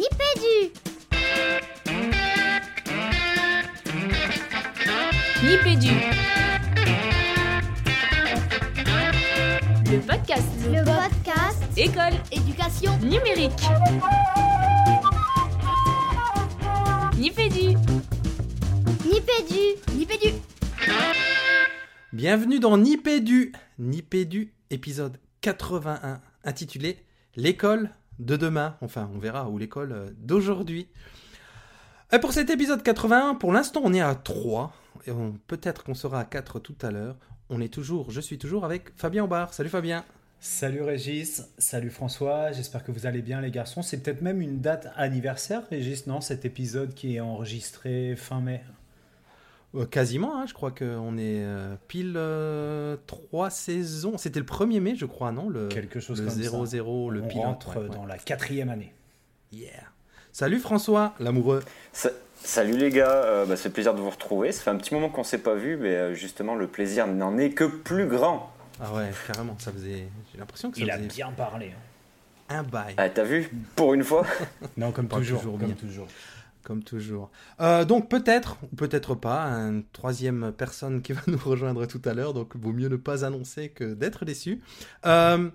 Nipédu Nipédu. Le podcast. Le podcast École. Éducation Numérique. Nipédu. Nipédu Nipédu Bienvenue dans Nipédu, Nipédu, épisode 81, intitulé L'école de demain, enfin on verra, ou l'école euh, d'aujourd'hui. Et pour cet épisode 81, pour l'instant on est à 3, et peut-être qu'on sera à 4 tout à l'heure. On est toujours, je suis toujours avec Fabien Aubard. Salut Fabien. Salut Régis, salut François, j'espère que vous allez bien les garçons. C'est peut-être même une date anniversaire, Régis, non Cet épisode qui est enregistré fin mai. Euh, quasiment, hein, je crois qu'on est euh, pile 3 saisons. C'était le 1er mai, je crois, non le, Quelque chose le comme 0-0, ça. le On pile rentre ouais, ouais. dans la quatrième année. Yeah. Salut François, l'amoureux. Sa- Salut les gars, euh, bah, c'est plaisir de vous retrouver. Ça fait un petit moment qu'on s'est pas vu, mais euh, justement le plaisir n'en est que plus grand. Ah ouais, carrément, ça faisait. J'ai l'impression que ça Il a bien parlé. hein. un bail, Ah, T'as vu? Pour une fois? Non, comme Pas toujours, toujours comme bien. toujours. Comme toujours. Euh, donc peut-être, ou peut-être pas, une troisième personne qui va nous rejoindre tout à l'heure, donc vaut mieux ne pas annoncer que d'être déçu. Euh,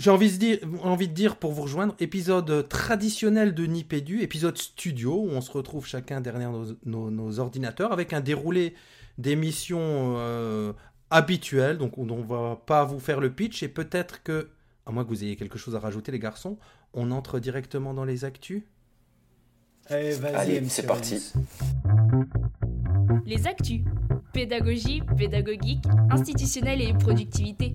J'ai envie, de dire, pour vous rejoindre, épisode traditionnel de Nipédu, épisode studio, où on se retrouve chacun derrière nos, ordinateurs, avec un déroulé d'émissions euh, habituelles, donc on ne va pas vous faire le pitch, et peut-être que, à moins que vous ayez quelque chose à rajouter les garçons, on entre directement dans les actus Allez, c'est parti. Les actus. Pédagogie, pédagogique, institutionnelle et productivité.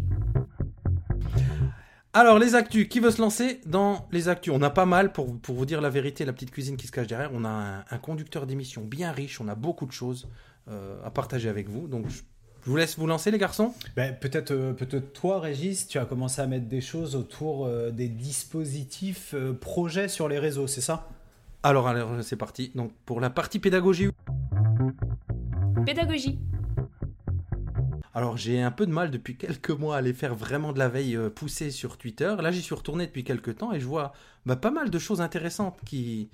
Alors, les actus, qui veut se lancer dans les actus? On a pas mal, pour, pour vous dire la vérité, la petite cuisine qui se cache derrière. On a un, un conducteur d'émission bien riche, on a beaucoup de choses euh, à partager avec vous. Donc, je, je vous laisse vous lancer, les garçons. Ben, peut-être, euh, peut-être toi, Régis, tu as commencé à mettre des choses autour euh, des dispositifs euh, projets sur les réseaux, c'est ça? Alors, alors c'est parti. Donc, pour la partie pédagogie. Pédagogie. Alors, j'ai un peu de mal depuis quelques mois à aller faire vraiment de la veille euh, poussée sur Twitter. Là, j'y suis retourné depuis quelques temps et je vois bah, pas mal de choses intéressantes qui,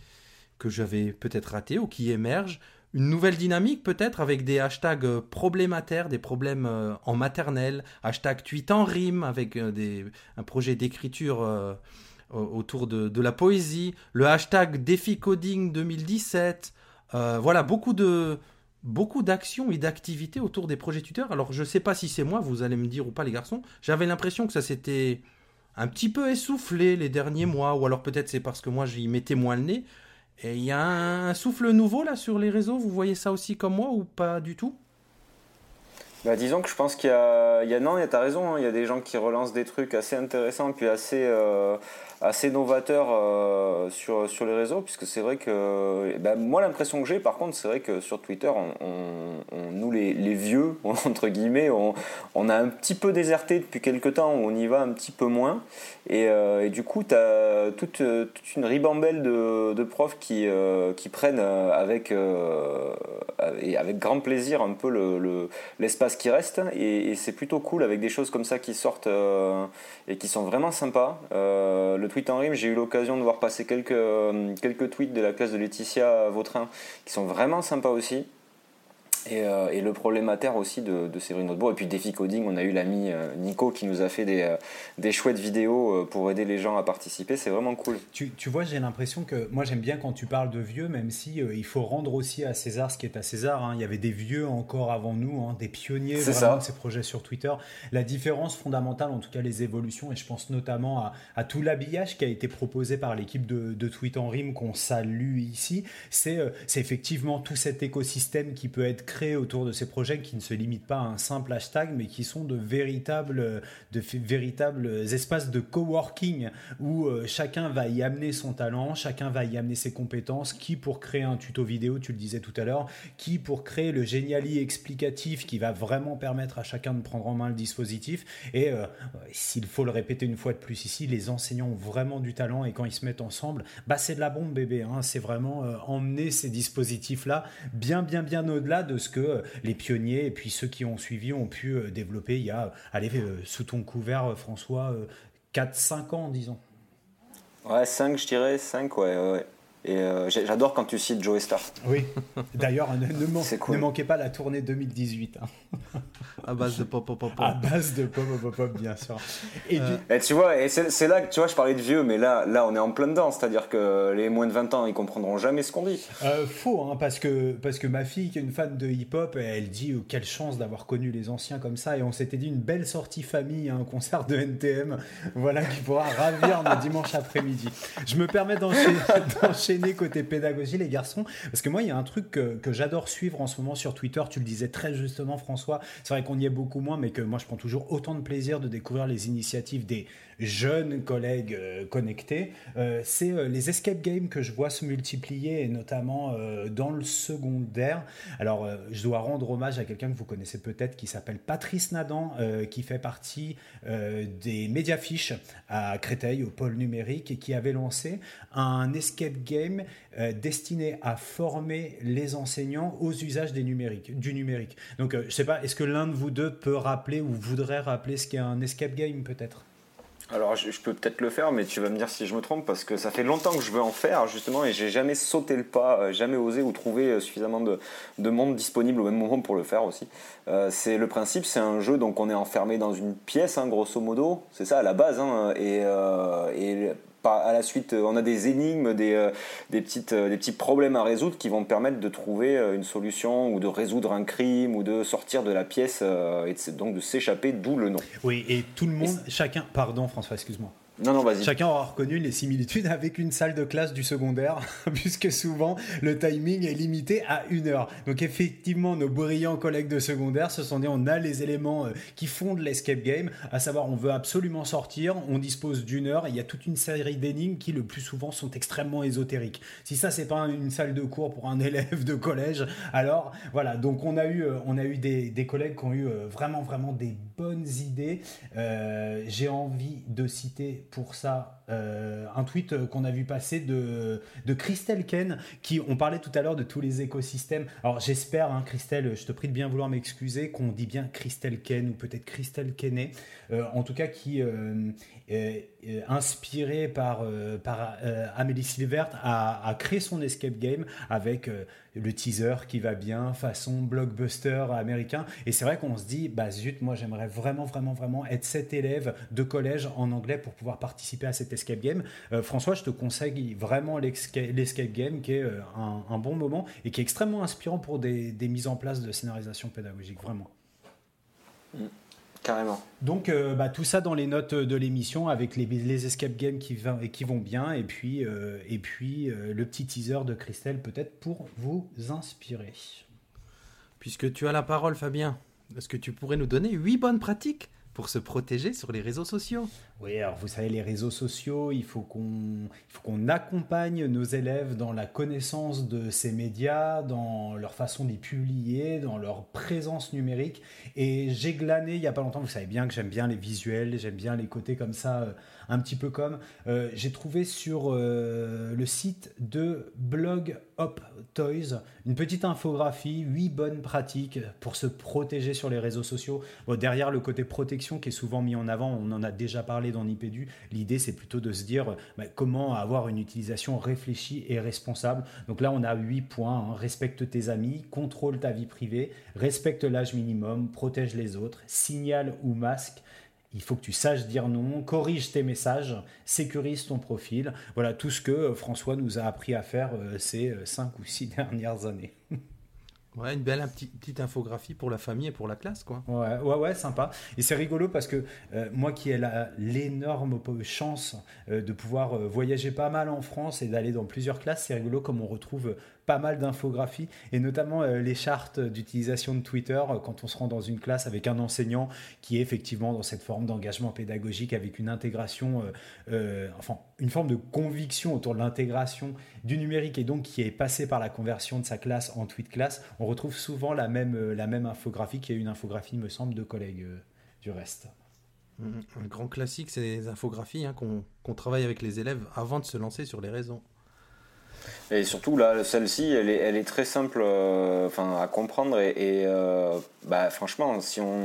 que j'avais peut-être ratées ou qui émergent. Une nouvelle dynamique peut-être avec des hashtags euh, problémataires, des problèmes euh, en maternelle, hashtag tweet en rime avec des, un projet d'écriture autour de, de la poésie, le hashtag défi coding 2017. Euh, voilà, beaucoup de, beaucoup d'actions et d'activités autour des projets tuteurs. Alors, je sais pas si c'est moi, vous allez me dire ou pas, les garçons. J'avais l'impression que ça s'était un petit peu essoufflé les derniers mois, ou alors peut-être c'est parce que moi j'y mettais moins le nez. Et il y a un souffle nouveau là sur les réseaux, vous voyez ça aussi comme moi ou pas du tout? Bah, disons que je pense qu'il y y a non, t'as raison. hein, Il y a des gens qui relancent des trucs assez intéressants puis assez euh, assez novateurs euh, sur sur les réseaux, puisque c'est vrai que bah, moi l'impression que j'ai, par contre, c'est vrai que sur Twitter, on, on- on- nous les, les vieux entre guillemets, on, on a un petit peu déserté depuis quelques temps. On y va un petit peu moins. Et, euh, du coup, tu as toute, euh, toute une ribambelle de, de profs qui, euh, qui prennent euh, avec, euh, avec grand plaisir un peu le- le- l'espace qui reste. Et, c'est plutôt cool avec des choses comme ça qui sortent euh, et qui sont vraiment sympas. Euh, le tweet en rime, j'ai eu l'occasion de voir passer quelques, euh, quelques tweets de la classe de Laetitia Vautrin qui sont vraiment sympas aussi. Et, euh, et le problémataire aussi de, de Séverine Notebourg. Et puis Défi Coding, on a eu l'ami euh, Nico qui nous a fait des, euh, des chouettes vidéos pour aider les gens à participer. C'est vraiment cool. Tu, tu vois, j'ai l'impression que moi j'aime bien quand tu parles de vieux, même si euh, il faut rendre aussi à César ce qui est à César. hein. Il y avait des vieux encore avant nous, hein, des pionniers vraiment ça. de ces projets sur Twitter. La différence fondamentale, en tout cas les évolutions, et je pense notamment à, à tout l'habillage qui a été proposé par l'équipe de, de Tweet en Rime qu'on salue ici, c'est euh, c'est effectivement tout cet écosystème qui peut être créé autour de ces projets qui ne se limitent pas à un simple hashtag, mais qui sont de véritables, de véritables espaces de coworking où euh, chacun va y amener son talent, chacun va y amener ses compétences, qui pour créer un tuto vidéo, tu le disais tout à l'heure, qui pour créer le géniali explicatif qui va vraiment permettre à chacun de prendre en main le dispositif. Et euh, s'il faut le répéter une fois de plus ici, les enseignants ont vraiment du talent et quand ils se mettent ensemble, bah c'est de la bombe bébé. hein. C'est vraiment euh, emmener ces dispositifs-là bien, bien, bien au-delà de que euh, les pionniers et puis ceux qui ont suivi ont pu euh, développer il y a, allez, euh, sous ton couvert, François, 4-5 ans, disons. Ouais, 5, je dirais, 5, ouais, ouais. Et euh, j'adore quand tu cites Joe Star. Oui. D'ailleurs, ne, ne, manquez pas la tournée 2018. Hein. À base de pop pop pop. À base de pop pop pop, bien sûr. Et, euh. tu vois, et c'est là que tu vois, je parlais de vieux, mais là, là, on est en plein dedans. C'est-à-dire que les moins de 20 ans, ils comprendront jamais ce qu'on dit. Euh, faux, hein, parce que parce que ma fille, qui est une fan de hip-hop, elle dit oh, quelle chance d'avoir connu les anciens comme ça. Et on s'était dit une belle sortie famille, un concert de NTM, voilà qui pourra ravir nos dimanche après-midi. Je me permets d'enchaîner côté pédagogie, les garçons, parce que moi, il y a un truc que, j'adore suivre en ce moment sur Twitter. Tu le disais très justement, François. C'est vrai qu'on y est beaucoup moins, mais que moi je prends toujours autant de plaisir de découvrir les initiatives des jeunes collègues euh, connectés. Euh, c'est euh, les escape games que je vois se multiplier, et notamment dans le secondaire. Alors, je dois rendre hommage à quelqu'un que vous connaissez peut-être qui s'appelle Patrice Nadan, qui fait partie des Médiafiches à Créteil, au pôle numérique, et qui avait lancé un escape game destiné à former les enseignants aux usages du numérique. Donc, je sais pas, est-ce que l'un de vous deux peut rappeler ou voudrait rappeler ce qu'est un escape game peut-être? Alors je, peux peut-être le faire, mais tu vas me dire si je me trompe parce que ça fait longtemps que je veux en faire justement et j'ai jamais sauté le pas, euh, jamais osé ou trouvé euh, suffisamment de, monde disponible au même moment pour le faire aussi. Euh, c'est le principe, c'est un jeu donc on est enfermé dans une pièce, hein, grosso modo, c'est ça à la base, hein, et, et à la suite, on a des énigmes, des, euh, des, petites, euh, des petits problèmes à résoudre qui vont permettre de trouver euh, une solution ou de résoudre un crime ou de sortir de la pièce et donc de s'échapper, d'où le nom. Oui, et tout le monde, chacun, pardon François, excuse-moi. Non, non, vas-y. Chacun aura reconnu les similitudes avec une salle de classe du secondaire, puisque souvent le timing est limité à une heure. Donc effectivement, nos brillants collègues de secondaire se sont dit on a les éléments euh, qui fondent l'escape game, à savoir on veut absolument sortir, on dispose d'une heure, et il y a toute une série d'énigmes qui le plus souvent sont extrêmement ésotériques. Si ça c'est pas une salle de cours pour un élève de collège, alors voilà. Donc on a eu, euh, on a eu des, des collègues qui ont eu euh, vraiment vraiment des bonnes idées. J'ai envie de citer pour ça euh, un tweet qu'on a vu passer de, de Christelle Ken, qui, on parlait tout à l'heure de tous les écosystèmes. Alors j'espère, hein, Christelle, je te prie de bien vouloir m'excuser, qu'on dit bien Christelle Ken ou peut-être Christelle Kenet, euh, en tout cas qui euh, inspiré par, par Amélie Silvert, a, créé son escape game avec le teaser qui va bien, façon blockbuster américain. Et c'est vrai qu'on se dit, bah zut, moi j'aimerais vraiment, vraiment, vraiment être cet élève de collège en anglais pour pouvoir participer à cet escape game. Euh, François, je te conseille vraiment l'escape game qui est euh, un, bon moment et qui est extrêmement inspirant pour des, mises en place de scénarisation pédagogique, vraiment. Mm. Carrément. Donc, euh, bah, tout ça dans les notes de l'émission avec les, les, escape games qui, qui, vont bien et puis, euh, et puis euh, le petit teaser de Christelle peut-être pour vous inspirer. Puisque tu as la parole, Fabien, est-ce que tu pourrais nous donner huit bonnes pratiques pour se protéger sur les réseaux sociaux? Oui, alors vous savez, les réseaux sociaux, il faut qu'on accompagne nos élèves dans la connaissance de ces médias, dans leur façon d'y publier, dans leur présence numérique. Et j'ai glané il n'y a pas longtemps, vous savez bien que j'aime bien les visuels, j'aime bien les côtés comme ça, euh, un petit peu comme. Euh, j'ai trouvé sur euh, le site de Blog Hop Toys une petite infographie, 8 bonnes pratiques pour se protéger sur les réseaux sociaux. derrière le côté protection qui est souvent mis en avant, on en a déjà parlé dans Nipédu, l'idée c'est plutôt de se dire bah, comment avoir une utilisation réfléchie et responsable. Donc là on a huit points, hein. respecte tes amis, contrôle ta vie privée, respecte l'âge minimum, protège les autres, signale ou masque, il faut que tu saches dire non, corrige tes messages, sécurise ton profil. Voilà tout ce que François nous a appris à faire euh, ces euh, cinq ou six dernières années. Ouais, une belle petite, infographie pour la famille et pour la classe, quoi. Ouais, ouais, ouais sympa. Et c'est rigolo parce que euh, moi qui ai l'énorme chance euh, de pouvoir euh, voyager pas mal en France et d'aller dans plusieurs classes, c'est rigolo comme on retrouve pas mal d'infographies et notamment les chartes d'utilisation de Twitter quand on se rend dans une classe avec un enseignant qui est effectivement dans cette forme d'engagement pédagogique avec une intégration, enfin une forme de conviction autour de l'intégration du numérique et donc qui est passé par la conversion de sa classe en tweet class, on retrouve souvent la même, euh, la même infographie qui est une infographie, me semble, de collègues euh, du reste. Mmh, un grand classique, c'est les infographies hein, qu'on travaille avec les élèves avant de se lancer sur les réseaux. Et surtout, là, celle-ci, elle est, elle est très simple euh, à comprendre. Et, bah, franchement, si on,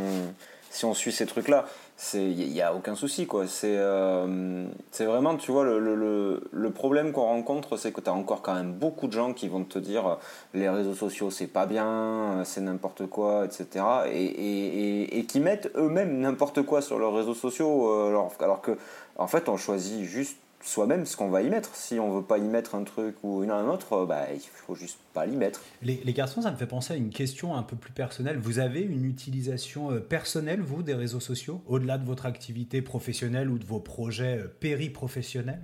si on suit ces trucs-là, il n'y a aucun souci. C'est C'est vraiment, tu vois, le, le, problème qu'on rencontre, c'est que tu as encore quand même beaucoup de gens qui vont te dire euh, les réseaux sociaux, c'est pas bien, euh, c'est n'importe quoi, etc. Et, et, et, qui mettent eux-mêmes n'importe quoi sur leurs réseaux sociaux, euh, alors, alors que, en fait, on choisit juste soi-même ce qu'on va y mettre. Si on veut pas y mettre un truc ou un autre, euh, bah, il faut juste pas l'y mettre. Les, garçons, ça me fait penser à une question un peu plus personnelle. Vous avez une utilisation euh, personnelle, vous, des réseaux sociaux, au-delà de votre activité professionnelle ou de vos projets euh, périprofessionnels?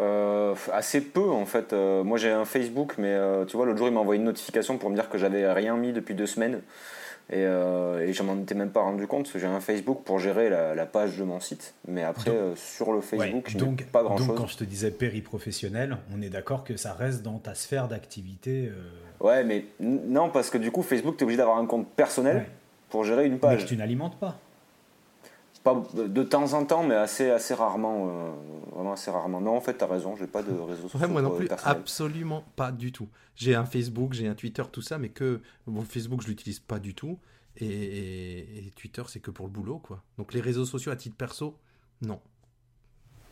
Euh, assez peu en fait. moi j'ai un Facebook, mais tu vois, l'autre jour il m'a envoyé une notification pour me dire que j'avais rien mis depuis deux semaines. Et, euh, et je m'en étais même pas rendu compte, j'ai un Facebook pour gérer la, page de mon site. Mais après, euh, sur le Facebook, je donc, pas grand chose. Donc, quand je te disais périprofessionnel, on est d'accord que ça reste dans ta sphère d'activité euh... Ouais, mais non, parce que du coup, Facebook, tu es obligé d'avoir un compte personnel pour gérer une page. Mais tu n'alimentes pas pas de temps en temps, mais assez, assez rarement. Euh, vraiment assez rarement. Non, en fait, tu as raison, j'ai pas de réseau social. moi non plus, absolument pas du tout. J'ai un Facebook, j'ai un Twitter, tout ça, mais que. Bon, Facebook, je l'utilise pas du tout. Et, et Twitter, c'est que pour le boulot, quoi. Donc les réseaux sociaux à titre perso, non.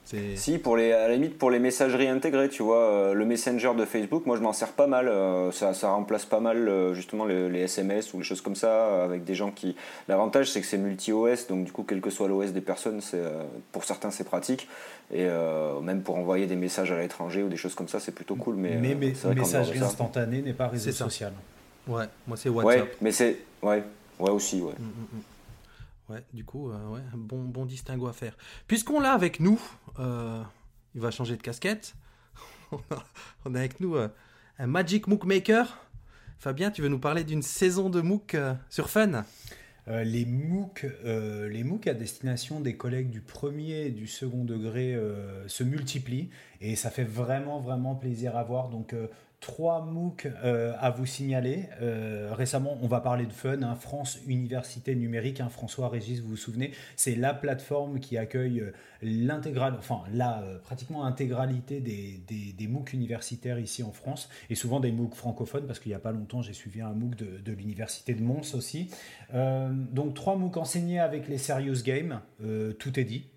Si, pour les, à la limite, pour les messageries intégrées, tu vois, euh, le Messenger de Facebook, moi je m'en sers pas mal. Euh, ça, ça, remplace pas mal euh, justement les, SMS ou les choses comme ça avec des gens qui. L'avantage c'est que c'est multi-OS, donc du coup, quel que soit l'OS des personnes, pour certains c'est pratique. Et même pour envoyer des messages à l'étranger ou des choses comme ça, c'est plutôt cool. Mais, mais, messagerie instantanée n'est pas réseau social. Ouais, moi c'est WhatsApp. Ouais, mais c'est. Ouais, ouais aussi, ouais. Mm, mm, mm. Du coup, euh, ouais, un bon, distinguo à faire. Puisqu'on l'a avec nous, euh, il va changer de casquette. on a avec nous euh, un Magic Mook Maker. Fabien, tu veux nous parler d'une saison de MOOC sur Fun? Les MOOC, les MOOC à destination des collègues du premier et du second degré se multiplient et ça fait vraiment vraiment plaisir à voir. Donc trois MOOC euh, à vous signaler. Euh, récemment, on va parler de Fun, hein, France Université Numérique. Hein, François Régis, vous vous souvenez, c'est la plateforme qui accueille euh, l'intégrale, enfin la pratiquement intégralité des, des, MOOC universitaires ici en France et souvent des MOOC francophones parce qu'il n'y a pas longtemps, j'ai suivi un MOOC de, de l'université de Mons aussi. donc trois MOOC enseignés avec les Serious Games, tout est dit.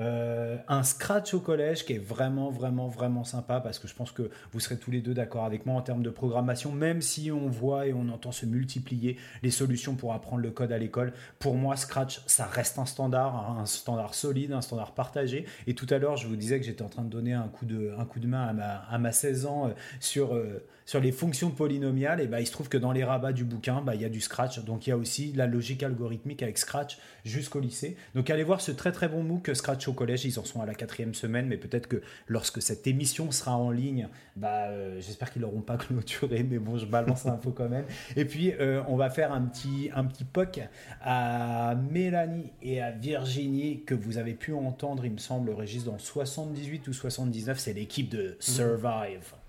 Euh, un scratch au collège qui est vraiment, vraiment, vraiment sympa parce que je pense que vous serez tous les deux d'accord avec moi en termes de programmation, même si on voit et on entend se multiplier les solutions pour apprendre le code à l'école. Pour moi, Scratch, ça reste un standard, un standard solide, un standard partagé. Et tout à l'heure, je vous disais que j'étais en train de donner un coup de, un coup de main à ma, à ma 16 ans euh, sur. Euh, sur les fonctions polynomiales, et bah, il se trouve que dans les rabats du bouquin, bah, il y a du Scratch. Donc il y a aussi la logique algorithmique avec Scratch jusqu'au lycée. Donc allez voir ce très très bon MOOC Scratch au collège. Ils en sont à la quatrième semaine, mais peut-être que lorsque cette émission sera en ligne, bah, euh, j'espère qu'ils n'auront pas clôturé, mais bon, je balance l'info quand même. Et puis euh, on va faire un petit, un petit POC à Mélanie et à Virginie que vous avez pu entendre, il me semble, Régis, dans 78 ou 79. C'est l'équipe de Survive.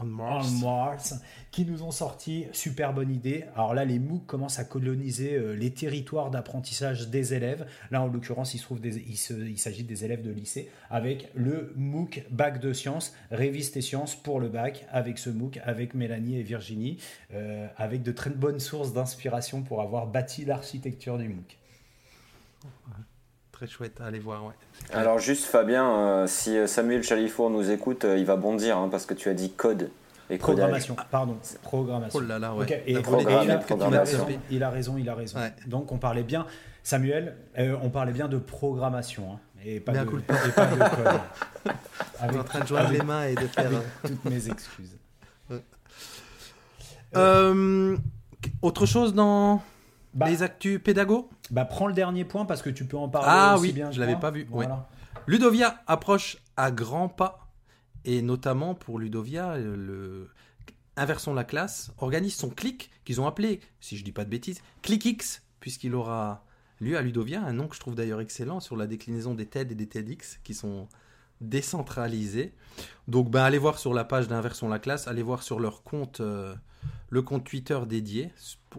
On Mars. qui nous ont sorti super bonne idée. Alors là, les MOOC commencent à coloniser euh, les territoires d'apprentissage des élèves. Là, en l'occurrence, il, se trouve des, il, s'agit des élèves de lycée avec le MOOC Bac de sciences, Réviste et sciences pour le bac, avec ce MOOC, avec Mélanie et Virginie, euh, avec de très bonnes sources d'inspiration pour avoir bâti l'architecture du MOOC très chouette à aller voir. Ouais. Alors juste Fabien, euh, si euh, Samuel Chalifour nous écoute, euh, il va bondir hein, parce que tu as dit code. Et programmation, pardon, programmation. Oh là là, ouais. Et, il, a raison, il a raison, il a raison. Donc on parlait bien, Samuel, on parlait bien de programmation, hein, et, pas de, et, pas de, code. Avec, en train de jouer les mains et de faire... toutes mes excuses. autre chose dans bah, les actus pédago Bah prends le dernier point parce que tu peux en parler ah, aussi oui, bien. Je l'avais pas vu. Ludovia approche à grands pas et notamment pour Ludovia, le Inversons la classe organise son clic qu'ils ont appelé, si je dis pas de bêtises, ClickX puisqu'il aura lieu à Ludovia, un nom que je trouve d'ailleurs excellent sur la déclinaison des TED et des TEDx qui sont décentralisés. Donc ben, allez voir sur la page d'Inversons la classe, allez voir sur leur compte euh, le compte Twitter dédié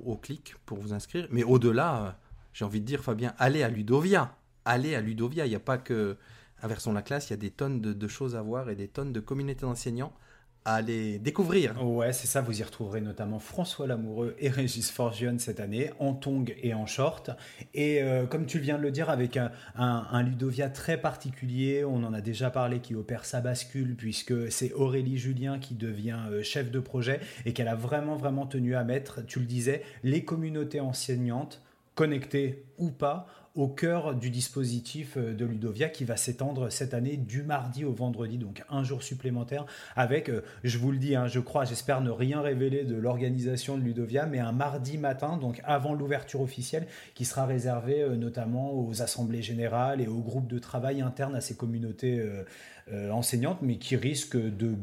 au clic pour vous inscrire. Mais au-delà, euh, j'ai envie de dire, Fabien, allez à Ludovia. Allez à Ludovia. Il n'y a pas que Inversons la classe, il y a des tonnes de, choses à voir et des tonnes de communautés d'enseignants à aller découvrir. Ouais, c'est ça. Vous y retrouverez notamment François Lamoureux et Régis Forgione cette année, en tong et en short. Et euh, comme tu viens de le dire, avec un, Ludovia très particulier, on en a déjà parlé, qui opère sa bascule, puisque c'est Aurélie Julien qui devient euh, chef de projet et qu'elle a vraiment, vraiment tenu à mettre, tu le disais, les communautés enseignantes, connectées ou pas, au cœur du dispositif euh, de Ludovia qui va s'étendre cette année du mardi au vendredi, donc un jour supplémentaire avec, euh, je vous le dis, hein, je crois, j'espère ne rien révéler de l'organisation de Ludovia, mais un mardi matin, donc avant l'ouverture officielle, qui sera réservé euh, notamment aux assemblées générales et aux groupes de travail internes à ces communautés. Enseignante, mais qui risque de,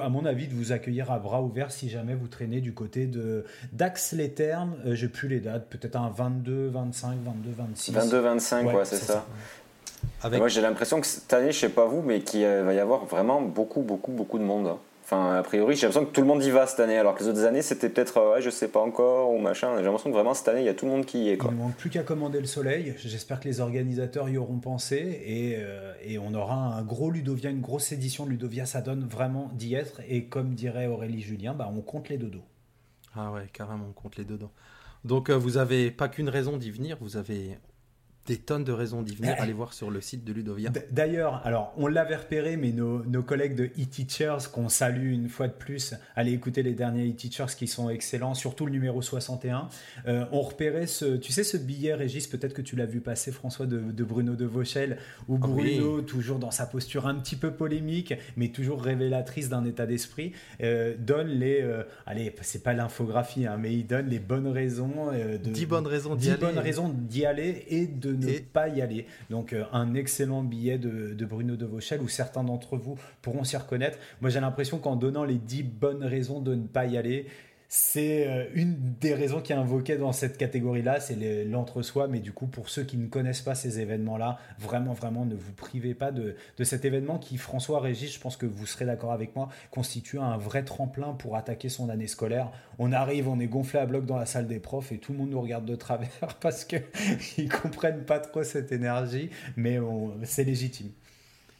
à mon avis, de vous accueillir à bras ouverts si jamais vous traînez du côté de d'Axe-les-Thermes. Euh, j'ai plus les dates, peut-être un 22, 25, 22, 26. 22, 25, ouais, c'est ça. Moi, j'ai l'impression que cette année, je sais pas vous, mais qu'il va y avoir vraiment beaucoup, beaucoup, beaucoup de monde. Hein. Enfin, a priori, j'ai l'impression que tout le monde y va cette année, alors que les autres années, c'était peut-être, euh, ouais, je sais pas encore, ou machin. J'ai l'impression que vraiment cette année, il y a tout le monde qui y est. Quoi. Il ne manque plus qu'à commander le soleil. J'espère que les organisateurs y auront pensé et, euh, et, on aura un gros Ludovia, une grosse édition de Ludovia. Ça donne vraiment d'y être. Et comme dirait Aurélie Julien, bah, on compte les dodos. Ah ouais, carrément, on compte les dodos. Donc, euh, vous avez pas qu'une raison d'y venir, vous avez des tonnes de raisons d'y venir. Allez voir sur le site de Ludovia. D'ailleurs, alors on l'avait repéré, mais nos, nos collègues de e-teachers, qu'on salue une fois de plus, allez écouter les derniers e-teachers qui sont excellents, surtout le numéro 61, euh, ont repéré ce, tu sais, ce billet, Régis, peut-être que tu l'as vu passer, François, de, Bruno de Vauchel, où ah Bruno, toujours dans sa posture un petit peu polémique, mais toujours révélatrice d'un état d'esprit, euh, donne les, euh, allez, c'est pas l'infographie, hein, mais il donne les bonnes raisons de 10 bonnes raisons d'y aller. bonnes raisons d'y aller et de ne pas y aller. Donc euh, un excellent billet de, Bruno de Vauchel où certains d'entre vous pourront s'y reconnaître. Moi j'ai l'impression qu'en donnant les 10 bonnes raisons de ne pas y aller, c'est euh, une des raisons qui est invoquée dans cette catégorie-là, c'est l'entre-soi. Mais du coup, pour ceux qui ne connaissent pas ces événements-là, vraiment, vraiment, ne vous privez pas de, cet événement qui, François Régis, je pense que vous serez d'accord avec moi, constitue un vrai tremplin pour attaquer son année scolaire. On arrive, on est gonflé à bloc dans la salle des profs et tout le monde nous regarde de travers parce qu'ils comprennent pas trop cette énergie, mais c'est légitime.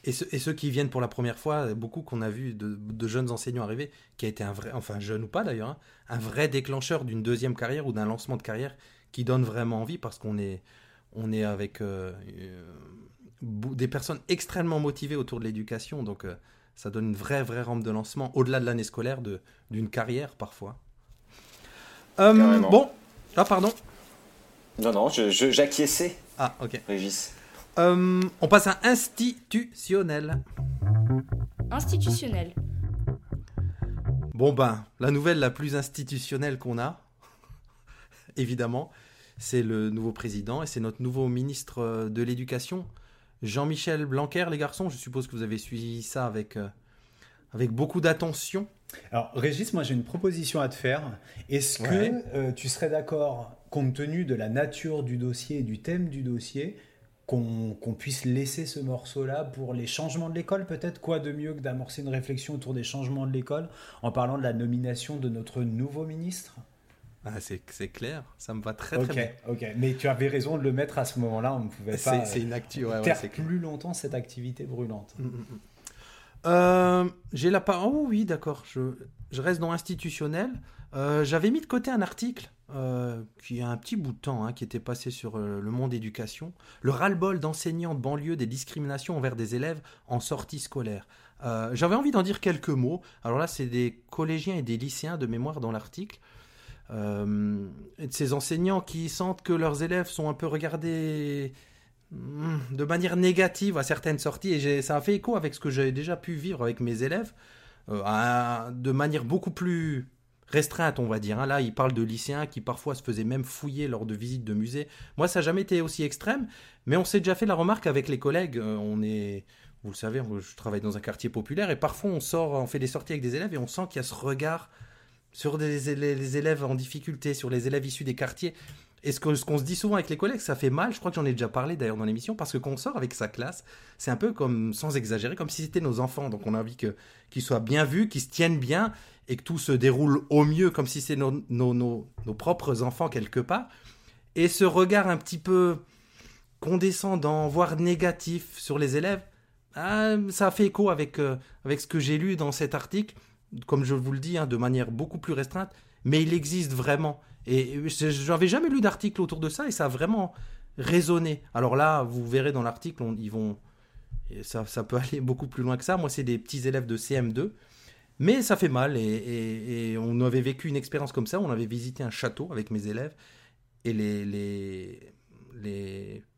Et, ceux qui viennent pour la première fois, beaucoup qu'on a vu de, jeunes enseignants arriver, qui a été un vrai, enfin jeune ou pas d'ailleurs, hein, un vrai déclencheur d'une deuxième carrière ou d'un lancement de carrière qui donne vraiment envie parce qu'on est, on est avec euh, euh, des personnes extrêmement motivées autour de l'éducation, donc euh, ça donne une vraie, vraie rampe de lancement au-delà de l'année scolaire, d'une carrière parfois. bon, ah pardon. Non, non, j'acquiesçais. Ah, ok. Régis. Euh, on passe à institutionnel. Institutionnel. Bon ben, la nouvelle la plus institutionnelle qu'on a, évidemment, c'est le nouveau président et c'est notre nouveau ministre de l'Éducation, Jean-Michel Blanquer, les garçons. Je suppose que vous avez suivi ça avec, euh, avec beaucoup d'attention. Alors, Régis, moi j'ai une proposition à te faire. Est-ce que euh, tu serais d'accord, compte tenu de la nature du dossier et du thème du dossier, qu'on puisse laisser ce morceau-là pour les changements de l'école, peut-être? Quoi de mieux que d'amorcer une réflexion autour des changements de l'école en parlant de la nomination de notre nouveau ministre? Ah, c'est clair, ça me va très très bien. Ok, mais tu avais raison de le mettre à ce moment-là, on ne pouvait pas c'est une actu, ouais, plus longtemps cette activité brûlante. Mm, mm, mm. Euh, j'ai la parole. Oh oui, d'accord. Je, je, reste dans institutionnel. Euh, j'avais mis de côté un article euh, qui a un petit bout de temps, hein, qui était passé sur euh, le monde éducation, le ras-le-bol d'enseignants de banlieue des discriminations envers des élèves en sortie scolaire. Euh, j'avais envie d'en dire quelques mots. Alors là, c'est des collégiens et des lycéens de mémoire dans l'article. de ces enseignants qui sentent que leurs élèves sont un peu regardés hmm, de manière négative à certaines sorties, et ça a fait écho avec ce que j'ai déjà pu vivre avec mes élèves, de manière beaucoup plus restreinte, on va dire. Hein. Là, il parle de lycéens qui parfois se faisaient même fouiller lors de visites de musées. Moi, ça n'a jamais été aussi extrême, mais on s'est déjà fait la remarque avec les collègues. Euh, on est, vous le savez, je travaille dans un quartier populaire et parfois on sort, on fait des sorties avec des élèves et on sent qu'il y a ce regard sur les, élèves en difficulté, sur les élèves issus des quartiers. Et ce qu'on se dit souvent avec les collègues, ça fait mal, je crois que j'en ai déjà parlé d'ailleurs dans l'émission, parce que quand on sort avec sa classe, c'est un peu comme, sans exagérer, comme si c'était nos enfants. Donc on a envie qu'ils soient bien vus, qu'ils se tiennent bien, et que tout se déroule au mieux, comme si c'était nos, nos, nos, propres enfants quelque part. Et ce regard un petit peu condescendant, voire négatif sur les élèves, ah, ça fait écho avec, euh, avec ce que j'ai lu dans cet article. comme je vous le dis, hein, de manière beaucoup plus restreinte, mais il existe vraiment. Et je n'avais jamais lu d'article autour de ça et ça a vraiment résonné. Alors là, vous verrez dans l'article, ils vont, ça, ça, peut aller beaucoup plus loin que ça. Moi, c'est des petits élèves de CM2. Mais ça fait mal et, on avait vécu une expérience comme ça. On avait visité un château avec mes élèves et les,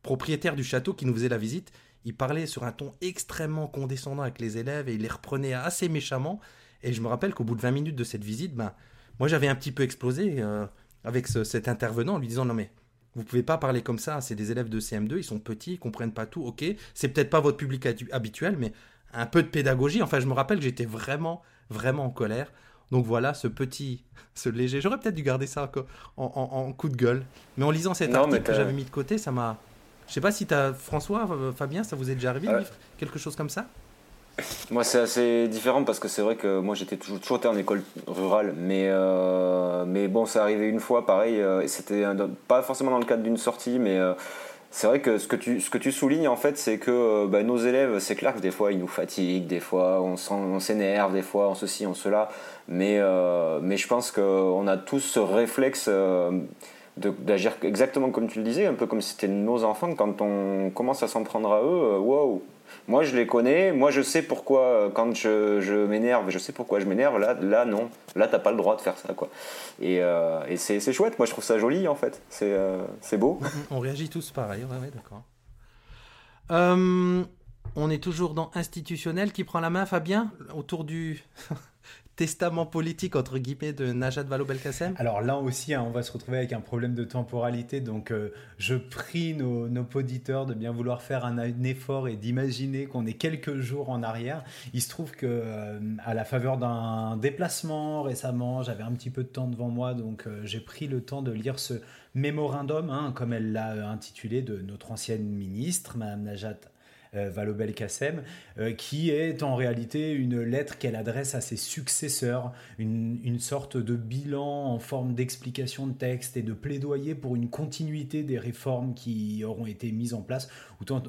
propriétaires du château qui nous faisaient la visite, ils parlaient sur un ton extrêmement condescendant avec les élèves et ils les reprenaient assez méchamment. Et je me rappelle qu'au bout de 20 minutes de cette visite, ben, moi j'avais un petit peu explosé euh, avec cet intervenant en lui disant non mais vous pouvez pas parler comme ça, c'est des élèves de CM2, ils sont petits, ils comprennent pas tout, ok, c'est peut-être pas votre public habituel, mais un peu de pédagogie. Enfin, je me rappelle que j'étais vraiment, vraiment en colère. Donc voilà, ce petit, ce léger. J'aurais peut-être dû garder ça en, coup de gueule. Mais en lisant cet article que j'avais mis de côté, ça m'a. Je sais pas si as, François, euh, Fabien, ça vous est déjà arrivé vivre quelque chose comme ça? Moi, c'est assez différent parce que c'est vrai que moi, j'étais toujours, toujours été en école rurale, mais, euh, mais bon, ça arrivé une fois, pareil, euh, et c'était pas forcément dans le cadre d'une sortie, mais c'est vrai que ce que tu, ce que tu soulignes, en fait, c'est que bah, nos élèves, c'est clair que des fois, ils nous fatiguent, des fois, on s'énerve, des fois, on ceci, on cela. Mais, euh, mais je pense qu'on a tous ce réflexe euh, d'agir exactement comme tu le disais, un peu comme si c'était nos enfants. Quand on commence à s'en prendre à eux, euh, wow, moi, je les connais. Moi, je sais pourquoi, euh, quand je, je m'énerve, je sais pourquoi je m'énerve. Là, là, non. Là, t'as pas le droit de faire ça, quoi. Et, euh, c'est, chouette. Moi, je trouve ça joli, en fait. C'est, euh, beau. On réagit tous pareil. Ouais, d'accord. on est toujours dans institutionnel. Qui prend la main, Fabien? Autour du testament politique entre guillemets de Najat Vallaud-Belkacem? Alors là aussi, hein, on va se retrouver avec un problème de temporalité. Donc euh, je prie nos, nos, auditeurs de bien vouloir faire un, effort et d'imaginer qu'on est quelques jours en arrière. Il se trouve que euh, à la faveur d'un déplacement récemment, j'avais un petit peu de temps devant moi, donc euh, j'ai pris le temps de lire ce mémorandum, hein, comme elle l'a intitulé, de notre ancienne ministre, Madame Najat Valobel Kassem, euh, qui est en réalité une lettre qu'elle adresse à ses successeurs, une, sorte de bilan en forme d'explication de texte et de plaidoyer pour une continuité des réformes qui auront été mises en place,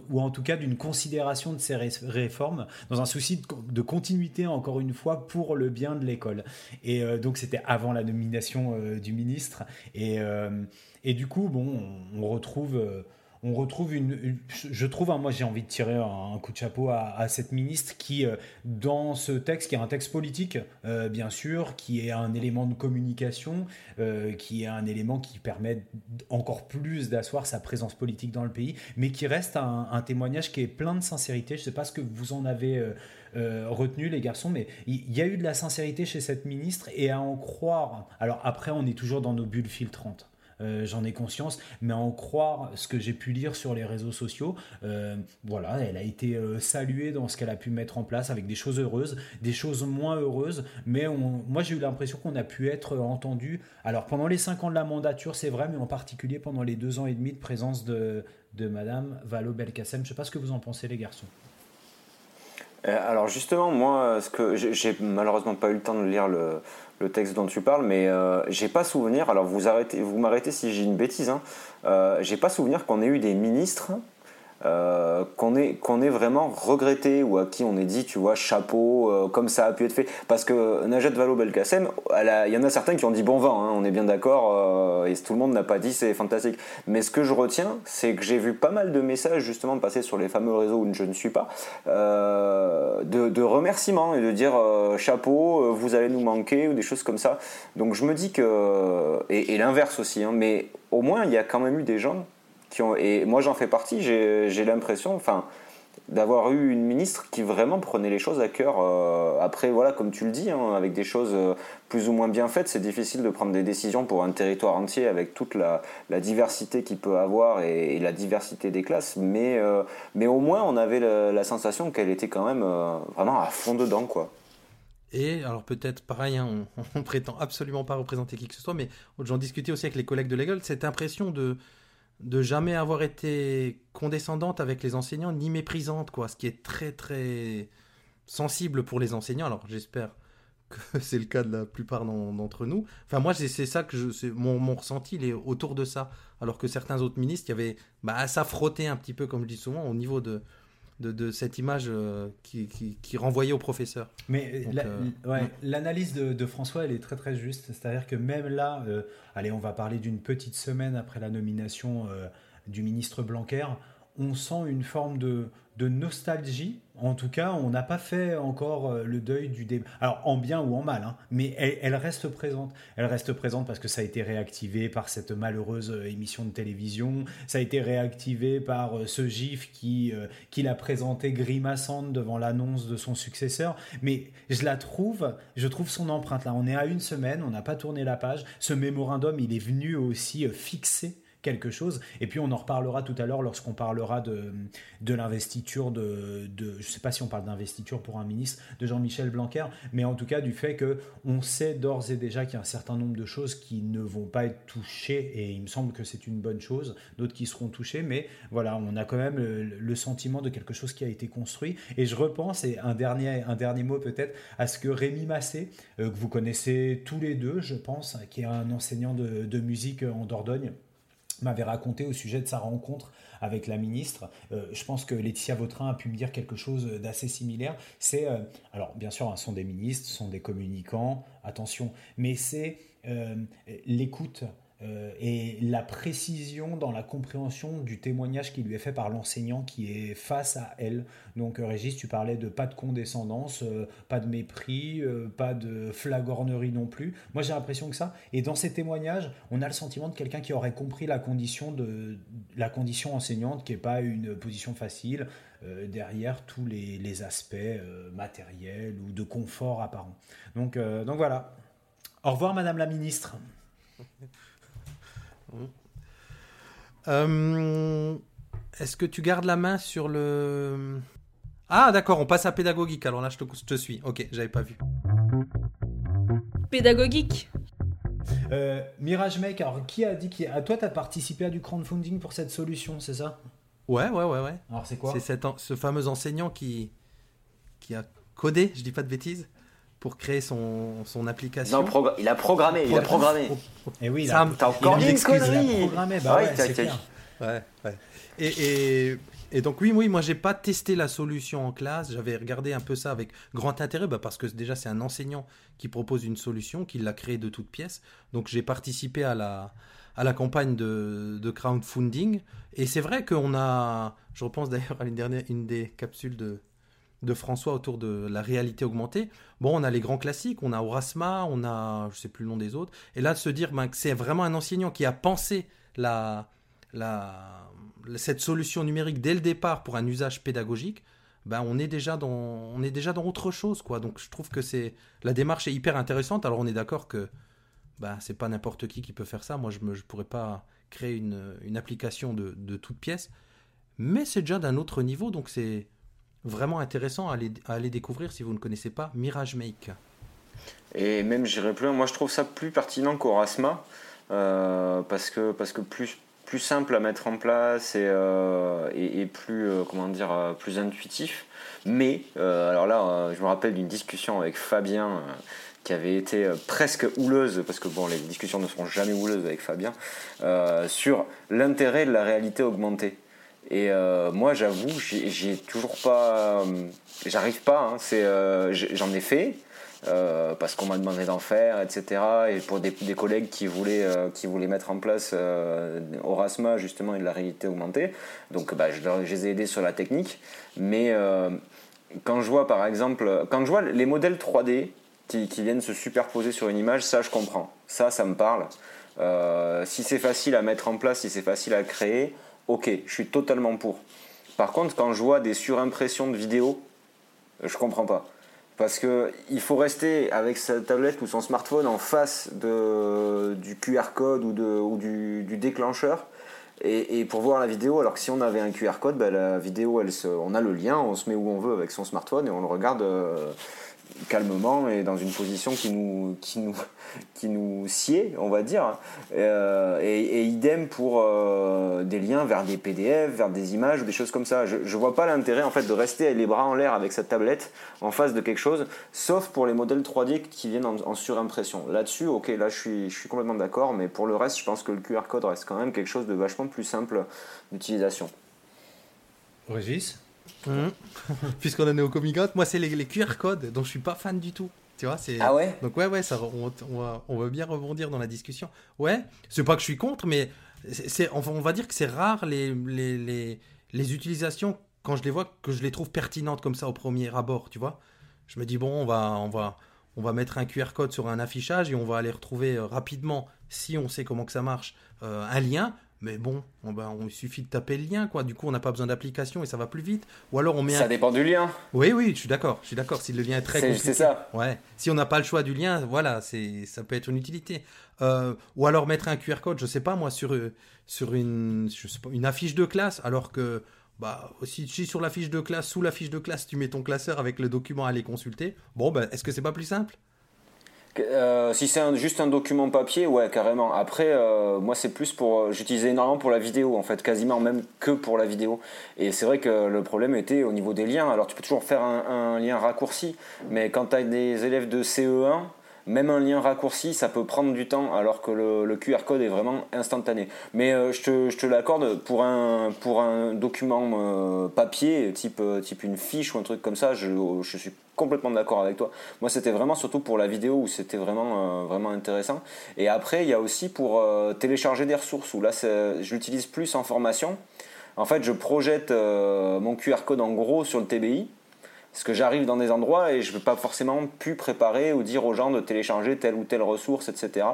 ou, en tout cas d'une considération de ces réformes, dans un souci de, continuité, encore une fois, pour le bien de l'école. Et euh, donc c'était avant la nomination du ministre. Et, et, du coup, bon, on retrouve on retrouve une, je trouve, hein, moi j'ai envie de tirer un, coup de chapeau à, cette ministre qui, euh, dans ce texte, qui est un texte politique, euh, bien sûr, qui est un élément de communication, euh, qui est un élément qui permet encore plus d'asseoir sa présence politique dans le pays, mais qui reste un, témoignage qui est plein de sincérité. Je ne sais pas ce que vous en avez retenu, les garçons, mais il y, a eu de la sincérité chez cette ministre et à en croire. Alors après, on est toujours dans nos bulles filtrantes. Euh, j'en ai conscience, mais en croire ce que j'ai pu lire sur les réseaux sociaux, euh, voilà, elle a été euh, saluée dans ce qu'elle a pu mettre en place avec des choses heureuses, des choses moins heureuses, mais moi j'ai eu l'impression qu'on a pu être entendu. Alors pendant les cinq ans de la mandature, c'est vrai, mais en particulier pendant les deux ans et demi de présence de, de Madame Valo Belkacem. Je ne sais pas ce que vous en pensez, les garçons. Alors justement, moi, ce que j'ai malheureusement pas eu le temps de lire le, le texte dont tu parles, mais euh, j'ai pas souvenir. Alors vous arrêtez, vous m'arrêtez si j'ai une bêtise. Hein, euh, j'ai pas souvenir qu'on ait eu des ministres euh, qu'on ait, vraiment regretté ou à qui on ait dit, tu vois, chapeau, euh, comme ça a pu être fait. Parce que Najat Vallaud-Belkacem, il y en a certains qui ont dit bon vent, hein, on est bien d'accord, euh, et tout le monde n'a pas dit c'est fantastique. Mais ce que je retiens, c'est que j'ai vu pas mal de messages justement passer sur les fameux réseaux où je ne suis pas, de, de, remerciements et de dire chapeau, vous allez nous manquer ou des choses comme ça. Donc je me dis que, et, l'inverse aussi, hein, mais au moins il y a quand même eu des gens et moi j'en fais partie, j'ai l'impression, enfin, d'avoir eu une ministre qui vraiment prenait les choses à cœur. Euh, après, voilà, comme tu le dis, hein, avec des choses euh, plus ou moins bien faites, c'est difficile de prendre des décisions pour un territoire entier avec toute la, diversité qu'il peut avoir et, la diversité des classes. Mais, euh, mais au moins, on avait la, sensation qu'elle était quand même vraiment à fond dedans, quoi. Et alors peut-être pareil, hein, on, on, prétend absolument pas représenter qui que ce soit, mais j'en discutais aussi avec les collègues de l'école, cette impression de de jamais avoir été condescendante avec les enseignants ni méprisante quoi. Ce qui est très très sensible pour les enseignants. Alors j'espère que c'est le cas de la plupart d'entre nous. Enfin moi c'est ça que je mon, mon ressenti il est autour de ça. Alors que certains autres ministres il y avait bah, à s'affrotter un petit peu comme je dis souvent au niveau de de, cette image euh, qui, qui, renvoyait au professeur. Mais euh, l'analyse de, François, elle est très très juste. C'est-à-dire que même là, allez, on va parler d'une petite semaine après la nomination du ministre Blanquer, on sent une forme de, de nostalgie. En tout cas, on n'a pas fait encore euh, le deuil du débat. Alors, en bien ou en mal, hein, mais elle, reste présente. Elle reste présente parce que ça a été réactivé par cette malheureuse euh, émission de télévision. Ça a été réactivé par euh, ce gif qui, qui l'a présenté grimaçante devant l'annonce de son successeur. Mais je la trouve, je trouve son empreinte là. On est à une semaine, on n'a pas tourné la page. Ce mémorandum, il est venu aussi fixer quelque chose. Et puis on en reparlera tout à l'heure lorsqu'on parlera de, de l'investiture de, de, je sais pas si on parle d'investiture pour un ministre, de Jean-Michel Blanquer, mais en tout cas du fait que on sait d'ores et déjà qu'il y a un certain nombre de choses qui ne vont pas être touchées, et il me semble que c'est une bonne chose, d'autres qui seront touchées, mais voilà, on a quand même le, sentiment de quelque chose qui a été construit. Et je repense, et un dernier, un dernier mot peut-être, à ce que Rémi Massé, euh, que vous connaissez tous les deux, je pense, qui est un enseignant de, de musique en Dordogne, m'avait raconté au sujet de sa rencontre avec la ministre. Euh, je pense que Laetitia Vautrin a pu me dire quelque chose d'assez similaire. C'est, euh, alors bien sûr, ce sont des ministres, ce sont des communicants, attention, mais c'est euh, l'écoute euh, et la précision dans la compréhension du témoignage qui lui est fait par l'enseignant qui est face à elle. Donc euh, Régis, tu parlais de pas de condescendance, euh, pas de mépris, pas de flagornerie non plus. Moi j'ai l'impression que ça. Et dans ces témoignages, on a le sentiment de quelqu'un qui aurait compris la condition, de, la condition enseignante, qui n'est pas une position facile. derrière tous les, les aspects matériels ou de confort apparent. Donc, donc voilà. Au revoir, Madame la Ministre. Euh, est-ce que tu gardes la main sur le... Ah d'accord, on passe à pédagogique. Alors là, je te, je te suis. Ok, j'avais pas vu. Pédagogique. Euh, Mirage Make, alors qui a dit qui à toi tu as participé à du crowdfunding pour cette solution, c'est ça? Ouais, ouais, ouais, ouais. Alors c'est quoi? C'est ce fameux enseignant qui qui a codé, je dis pas de bêtises, pour créer son, son application. Non, il a programmé, il a programmé. Et oui, il a, t'as encore une connerie. Il a programmé, bah ouais, c'est clair. Ouais, ouais. Et, et, et, donc oui, oui, moi j'ai pas testé la solution en classe. J'avais regardé un peu ça avec grand intérêt, bah, parce que déjà c'est un enseignant qui propose une solution, qui l'a créée de toutes pièces. Donc j'ai participé à la à la campagne de, de crowdfunding. Et c'est vrai qu'on a, je repense d'ailleurs à une dernière, une des capsules de de François autour de la réalité augmentée. Bon, on a les grands classiques, on a Orasma, on a, je sais plus le nom des autres. Et là, de se dire ben, que c'est vraiment un enseignant qui a pensé la, la, cette solution numérique dès le départ pour un usage pédagogique, ben, on est déjà dans, on est déjà dans autre chose, quoi. Donc, je trouve que c'est la démarche est hyper intéressante. Alors, on est d'accord que ben, c'est pas n'importe qui qui peut faire ça. Moi, je ne pourrais pas créer une, une application de, de toute pièce, mais c'est déjà d'un autre niveau. Donc, c'est vraiment intéressant à aller, découvrir si vous ne connaissez pas Mirage Make. Et même, j'irai plus loin, moi je trouve ça plus pertinent qu'Orasma, euh, parce, que, parce que plus, plus simple à mettre en place et, euh, et, plus, euh, comment dire, plus intuitif. Mais, alors là, je me rappelle d'une discussion avec Fabien qui avait été presque houleuse, parce que bon, les discussions ne seront jamais houleuses avec Fabien, sur l'intérêt de la réalité augmentée. Et euh, moi, j'avoue, j'ai toujours pas. Euh, j'arrive pas. Hein, euh, j'en ai fait parce qu'on m'a demandé d'en faire, etc. Et pour des, collègues qui voulaient, qui voulaient mettre en place Orasma justement et de la réalité augmentée. Donc, bah, je, les ai aidés sur la technique. Mais quand je vois, par exemple, quand je vois les modèles 3D qui, qui, viennent se superposer sur une image, ça, je comprends. Ça, ça me parle. si c'est facile à mettre en place, si c'est facile à créer ok, je suis totalement pour. Par contre, quand je vois des surimpressions de vidéos, je comprends pas. Parce qu'il faut rester avec sa tablette ou son smartphone en face de, du QR code ou, du, déclencheur et, pour voir la vidéo. Alors que si on avait un QR code, ben, la vidéo, on a le lien, on se met où on veut avec son smartphone et on le regarde. Euh, calmement et dans une position qui nous, qui nous, qui nous sied, on va dire. Euh, et, idem pour euh, des liens vers des PDF, vers des images ou des choses comme ça. Je ne vois pas l'intérêt en fait de rester les bras en l'air avec cette tablette en face de quelque chose, sauf pour les modèles 3D qui viennent en, surimpression. Là-dessus, ok, là je suis, je suis complètement d'accord, mais pour le reste, je pense que le QR code reste quand même quelque chose de vachement plus simple d'utilisation. Régis? Mhm. Puisqu'on en est au out, moi c'est les, les QR codes dont je suis pas fan du tout. Tu vois, c'est Ah ouais? Donc ouais ouais ça on, on va, on va bien rebondir dans la discussion. Ouais, c'est pas que je suis contre, mais c'est on, va- dire que c'est rare les, les, les, les utilisations quand je les vois que je les trouve pertinentes comme ça au premier abord. Tu vois, je me dis bon on va on va on va mettre un QR code sur un affichage et on va aller retrouver euh, rapidement si on sait comment que ça marche euh, un lien. Mais bon, on, va- on- il suffit de taper le lien, quoi. Du coup, on n'a pas besoin d'application et ça va plus vite. Ou alors on met Ça un... dépend du lien. Oui, oui, je suis d'accord. Je suis d'accord. Si le lien est très C'est compliqué. c'est ça. Ouais. Si on n'a pas le choix du lien, voilà, c'est ça peut être une utilité. Euh, ou alors mettre un QR code, je sais pas moi, sur sur une je sais pas, une affiche de classe, alors que bah si, si sur la fiche de classe, sous la fiche de classe, tu mets ton classeur avec le document à aller consulter. Bon, ben est-ce que c'est pas plus simple? Euh, si c'est juste un document papier, ouais, carrément. Après, euh, moi, c'est plus pour. euh, J'utilisais énormément pour la vidéo, en fait, quasiment même que pour la vidéo. Et c'est vrai que le problème était au niveau des liens. Alors, tu peux toujours faire un, un lien raccourci, mais quand tu as des élèves de CE1, même un lien raccourci, ça peut prendre du temps, alors que le, QR code est vraiment instantané. Mais euh, je te, je te l'accorde, pour un, pour un document euh, papier, type, euh, type une fiche ou un truc comme ça, je, je suis complètement d'accord avec toi. Moi, c'était vraiment surtout pour la vidéo où c'était vraiment, vraiment intéressant. Et après, il y a aussi pour télécharger des ressources, où là, je l'utilise plus en formation. En fait, je projette mon QR code en gros sur le TBI. Parce que j'arrive dans des endroits et je ne pas forcément pu préparer ou dire aux gens de télécharger telle ou telle ressource, etc.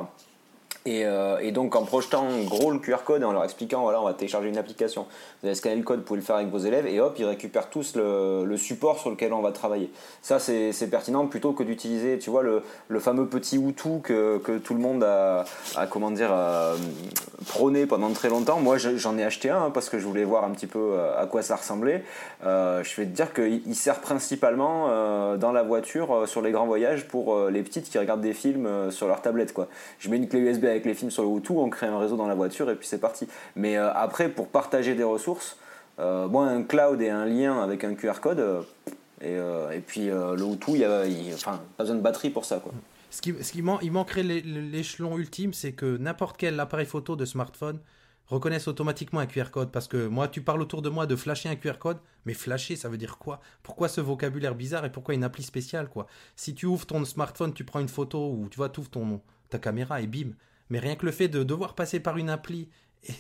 Et, euh, et donc en projetant gros le QR code et en leur expliquant voilà on va télécharger une application, vous allez scanner le code, vous pouvez le faire avec vos élèves et hop ils récupèrent tous le, support sur lequel on va travailler. Ça c'est pertinent plutôt que d'utiliser tu vois le, fameux petit Hutu que, que tout le monde a, comment dire prôné pendant très longtemps. Moi je- j'en ai acheté un hein, parce que je voulais voir un petit peu euh, à quoi ça ressemblait. Euh, je vais te dire qu'il il sert principalement dans la voiture sur les grands voyages pour les petites qui regardent des films sur leur tablette quoi. Je mets une clé USB avec les films sur le Hutu, on crée un réseau dans la voiture et puis c'est parti. Mais euh, après pour partager des ressources, euh, moi un cloud et un lien avec un QR code euh, et, euh, et puis le Hutu, il y a, enfin pas besoin de batterie pour ça quoi. Ce qui, ce qui man- il manquerait l'é- l'échelon ultime, c'est que n'importe quel appareil photo de smartphone reconnaisse automatiquement un QR code. Parce que moi, tu parles autour de moi de flasher un QR code, mais flasher, ça veut dire quoi? Pourquoi ce vocabulaire bizarre et pourquoi une appli spéciale quoi? Si tu ouvres ton smartphone, tu prends une photo ou tu vois, tu ouvres ton, ta caméra et bim. Mais rien que le fait de devoir passer par une appli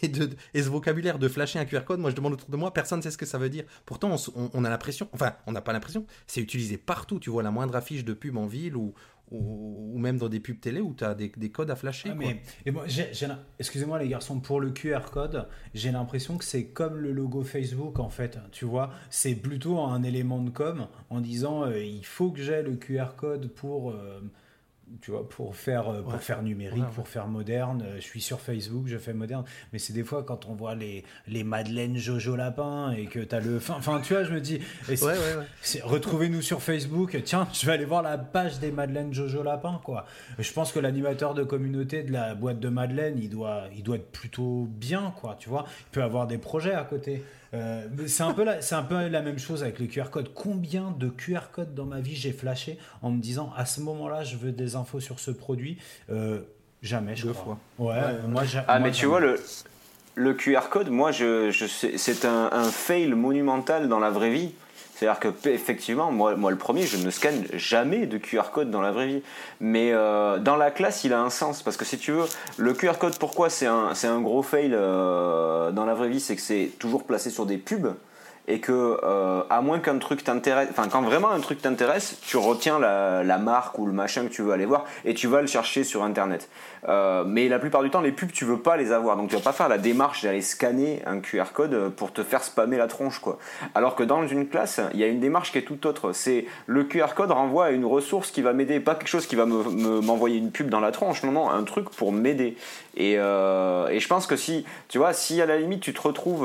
et, de, et ce vocabulaire de flasher un QR code, moi je demande autour de moi, personne ne sait ce que ça veut dire. Pourtant, on, a l'impression, enfin, on n'a pas l'impression, c'est utilisé partout. Tu vois la moindre affiche de pub en ville ou, ou, ou même dans des pubs télé où tu as des, des codes à flasher. Ah, mais, et moi, j'ai- j'ai l'im- excusez-moi les garçons, pour le QR code, j'ai l'impression que c'est comme le logo Facebook en fait. Tu vois, c'est plutôt un élément de com en disant euh, il faut que j'ai le QR code pour. euh, tu vois, pour faire, euh, pour faire numérique, Ouais, ouais. pour faire moderne, euh, je suis sur Facebook, je fais moderne. Mais c'est des fois quand on voit les, les Madeleine Jojo Lapin et que tu as le. Enfin, tu vois, je me dis. Retrouvez-nous sur Facebook. Tiens, je vais aller voir la page des Madeleine Jojo Lapin, quoi. Je pense que l'animateur de communauté de la boîte de Madeleine, il doit, il doit être plutôt bien, quoi. Tu vois, il peut avoir des projets à côté. Euh, c'est un peu la, c'est un peu la même chose avec les QR codes. Combien de QR codes dans ma vie j'ai flashé en me disant à ce moment-là, je veux des infos sur ce produit? Euh, jamais, je Deux crois. fois. Ouais, Ouais. moi, Ah moi, mais tu vois le le QR code, moi je, je sais- c'est un, un fail monumental dans la vraie vie. C'est-à-dire que effectivement, moi, le premier, je ne scanne jamais de QR code dans la vraie vie. Mais euh, dans la classe, il a un sens parce que si tu veux, le QR code, pourquoi c'est un, c'est un gros fail euh, dans la vraie vie, c'est que c'est toujours placé sur des pubs et que euh, à moins qu'un truc t'intéresse, enfin quand vraiment un truc t'intéresse, tu retiens la, la marque ou le machin que tu veux aller voir et tu vas le chercher sur internet. Euh, mais la plupart du temps, les pubs, tu veux pas les avoir, donc tu vas pas faire la démarche d'aller scanner un QR code pour te faire spammer la tronche, quoi. Alors que dans une classe, il y a une démarche qui est tout autre. C'est le QR code renvoie à une ressource qui va m'aider, pas quelque chose qui va me- me- m'envoyer une pub dans la tronche, non, non, un truc pour m'aider. Et, euh, et je pense que si, tu vois, si à la limite tu te retrouves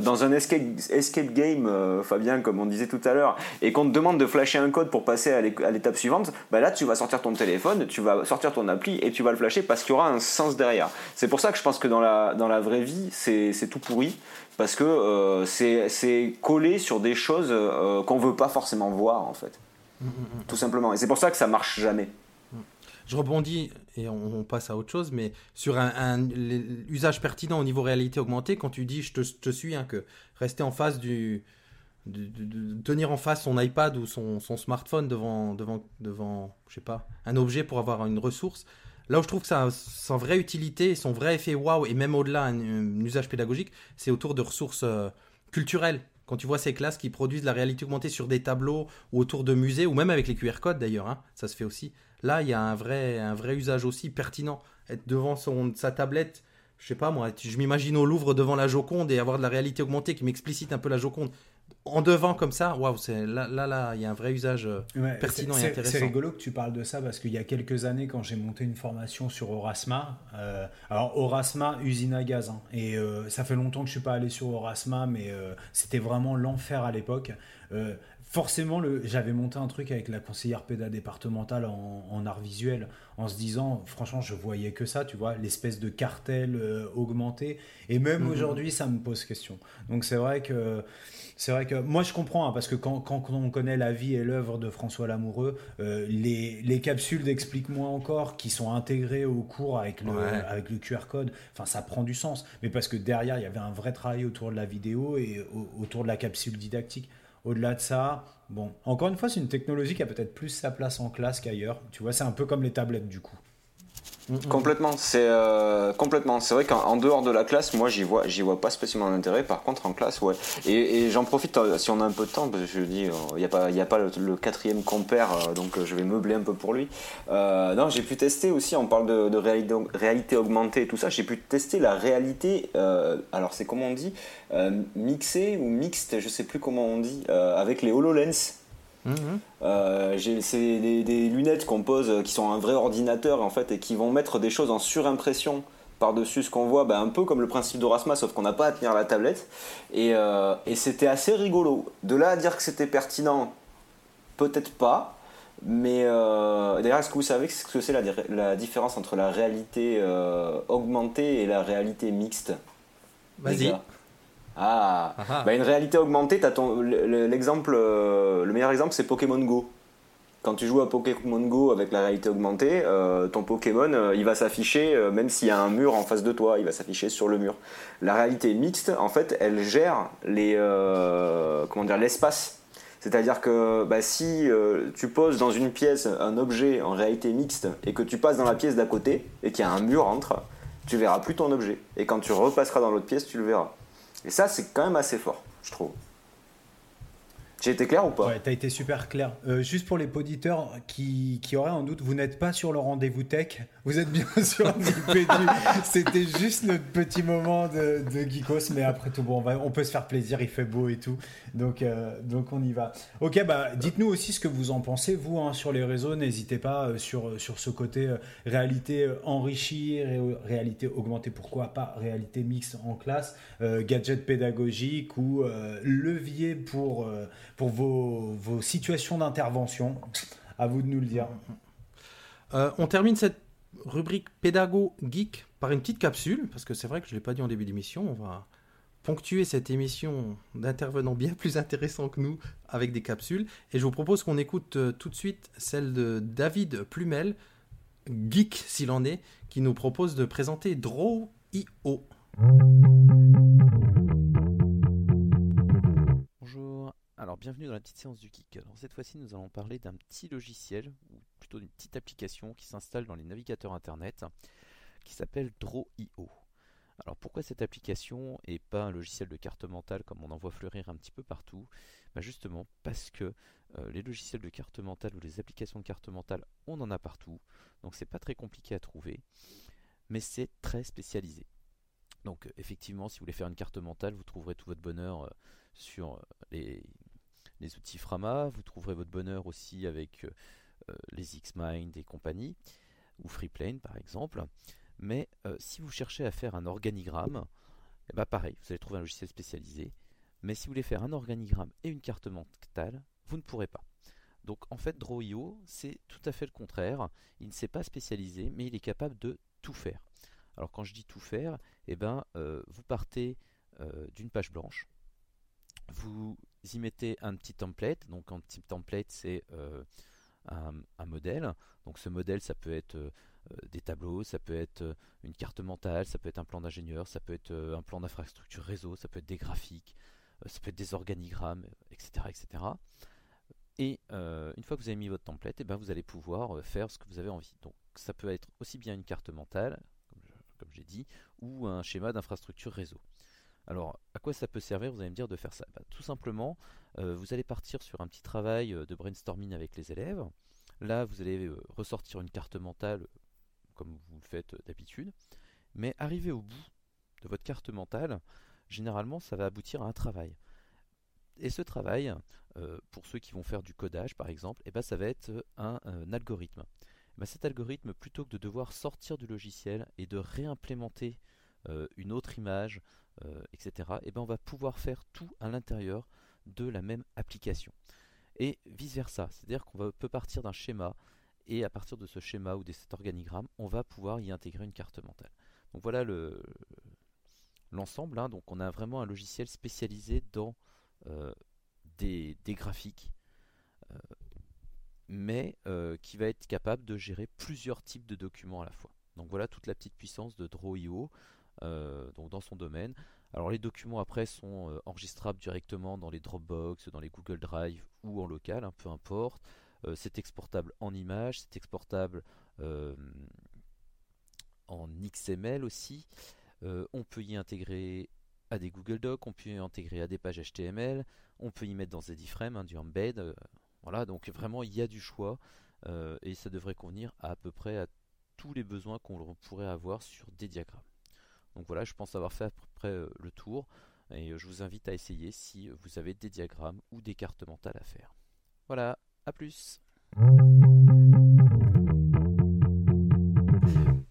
dans un escape, escape game, euh, Fabien, comme on disait tout à l'heure, et qu'on te demande de flasher un code pour passer à l'é- à l'étape suivante, bah là tu vas sortir ton téléphone, tu vas sortir ton appli et tu vas le flasher parce qu'il y aura un sens derrière. C'est pour ça que je pense que dans la, dans la vraie vie, c'est tout pourri. Parce que euh, c'est collé sur des choses euh, qu'on veut pas forcément voir en fait. Tout simplement. Et c'est pour ça que ça marche jamais. Je rebondis et on, on passe à autre chose, mais sur un, un- l'usage pertinent au niveau réalité augmentée, quand tu dis je te, je te suis, hein, que rester en face du, tenir en face son iPad ou son, smartphone devant, devant, devant, je sais pas, un objet pour avoir une ressource. Là où je trouve que ça a vraie utilité, son vrai effet waouh, et même au-delà un usage pédagogique, c'est autour de ressources euh, culturelles. Quand tu vois ces classes qui produisent de la réalité augmentée sur des tableaux ou autour de musées, ou même avec les QR codes d'ailleurs, hein, ça se fait aussi. Là, il y a un vrai, un vrai usage aussi pertinent. Être devant son, sa tablette, je sais pas moi, je m'imagine au Louvre devant la Joconde et avoir de la réalité augmentée qui m'explicite un peu la Joconde. En devant comme ça, waouh, c'est là, là, là, il y a un vrai usage. euh, Ouais, pertinent et intéressant. C'est rigolo que tu parles de ça parce qu'il y a quelques années, quand j'ai monté une formation sur Orasma, euh, alors Orasma, usine à gaz, hein, et euh, ça fait longtemps que je suis pas allé sur Orasma, mais euh, c'était vraiment l'enfer à l'époque. Forcément, le- j'avais monté un truc avec la conseillère péda départementale en, en art visuel, en se disant, franchement, je voyais que ça, tu vois, l'espèce de cartel euh, augmenté, et même Mhm. aujourd'hui, ça me pose question. Donc c'est vrai que c'est vrai que moi je comprends hein, parce que quand, quand on connaît la vie et l'œuvre de François Lamoureux, euh, les, les capsules d'explique-moi encore qui sont intégrées au cours avec le, Ouais. avec le QR code, enfin ça prend du sens. Mais parce que derrière il y avait un vrai travail autour de la vidéo et au- autour de la capsule didactique. Au-delà de ça, bon, encore une fois c'est une technologie qui a peut-être plus sa place en classe qu'ailleurs. Tu vois, c'est un peu comme les tablettes du coup. Complètement, c'est euh, complètement. C'est vrai qu'en en dehors de la classe, moi, j'y vois, j'y vois pas spécialement d'intérêt. Par contre, en classe, ouais. Et, j'en profite euh, si on a un peu de temps, parce que je dis, il n'y a pas, il a pas le, quatrième compère, euh, donc euh, je vais meubler un peu pour lui. Euh, non, j'ai pu tester aussi. On parle de, réalité, augmentée et tout ça. J'ai pu tester la réalité. euh, alors, c'est comment on dit, euh, mixée ou mixte, je sais plus comment on dit, euh, avec les Hololens. Euh, j'ai- c'est des, des lunettes qu'on pose euh, qui sont un vrai ordinateur en fait et qui vont mettre des choses en surimpression par-dessus ce qu'on voit, bah, un peu comme le principe d'Orasma, sauf qu'on n'a pas à tenir la tablette. Et, euh, et c'était assez rigolo. De là à dire que c'était pertinent, peut-être pas. Mais euh, d'ailleurs, est-ce que vous savez ce que c'est la, la différence entre la réalité augmentée et la réalité mixte Vas-y. Ah, Ah ah. bah, une réalité augmentée, t'as ton, le- le- l'exemple, euh, le meilleur exemple, c'est Pokémon Go. Quand tu joues à Pokémon Go avec la réalité augmentée, euh, ton Pokémon, euh, il va s'afficher, même s'il y a un mur en face de toi, il va s'afficher sur le mur. La réalité mixte, en fait, elle gère les, comment dire, l'espace. C'est-à-dire que bah, si tu poses dans une pièce un objet en réalité mixte et que tu passes dans la pièce d'à côté et qu'il y a un mur entre, tu verras plus ton objet. Et quand tu repasseras dans l'autre pièce, tu le verras. Et ça, c'est quand même assez fort, je trouve. J'ai été clair ou pas Ouais, t'as été super clair. Euh, juste pour les auditeurs qui, qui auraient un doute, vous n'êtes pas sur le rendez-vous tech, vous êtes bien Nipédu. C'était juste notre petit moment de, geekos, mais après tout, bon, on, peut se faire plaisir, il fait beau et tout. Donc, euh, donc on y va. Ok, bah dites-nous aussi ce que vous en pensez, vous, hein, sur les réseaux. N'hésitez pas euh, sur, sur ce côté réalité enrichie, ré- réalité augmentée, pourquoi pas réalité mixte en classe, gadget pédagogique ou levier pour, pour vos, vos situations d'intervention. À vous de nous le dire. Euh, on termine cette rubrique pédago geek par une petite capsule, parce que c'est vrai que je ne l'ai pas dit en début d'émission, on va ponctuer cette émission d'intervenants bien plus intéressants que nous avec des capsules. Et je vous propose qu'on écoute euh, tout de suite celle de David Plumel, geek s'il en est, qui nous propose de présenter Draw.io. alors bienvenue dans la petite séance du Geek. Alors cette fois-ci nous allons parler d'un petit logiciel, ou plutôt d'une petite application qui s'installe dans les navigateurs internet, qui s'appelle Draw.io. Alors pourquoi cette application et pas un logiciel de carte mentale comme on en voit fleurir un petit peu partout? Bah Justement parce que euh, les logiciels de carte mentale ou les applications de carte mentale, on en a partout, donc c'est pas très compliqué à trouver, mais c'est très spécialisé. Donc effectivement, si vous voulez faire une carte mentale, vous trouverez tout votre bonheur euh, sur les, les outils Frama, vous trouverez votre bonheur aussi avec euh, euh, les Xmind et compagnie, ou Freeplane par exemple. Mais euh, si vous cherchez à faire un organigramme, eh ben pareil, vous allez trouver un logiciel spécialisé. Mais si vous voulez faire un organigramme et une carte mentale, vous ne pourrez pas. Donc en fait, Draw.io, c'est tout à fait le contraire. Il ne s'est pas spécialisé, mais il est capable de tout faire. Alors quand je dis tout faire, eh ben, euh, vous partez d'une page blanche, vous y mettez un petit template. Donc un petit template, c'est euh, un, modèle. Donc ce modèle, ça peut être euh, des tableaux, ça peut être euh, une carte mentale, ça peut être un plan d'ingénieur, ça peut être un plan d'infrastructure réseau, ça peut être des graphiques. ça peut être des organigrammes, etc. etc. Et une fois que vous avez mis votre template, eh ben vous allez pouvoir faire ce que vous avez envie. Donc ça peut être aussi bien une carte mentale, comme j'ai dit, ou un schéma d'infrastructure réseau. Alors, à quoi ça peut servir Vous allez me dire de faire ça? Bah, tout simplement, vous allez partir sur un petit travail de brainstorming avec les élèves. Là, vous allez ressortir une carte mentale, comme vous le faites d'habitude. Mais arrivé au bout de votre carte mentale, généralement, ça va aboutir à un travail. Et ce travail, pour ceux qui vont faire du codage par exemple, eh ben, ça va être un, algorithme. Eh ben, cet algorithme, plutôt que de devoir sortir du logiciel et de réimplémenter une autre image, etc., eh ben, on va pouvoir faire tout à l'intérieur de la même application. Et vice-versa, c'est-à-dire qu'on peut partir d'un schéma, et à partir de ce schéma ou de cet organigramme, on va pouvoir y intégrer une carte mentale. Donc voilà l'ensemble. Hein. Donc on a vraiment un logiciel spécialisé dans euh, des, graphiques, euh, mais euh, qui va être capable de gérer plusieurs types de documents à la fois. Donc voilà toute la petite puissance de Draw.io donc dans son domaine. Alors les documents après sont enregistrables directement dans les Dropbox, dans les Google Drive ou en local, hein, peu importe. c'est exportable en images, c'est exportable en XML aussi. Euh, on peut y intégrer à des Google Docs, on peut y intégrer à des pages HTML, on peut y mettre dans ZFrame, hein, du embed. Euh, voilà, donc vraiment il y a du choix euh, et ça devrait convenir à, peu près à tous les besoins qu'on pourrait avoir sur des diagrammes. Donc voilà, je pense avoir fait à peu près le tour et je vous invite à essayer si vous avez des diagrammes ou des cartes mentales à faire. Voilà, à plus.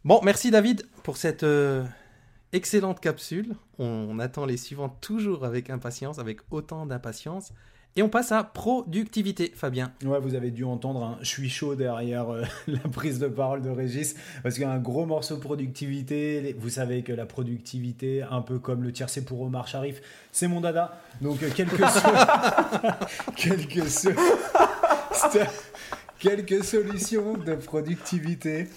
Bon, merci David pour cette euh, excellente capsule. On, attend les suivantes toujours avec impatience, avec autant d'impatience. Et on passe à productivité, Fabien. Ouais, vous avez dû entendre un je suis chaud derrière euh, la prise de parole de Régis, parce qu'il y a un gros morceau productivité. Vous savez que la productivité, un peu comme le tiercé pour Omar Sharif, c'est mon dada. Donc, euh, quelques solutions de productivité.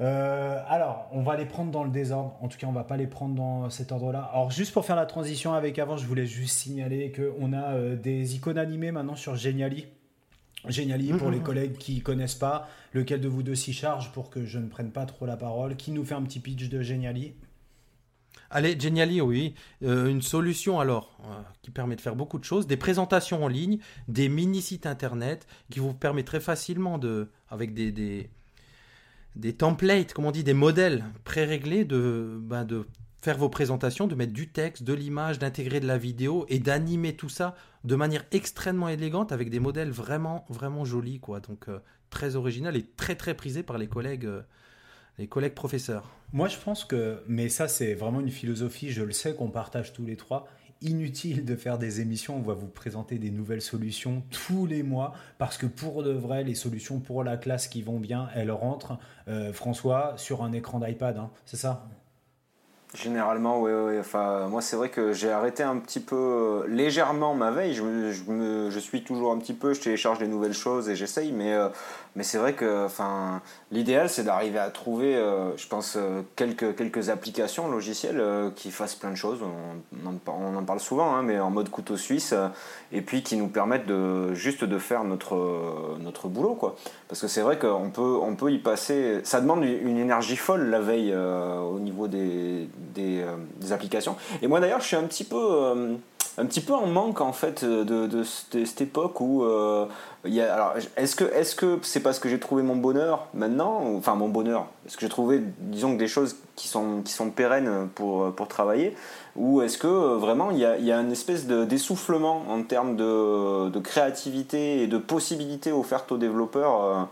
Euh, alors, on va les prendre dans le désordre. En tout cas, on va pas les prendre dans cet ordre-là. Alors, juste pour faire la transition avec avant, je voulais juste signaler qu'on a euh, des icônes animées maintenant sur Geniali. Geniali, pour les collègues qui connaissent pas, lequel de vous deux s'y charge pour que je ne prenne pas trop la parole Qui nous fait un petit pitch de Geniali Allez, Geniali, oui. Euh, une solution alors qui permet de faire beaucoup de choses, des présentations en ligne, des mini-sites internet qui vous permettraient facilement de, avec des des templates, comme on dit, des modèles pré-réglés de, ben de faire vos présentations, de mettre du texte, de l'image, d'intégrer de la vidéo et d'animer tout ça de manière extrêmement élégante avec des modèles vraiment, vraiment jolis, quoi. Donc, euh, très original et très, très prisé par les collègues, euh, les collègues professeurs. Moi, je pense que, mais ça, c'est vraiment une philosophie, je le sais, qu'on partage tous les trois inutile de faire des émissions. On va vous présenter des nouvelles solutions tous les mois parce que pour de vrai, les solutions pour la classe qui vont bien, elles rentrent, euh, François, sur un écran d'iPad. Hein. c'est ça? Généralement, oui, oui. Enfin, moi, c'est vrai que j'ai arrêté un petit peu euh, légèrement ma veille. Je, suis toujours un petit peu, je télécharge des nouvelles choses et j'essaye, mais euh, mais c'est vrai que enfin, l'idéal, c'est d'arriver à trouver, euh, je pense, euh, quelques, quelques applications logicielles euh, qui fassent plein de choses. On, en, parle souvent, hein, mais en mode couteau suisse, et puis qui nous permettent de, juste de faire notre, notre boulot. Quoi. Parce que c'est vrai qu'on peut, on peut y passer. Ça demande une énergie folle la veille au niveau des, des, des, applications. Et moi d'ailleurs, je suis un petit peu un petit peu en manque en fait de, de, cette époque où euh, il y a, alors est-ce que est-ce que c'est parce que j'ai trouvé mon bonheur maintenant enfin mon bonheur est-ce que j'ai trouvé disons des choses qui sont qui sont pérennes pour pour travailler ou est-ce que euh, vraiment il y a, il y a une espèce de d'essoufflement en termes de, créativité et de possibilités offertes aux développeurs euh,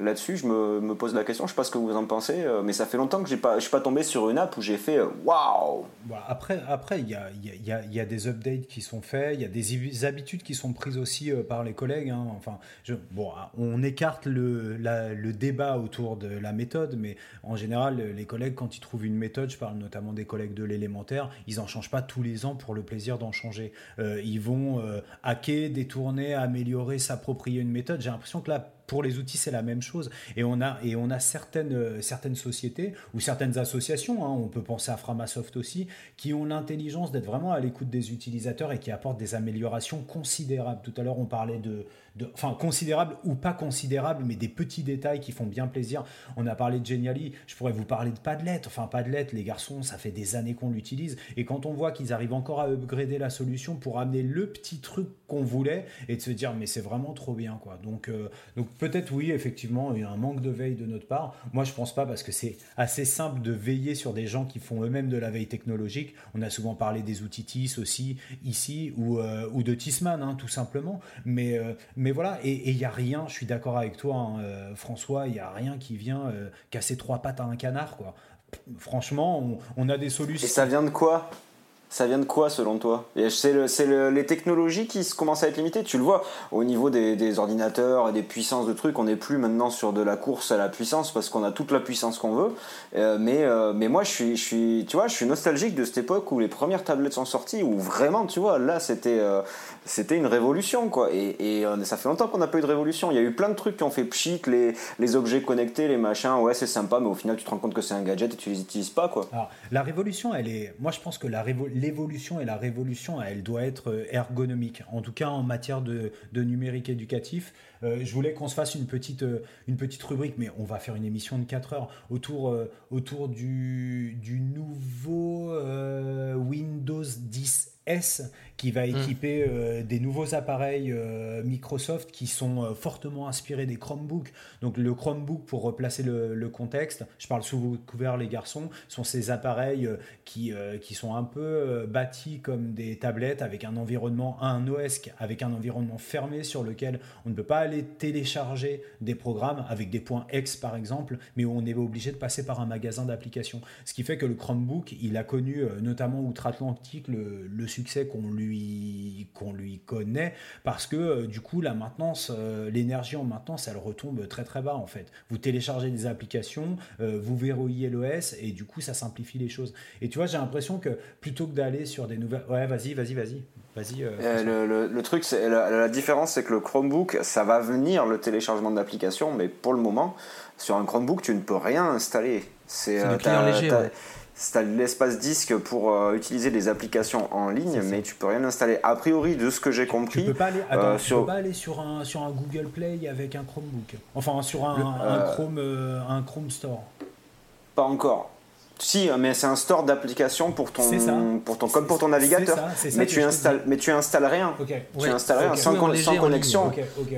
là-dessus, je me, pose la question, je ne sais pas ce que vous en pensez, euh, mais ça fait longtemps que je ne suis pas tombé sur une app où j'ai fait euh, waouh bah, Après, après il y a, y, a, y a, des updates qui sont faits, il y a des habitudes qui sont prises aussi euh, par les collègues. Hein. Enfin, je, bon, on écarte le, le débat autour de la méthode, mais en général, les collègues, quand ils trouvent une méthode, je parle notamment des collègues de l'élémentaire, ils n'en changent pas tous les ans pour le plaisir d'en changer. ils vont hacker, détourner, améliorer, s'approprier une méthode. J'ai l'impression que là, pour les outils, c'est la même chose. Et on a, certaines, certaines sociétés ou certaines associations, hein, on peut penser à Framasoft aussi, qui ont l'intelligence d'être vraiment à l'écoute des utilisateurs et qui apportent des améliorations considérables. Tout à l'heure, on parlait de, enfin considérables ou pas considérables, mais des petits détails qui font bien plaisir. On a parlé de Geniali, je pourrais vous parler de Padlet. Enfin, Padlet, les garçons, ça fait des années qu'on l'utilise. Et quand on voit qu'ils arrivent encore à upgrader la solution pour amener le petit truc qu'on voulait et de se dire, mais c'est vraiment trop bien, quoi. Donc, euh, donc peut-être oui, effectivement, il y a un manque de veille de notre part. Moi, je pense pas parce que c'est assez simple de veiller sur des gens qui font eux-mêmes de la veille technologique. On a souvent parlé des outils TIS aussi ici ou, euh, ou de Tisman, hein, tout simplement. Mais, euh, voilà, et il n'y a rien, je suis d'accord avec toi, hein, euh, François, il n'y a rien qui vient euh, casser trois pattes à un canard, quoi. Franchement, on, on a des solutions. Et ça vient de quoi? Ça vient de quoi selon toi? C'est le, les technologies qui commencent à être limitées. Tu le vois au niveau des, ordinateurs et des puissances de trucs. On n'est plus maintenant sur de la course à la puissance parce qu'on a toute la puissance qu'on veut. Euh, mais, euh, mais moi, je suis, nostalgique de cette époque où les premières tablettes sont sorties. Où vraiment, tu vois, là, c'était euh, une révolution. Et, ça fait longtemps qu'on n'a pas eu de révolution. Il y a eu plein de trucs qui ont fait pchit, les, objets connectés, les machins. Ouais, c'est sympa, mais au final, tu te rends compte que c'est un gadget et tu les utilises pas, quoi. Alors, la révolution, elle est. Moi, je pense que la révolution l'évolution et la révolution, elle doit être euh, ergonomique, en tout cas en matière de, numérique éducatif. Euh, je voulais qu'on se fasse une petite, euh, une petite rubrique, mais on va faire une émission de 4 heures autour, autour du, du nouveau Windows 10 S qui va hmm. équiper euh, des nouveaux appareils euh, Microsoft qui sont euh, fortement inspirés des Chromebooks. Donc le Chromebook, pour replacer le, contexte, je parle sous vos couverts les garçons, sont ces appareils qui, qui sont un peu bâtis comme des tablettes avec un environnement, un OS avec un environnement fermé sur lequel on ne peut pas aller télécharger des programmes avec des points X par exemple, mais où on est obligé de passer par un magasin d'applications. Ce qui fait que le Chromebook, il a connu notamment outre-Atlantique le, le succès qu'on lui, qu'on lui connaît, parce que euh, du coup, la maintenance, euh, l'énergie en maintenance, elle retombe très très bas en fait. Vous téléchargez des applications, euh, vous verrouillez l'OS, et du coup, ça simplifie les choses. Et tu vois, j'ai l'impression que plutôt que d'aller sur des nouvelles. Ouais, vas-y, vas-y, vas-y. Vas-y. le, le, truc, c'est la, la, différence, c'est que le Chromebook, ça va venir le téléchargement d'applications, mais pour le moment, sur un Chromebook, tu ne peux rien installer. C'est un client léger tu as l'espace disque pour euh, utiliser des applications en ligne, mais tu peux rien installer. A priori, de ce que j'ai compris, tu peux pas aller, euh, sur... peux pas aller sur un sur un Google Play avec un Chromebook. Enfin, sur un, un euh, Chrome un Chrome Store. Pas encore. Si, mais c'est un store d'applications pour ton, pour ton, comme pour ton navigateur. mais, tu installes, mais tu installes rien. Tu installes rien sans, sans connexion.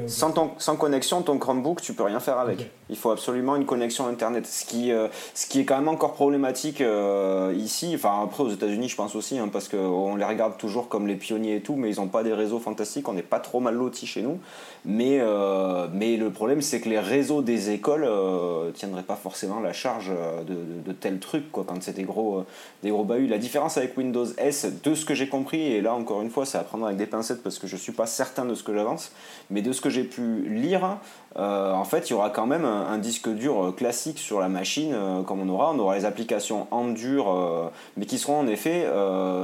Sans, ton, sans connexion, ton Chromebook, tu peux rien faire avec. Il faut absolument une connexion Internet. Ce qui, euh, ce qui est quand même encore problématique euh, ici. Enfin, après, aux États-Unis, je pense aussi, hein, parce qu'on les regarde toujours comme les pionniers et tout, mais ils n'ont pas des réseaux fantastiques. On n'est pas trop mal lotis chez nous. Mais, euh, mais le problème, c'est que les réseaux des écoles ne tiendraient pas forcément la charge de, de, de tels trucs quoi, quand c'est des gros, euh, des gros bahuts. La différence avec Windows S, de ce que j'ai compris, et là encore une fois, c'est à prendre avec des pincettes parce que je ne suis pas certain de ce que j'avance, mais de ce que j'ai pu lire, euh, en fait, il y aura quand même un, disque dur euh, classique sur la machine, comme on aura. On aura les applications en dur, mais qui seront en effet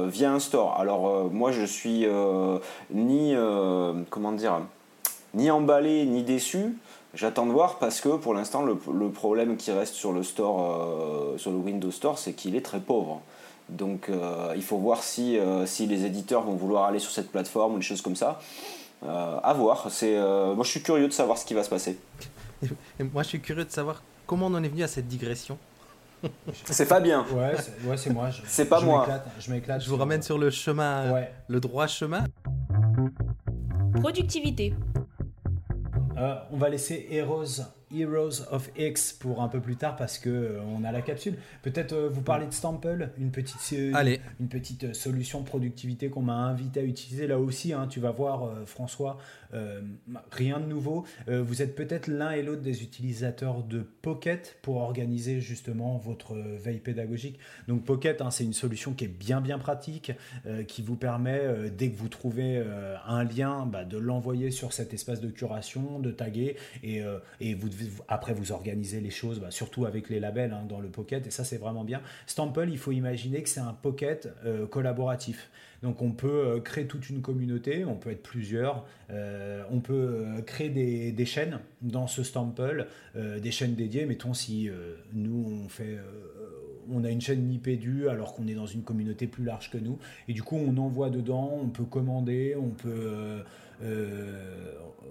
via un store. Alors, moi, je suis ni, comment dire, ni emballé ni déçu. J'attends de voir parce que pour l'instant, le, problème qui reste sur le store, euh, sur le Windows Store, c'est qu'il est très pauvre. Donc euh, il faut voir si, euh, si les éditeurs vont vouloir aller sur cette plateforme ou des choses comme ça. à voir. C'est, moi, je suis curieux de savoir ce qui va se passer. Et moi, je suis curieux de savoir comment on en est venu à cette digression. C'est Fabien. Ouais, c'est, moi. c'est pas moi. je m'éclate. Je vous ramène sur le chemin, le droit chemin. Productivité. Euh, on va laisser Heroes, Heroes of X pour un peu plus tard parce que euh, on a la capsule. Peut-être euh, vous parler de Stample, une petite, une petite solution productivité qu'on m'a invité à utiliser là aussi. Hein, tu vas voir, François, euh, rien de nouveau. Euh, vous êtes peut-être l'un et l'autre des utilisateurs de Pocket pour organiser justement votre veille pédagogique. Donc Pocket, hein, c'est une solution qui est bien bien pratique, euh, qui vous permet, dès que vous trouvez un lien, bah, de l'envoyer sur cet espace de curation, de taguer, et, et vous après vous organisez les choses, bah, surtout avec les labels hein, dans le Pocket, et ça c'est vraiment bien. Stample, il faut imaginer que c'est un Pocket euh, collaboratif. Donc on peut euh, créer toute une communauté, on peut être plusieurs, euh, on peut créer des, chaînes dans ce Stample, des chaînes dédiées. Mettons si nous on fait on a une chaîne Nipédu alors qu'on est dans une communauté plus large que nous. Et du coup, on envoie dedans, on peut commander, on peut,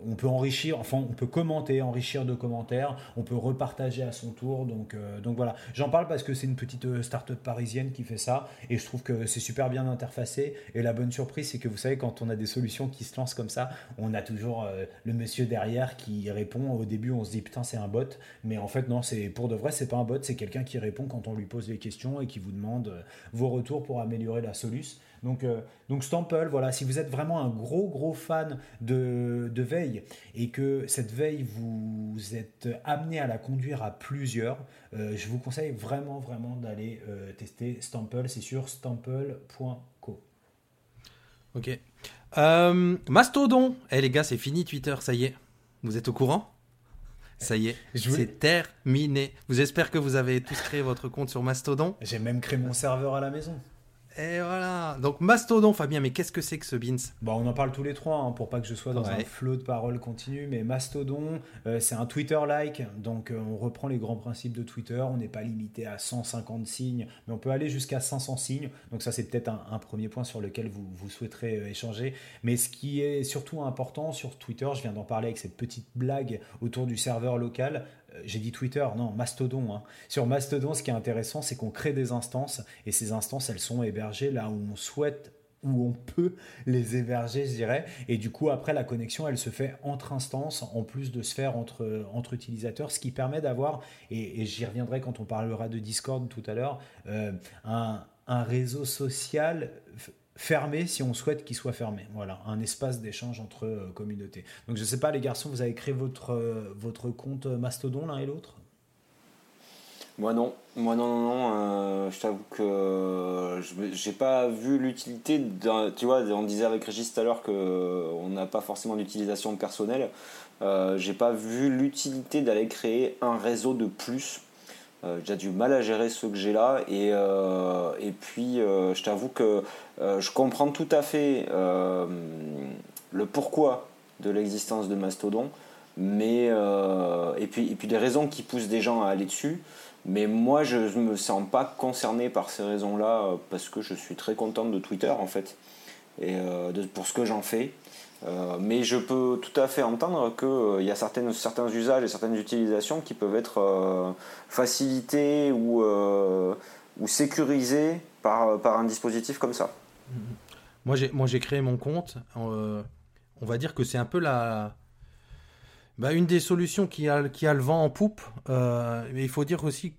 on peut enrichir, enfin on peut commenter, enrichir de commentaires, on peut repartager à son tour. Donc, euh, voilà, j'en parle parce que c'est une petite euh, start-up parisienne qui fait ça et je trouve que c'est super bien interfacé. Et la bonne surprise, c'est que vous savez, quand on a des solutions qui se lancent comme ça, on a toujours le monsieur derrière qui répond. Au début, on se dit putain, c'est un bot, mais en fait, non, c'est pour de vrai, c'est pas un bot, c'est quelqu'un qui répond quand on lui pose des questions et qui vous demande vos retours pour améliorer la solution. Donc, euh, donc Stample, voilà, si vous êtes vraiment un gros gros fan de, veille et que cette veille vous êtes amené à la conduire à plusieurs, euh, je vous conseille vraiment vraiment d'aller euh, tester Stample. C'est sur stample.co. Ok. Mastodon. Eh les gars, c'est fini Twitter, ça y est. Vous êtes au courant? Ça y est, c'est terminé. Vous espère que vous avez tous créé votre compte sur Mastodon? J'ai même créé mon serveur à la maison. Et voilà. Donc Mastodon, Fabien, mais qu'est-ce que c'est que ce Beans? Bon, on en parle tous les trois hein, pour pas que je sois dans un flot de paroles continu. Mais Mastodon, euh, c'est un Twitter-like. Donc euh, on reprend les grands principes de Twitter. On n'est pas limité à 150 signes, mais on peut aller jusqu'à 500 signes. Donc ça, c'est peut-être un, premier point sur lequel vous, vous souhaiterez euh, échanger. Mais ce qui est surtout important sur Twitter, je viens d'en parler avec cette petite blague autour du serveur local. Euh, j'ai dit Twitter, non, Mastodon. Hein. Sur Mastodon, ce qui est intéressant, c'est qu'on crée des instances et ces instances, elles sont hébergées là où on souhaite où on peut les héberger, je dirais. Et du coup, après, la connexion, elle se fait entre instances, en plus de se faire entre, entre utilisateurs, ce qui permet d'avoir, et, j'y reviendrai quand on parlera de Discord tout à l'heure, euh, un, un, réseau social fermé si on souhaite qu'il soit fermé. Voilà, un espace d'échange entre euh, communautés. Donc je sais pas les garçons, vous avez créé votre, euh, compte Mastodon l'un et l'autre? Moi non, moi non, non, non, euh, je t'avoue que j'ai pas vu l'utilité, tu vois, on disait avec Régis tout à l'heure qu'on n'a pas forcément d'utilisation personnelle, j'ai pas vu l'utilité d'aller créer un réseau de plus euh, j'ai du mal à gérer ceux que j'ai là et, euh, et puis euh, je t'avoue que je comprends tout à fait le pourquoi de l'existence de Mastodon mais et puis et puis raisons qui poussent des gens à aller dessus. Mais moi je ne me sens pas concerné par ces raisons là parce que je suis très content de Twitter en fait. Et pour ce que j'en fais euh, mais je peux tout à fait entendre qu'il euh, y a certains usages et certaines utilisations qui peuvent être euh, facilités ou, ou sécurisés par, un dispositif comme ça. Moi, j'ai, moi, j'ai créé mon compte. on va dire que c'est un peu la, bah, une des solutions qui a, qui a le vent en poupe. mais il faut dire aussi,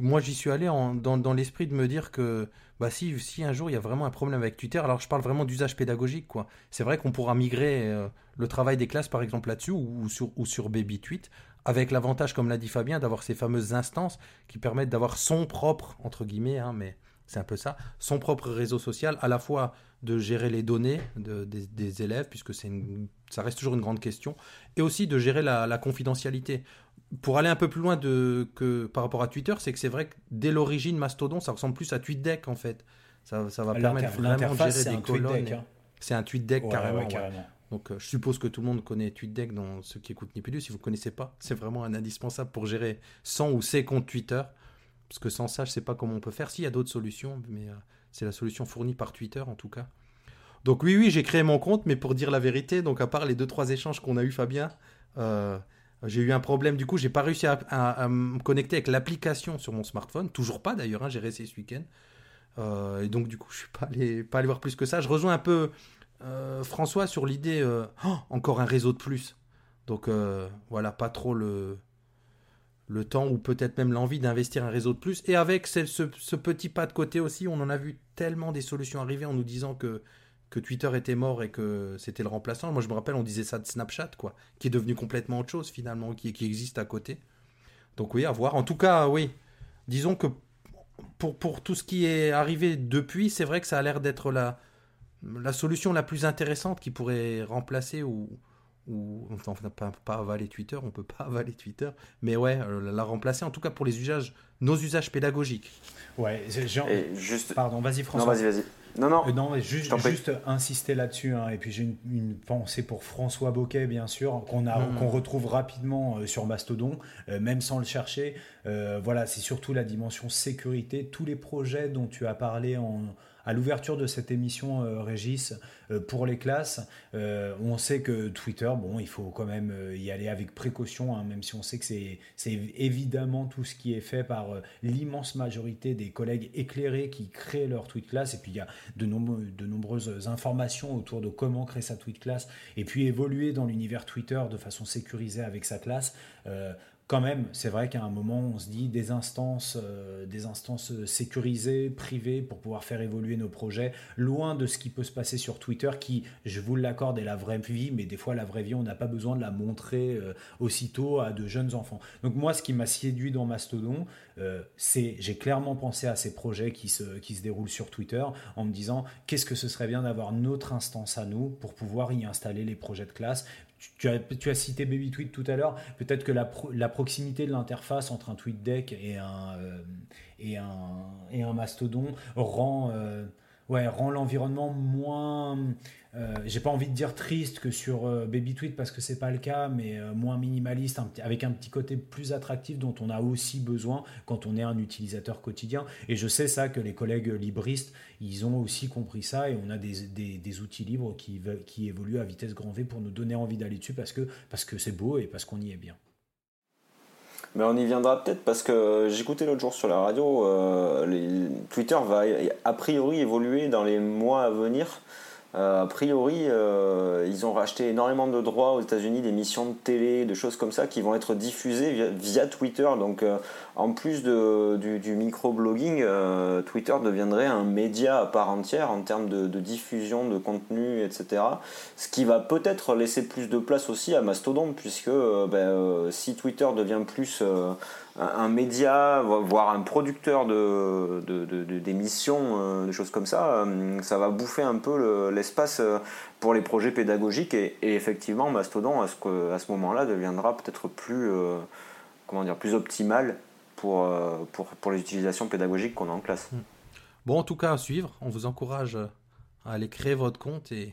moi, j'y suis allé dans, dans l'esprit de me dire que bah si, si un jour il y a vraiment un problème avec Twitter, alors je parle vraiment d'usage pédagogique, quoi. C'est vrai qu'on pourra migrer euh, le travail des classes, par exemple, là-dessus, ou, sur, ou sur avec l'avantage, comme l'a dit Fabien, d'avoir ces fameuses instances qui permettent d'avoir son propre, entre guillemets, hein, mais c'est un peu ça, son propre réseau social, à la fois de gérer les données des, élèves, puisque c'est ça reste toujours une grande question, et aussi de gérer la confidentialité pour aller un peu plus loin de, que par rapport à Twitter, c'est que c'est vrai que dès l'origine, Mastodon, ça ressemble plus à TweetDeck en fait. Ça, ça va permettre vraiment de gérer des colonnes. Hein. C'est un TweetDeck carrément. Donc euh, je suppose que tout le monde connaît TweetDeck dans ceux qui écoutent Nipédu. Si vous ne connaissez pas, c'est vraiment un indispensable pour gérer son ou ses comptes Twitter. Parce que sans ça, je ne sais pas comment on peut faire. S'il y a d'autres solutions, mais euh, c'est la solution fournie par Twitter en tout cas. Donc oui, oui, j'ai créé mon compte, mais pour dire la vérité, donc à part les deux trois échanges qu'on a eu, Fabien, euh, j'ai eu un problème, du coup, j'ai pas réussi à, me connecter avec l'application sur mon smartphone. Toujours pas d'ailleurs, hein, j'ai resté ce week-end. Euh, et donc, du coup, je suis pas allé, pas allé voir plus que ça. Je rejoins un peu euh, François sur l'idée euh, oh, encore un réseau de plus. Donc, voilà, pas trop le, le temps ou peut-être même l'envie d'investir un réseau de plus. Et avec ce, ce, petit pas de côté aussi, on en a vu tellement des solutions arriver en nous disant que que Twitter était mort et que c'était le remplaçant. Moi, je me rappelle, on disait ça de Snapchat, quoi, qui est devenu complètement autre chose finalement, qui, existe à côté. Donc oui, à voir. En tout cas, oui, disons que pour, pour tout ce qui est arrivé depuis, c'est vrai que ça a l'air d'être la, la solution la plus intéressante qui pourrait remplacer ou, ou on ne peut pas avaler Twitter, on peut pas avaler Twitter. Mais ouais, euh, la remplacer, en tout cas pour les usages, nos usages pédagogiques. Ouais, genre... juste... Pardon, vas-y François. Non, vas-y, vas-y. Non, non. Euh, non, juste, juste insister là-dessus. Hein. Et puis j'ai une, pensée pour François Boquet, bien sûr, qu'on a, mmh. qu'on retrouve rapidement euh, sur Mastodon, euh, même sans le chercher. voilà, c'est surtout la dimension sécurité. Tous les projets dont tu as parlé en, à l'ouverture de cette émission, euh, Régis, euh, pour les classes, euh, on sait que Twitter, bon, il faut quand même y aller avec précaution, hein, même si on sait que c'est évidemment tout ce qui est fait par l'immense majorité des collègues éclairés qui créent leur tweet class. Et puis il y a de, de nombreuses informations autour de comment créer sa tweet class et puis évoluer dans l'univers Twitter de façon sécurisée avec sa classe quand même, c'est vrai qu'à un moment, on se dit des instances, euh, des instances sécurisées, privées, pour pouvoir faire évoluer nos projets, loin de ce qui peut se passer sur Twitter, qui, je vous l'accorde, est la vraie vie, mais des fois, la vraie vie, on n'a pas besoin de la montrer euh, aussitôt à de jeunes enfants. Donc moi, ce qui m'a séduit dans Mastodon, euh, c'est, j'ai clairement pensé à ces projets qui se déroulent sur Twitter, en me disant, qu'est-ce que ce serait bien d'avoir notre instance à nous pour pouvoir y installer les projets de classe, tu as, cité Baby Tweet tout à l'heure. Peut-être que la, proximité de l'interface entre un TweetDeck et un, euh, et un, et un Mastodon rend, euh, ouais, rend l'environnement moins. Euh, j'ai pas envie de dire triste que sur euh, Baby Tweet parce que c'est pas le cas, mais euh, moins minimaliste, avec un petit côté plus attractif dont on a aussi besoin quand on est un utilisateur quotidien. Et je sais ça que les collègues libristes, ils ont aussi compris ça et on a des, des, des outils libres qui, qui évoluent à vitesse grand V pour nous donner envie d'aller dessus parce que parce que c'est beau et parce qu'on y est bien. Mais on y viendra peut-être parce que j'écoutais l'autre jour sur la radio, Twitter va a priori évoluer dans les mois à venir euh, a priori, euh, ils ont racheté énormément de droits aux États-Unis, d'émissions de télé, de choses comme ça qui vont être diffusées via, Twitter. Donc, euh, en plus du, du microblogging, Twitter deviendrait un média à part entière en termes de, diffusion de contenu, etc. Ce qui va peut-être laisser plus de place aussi à Mastodon, puisque ben, si Twitter devient plus un, média, voire un producteur de, d'émissions, euh, des choses comme ça, euh, ça va bouffer un peu l'espace euh, pour les projets pédagogiques et, effectivement Mastodon à ce, ce moment-là deviendra peut-être plus, plus optimal pour, pour, pour les utilisations pédagogiques qu'on a en classe. Bon, en tout cas, à suivre. On vous encourage à aller créer votre compte et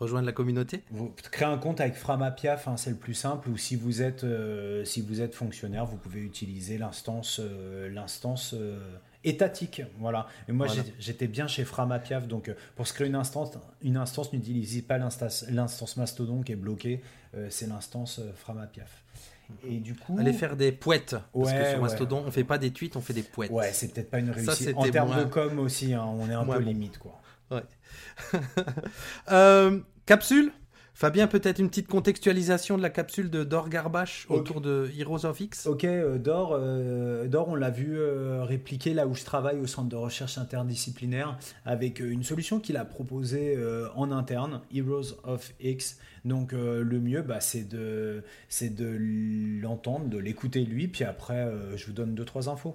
rejoindre la communauté? Vous créez un compte avec Framapiaf, hein, c'est le plus simple. Ou si vous êtes, euh, si vous êtes fonctionnaire, vous pouvez utiliser l'instance, euh, l'instance euh, étatique. Voilà. Et moi, j'étais bien chez Framapiaf. Donc, pour se créer une instance, une instance, n'utilisez pas l'instance Mastodon qui est bloquée. c'est l'instance Framapiaf. Et du coup, aller faire des poètes parce que sur Mastodon, on fait pas des tweets, on fait des poètes. Ouais, c'est peut-être pas une réussite. en termes de com aussi, hein, on est un peu limite quoi. Ouais. Euh, capsule Fabien, peut-être une petite contextualisation de la capsule de Dor Garbache autour de Heroes of X? Ok, euh, Dor, euh, Dor, on l'a vu répliquer là où je travaille au centre de recherche interdisciplinaire avec une solution qu'il a proposée en interne, Heroes of X. Donc le mieux, bah, c'est de, de l'entendre, de l'écouter lui, puis après, je vous donne deux trois infos.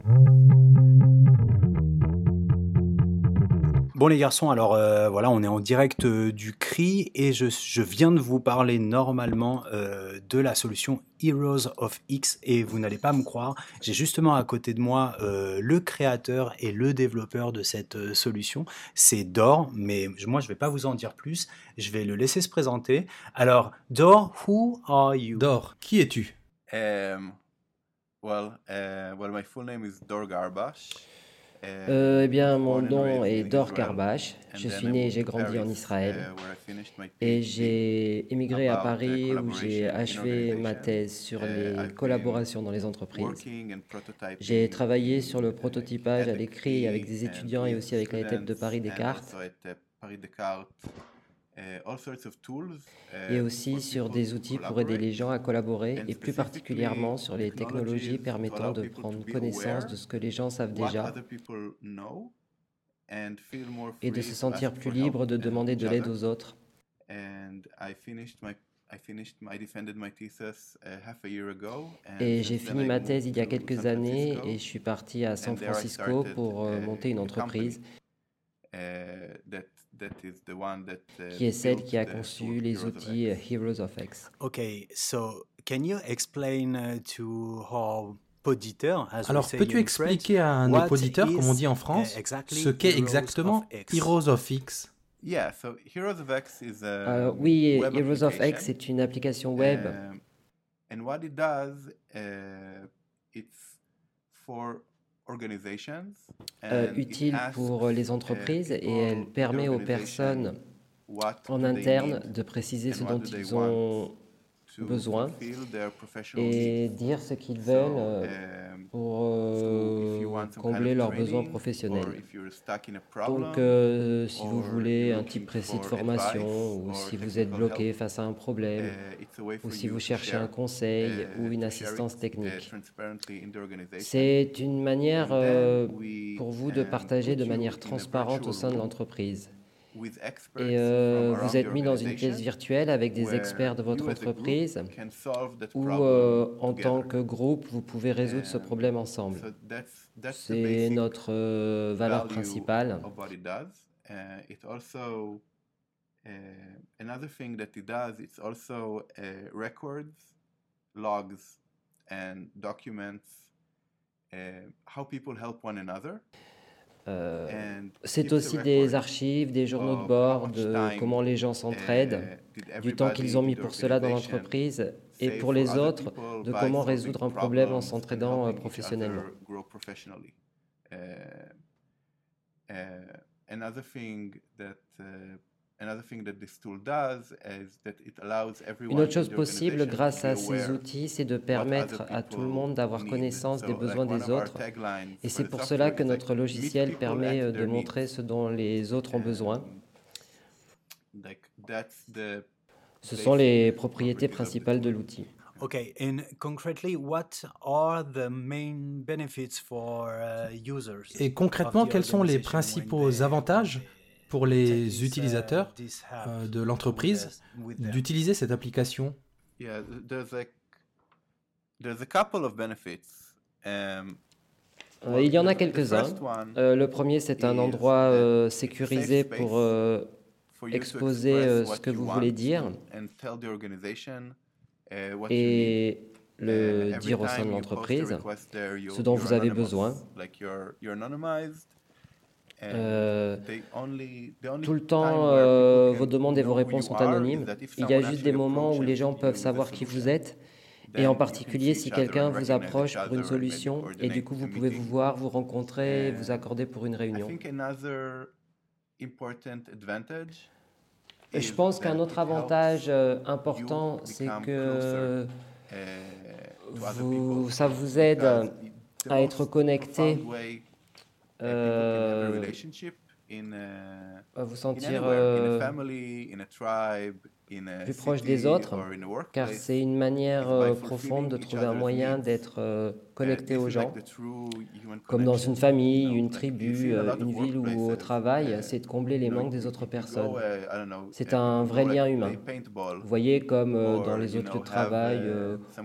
Bon les garçons, alors euh, voilà, on est en direct euh, du CRI et je, viens de vous parler normalement euh, de la solution Heroes of X et vous n'allez pas me croire, j'ai justement à côté de moi le créateur et le développeur de cette solution, c'est Dor, mais moi je vais pas vous en dire plus, je vais le laisser se présenter. Alors Dor, who are you? Dor, qui es-tu? Um, well, uh, well, my full name is Dor Garbash. Euh, eh bien, mon nom est Dor Karbash. Je suis né et j'ai grandi en Israël. Et j'ai émigré à Paris où j'ai achevé ma thèse sur les collaborations dans les entreprises. J'ai travaillé sur le prototypage à l'écrit avec des étudiants et aussi avec la tête de Paris Descartes et aussi sur des outils pour aider les gens à collaborer et plus particulièrement sur les technologies permettant de prendre connaissance de ce que les gens savent déjà et de se sentir plus libre de demander de l'aide aux autres. Et j'ai fini ma thèse il y a quelques années et je suis parti à San Francisco pour euh, monter une entreprise qui est celle qui a conçu les outils Heroes of X. Okay, so can you explain uh, to our poditeur, Alors, peux-tu expliquer à un auditeur, comme on dit en France, ce qu'est exactement Heroes of X? Yeah, so Heroes of X is a uh, oui, Heroes of X est une application web. Uh, and what it does, uh, it's for euh, utile pour les entreprises et elle permet aux personnes en interne de préciser ce dont ils ont et dire ce qu'ils veulent euh, um, pour euh, combler leurs besoins professionnels. Donc, euh, si vous voulez un type précis de formation, ou si vous êtes bloqué face à un problème, uh, ou si vous cherchez un conseil uh, ou une assistance technique, c'est une manière pour vous de partager de manière transparente au sein de l'entreprise. Et euh, vous êtes mis dans une pièce virtuelle avec des experts de votre entreprise où, euh, en tant que groupe, vous pouvez résoudre ce problème ensemble. C'est notre euh, valeur principale. Euh, c'est aussi des archives, des journaux de bord, de comment les gens s'entraident, du temps qu'ils ont mis pour cela dans l'entreprise, et pour les autres, de comment résoudre un problème en s'entraidant euh, professionnellement. Une autre chose possible grâce à ces outils, c'est de permettre à tout le monde d'avoir connaissance des besoins des autres. Et c'est pour cela que notre logiciel permet euh, de montrer ce dont les autres ont besoin. Ce sont les propriétés principales de l'outil. Okay, and concretely, what are the main benefits for users Et concrètement, quels sont les principaux avantages pour les utilisateurs euh, de l'entreprise d'utiliser cette application. Il y en a quelques-uns. Euh, le premier, c'est un endroit euh, sécurisé pour exposer ce que vous voulez dire. et le dire au sein de l'entreprise, ce dont vous avez besoin. Euh, tout le temps, euh, vos demandes et vos réponses sont anonymes. Il y a juste des moments où les gens peuvent savoir qui vous êtes, et en particulier si quelqu'un vous approche pour une solution, et du coup vous pouvez vous voir, vous rencontrer, vous accorder pour une réunion. Et je pense qu'un autre avantage euh, important, c'est que vous, ça vous aide à être connecté euh, à vous sentir euh, plus proche des autres, car c'est une manière euh, profonde de trouver un moyen d'être connecté aux gens, comme dans une famille, une tribu, une ville ou au travail, c'est de combler les manques des autres personnes. C'est un vrai lien humain. Vous voyez, comme dans les autres lieux de travail,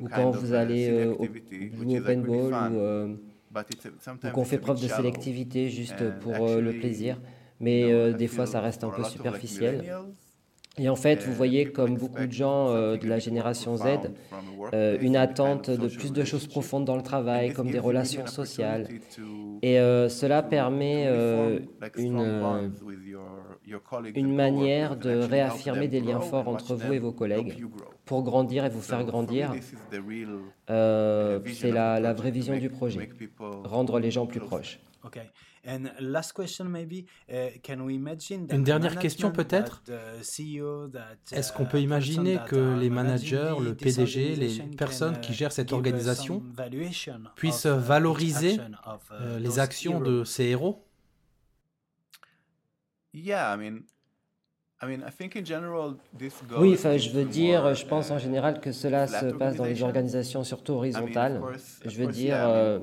ou quand vous allez au, au paintball, ou donc on fait preuve de sélectivité juste pour euh, le plaisir, mais euh, des fois ça reste un peu superficiel. Et en fait, vous voyez, comme beaucoup de gens euh, de la génération Z, une attente de plus de choses profondes dans le travail, comme des relations sociales. Et cela permet une, une manière de réaffirmer des liens forts entre vous et vos collègues pour grandir et vous faire grandir. Euh, c'est la, la, vraie vision du projet, rendre les gens plus proches. Une dernière question peut-être? E Est-ce qu'on peut imaginer que les managers, le PDG, les personnes qui gèrent cette organisation puissent valoriser euh, les actions de ces héros? Oui, enfin, je veux dire, je pense en général que cela se passe dans les organisations surtout horizontales. Je veux dire, euh,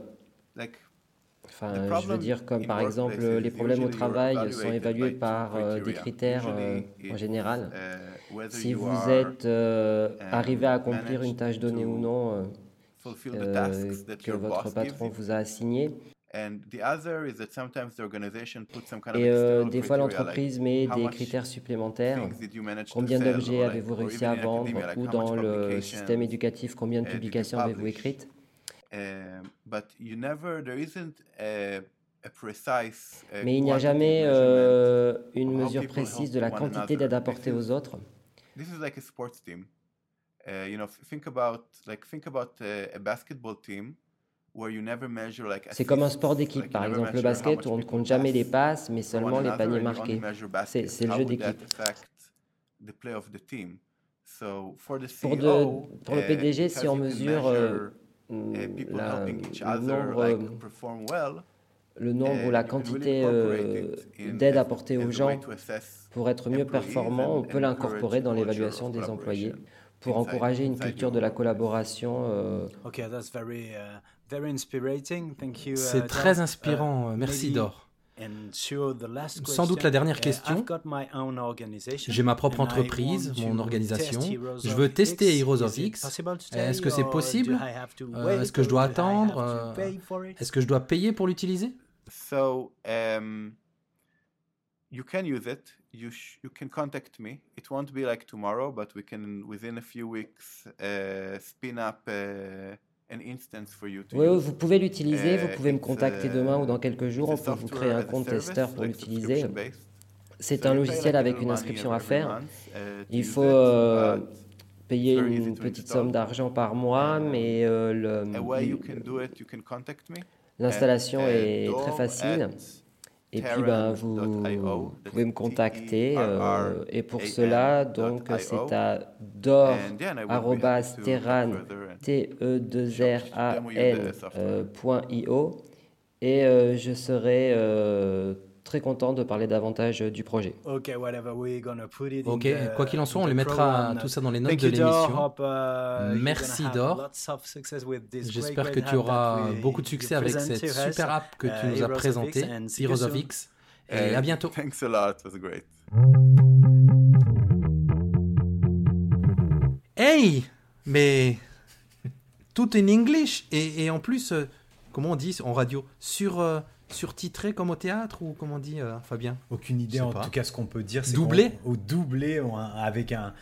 enfin, je veux dire comme par exemple les problèmes au travail sont évalués par euh, des critères euh, en général. Uh, si vous êtes arrivé à accomplir une tâche donnée ou non que votre patron vous a assignée, Et euh, des fois, l'entreprise met des critères supplémentaires. Combien d'objets avez-vous réussi à vendre Ou dans le système éducatif, combien de publications avez-vous écrites? Mais il n'y a jamais euh, une mesure précise de la quantité d'aide apportée aux autres. C'est comme un sport d'équipe, par exemple le basket où on ne compte jamais les passes, mais seulement les paniers marqués. C'est le jeu d'équipe. Pour, pour, le uh, PDG, si on mesure euh, la, le nombre le nombre ou la quantité euh, d'aide apportée aux gens pour être mieux performants, on peut l'incorporer dans l'évaluation des employés pour encourager une culture de la collaboration. Euh. Uh, C'est très inspirant. Uh, Merci Dor. Sans doute la dernière uh, question. J'ai ma propre entreprise, mon organisation. Je veux tester Heroes of X. Est-ce que c'est possible? Euh, Est-ce que je dois attendre? Est-ce que je dois payer pour l'utiliser? So um, you can use it. You you can contact me. It won't be like tomorrow, but we can within a few weeks uh, spin up uh, oui, vous pouvez l'utiliser. vous uh, pouvez me contacter demain ou dans quelques jours. On peut vous créer un compte testeur pour l'utiliser. C'est un logiciel avec une inscription à faire. Il faut euh, payer une petite somme d'argent par mois, mais euh, le, L'installation est très facile. Et puis, ben, vous, pouvez me contacter. Euh, et pour cela, donc, c'est à dor.terran, t e 2 r a n.io. Et euh, je serai euh, très content de parler davantage euh, du projet. Ok, quoi qu'il en soit, on les mettra tout ça dans les notes de l'émission. Uh, Merci Dor. J'espère que tu auras beaucoup de succès avec cette super app que tu uh, nous as présentée, Heroes of X. Et à bientôt. Thanks a lot, it was great. Hey, mais tout en English et, et en plus, euh, comment on dit en radio, sur euh, surtitré comme au théâtre ou comment on dit euh, Fabien? Aucune idée. En tout cas, ce qu'on peut dire, c'est doublé? au doublé avec un,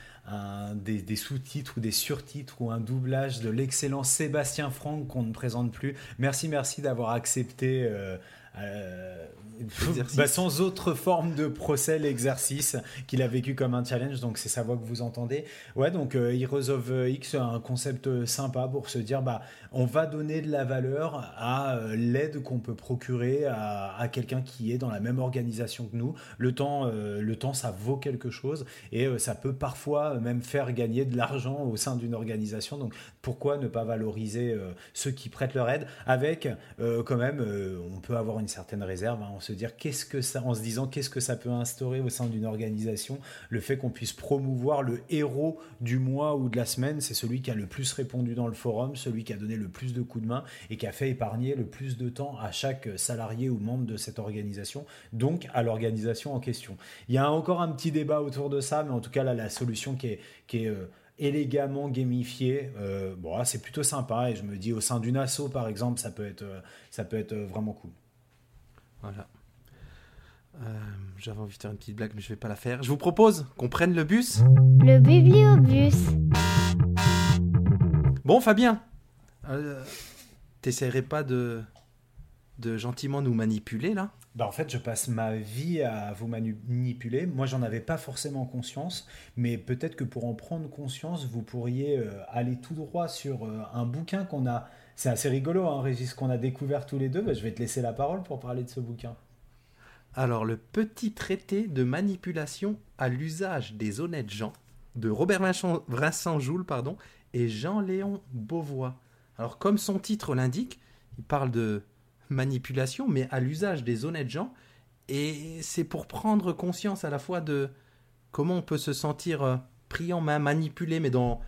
des, sous-titres ou des surtitres ou un doublage de l'excellent Sébastien Franck qu'on ne présente plus. Merci, merci d'avoir accepté. Euh, euh, bah, sans autre forme de procès, l'exercice qu'il a vécu comme un challenge, donc c'est sa voix que vous entendez. Ouais, donc Heroes of X, un concept sympa pour se dire, bah, on va donner de la valeur à euh, l'aide qu'on peut procurer à, quelqu'un qui est dans la même organisation que nous. Le temps, euh, ça vaut quelque chose et ça peut parfois même faire gagner de l'argent au sein d'une organisation. Donc pourquoi ne pas valoriser ceux qui prêtent leur aide avec quand même, on peut avoir une certaine réserve. Hein, se dire qu'est-ce que ça, en se disant qu'est-ce que ça peut instaurer au sein d'une organisation, le fait qu'on puisse promouvoir le héros du mois ou de la semaine, c'est celui qui a le plus répondu dans le forum, celui qui a donné le plus de coups de main et qui a fait épargner le plus de temps à chaque salarié ou membre de cette organisation, donc à l'organisation en question. Il y a encore un petit débat autour de ça, mais en tout cas là, la solution qui est, qui est euh, élégamment gamifiée, euh, bon, c'est plutôt sympa et je me dis au sein d'une asso par exemple, ça peut être, euh, ça peut être vraiment cool. Voilà. Euh, j'avais envie de faire une petite blague, mais je vais pas la faire. Je vous propose qu'on prenne le bus. Le bibliobus. Bon, Fabien, euh, t'essaierais pas de, de gentiment nous manipuler là? Bah en fait, je passe ma vie à vous manipuler. Moi, j'en avais pas forcément conscience, mais peut-être que pour en prendre conscience, vous pourriez euh, aller tout droit sur un bouquin qu'on a c'est assez rigolo, hein, Régis, qu'on a découvert tous les deux. Bah, je vais te laisser la parole pour parler de ce bouquin. Alors, le petit traité de manipulation à l'usage des honnêtes gens de Robert Vincent Joule pardon, et Jean-Léon Beauvois. Alors, comme son titre l'indique, il parle de manipulation, mais à l'usage des honnêtes gens. Et c'est pour prendre conscience à la fois de comment on peut se sentir euh, pris en main, manipulé, mais dans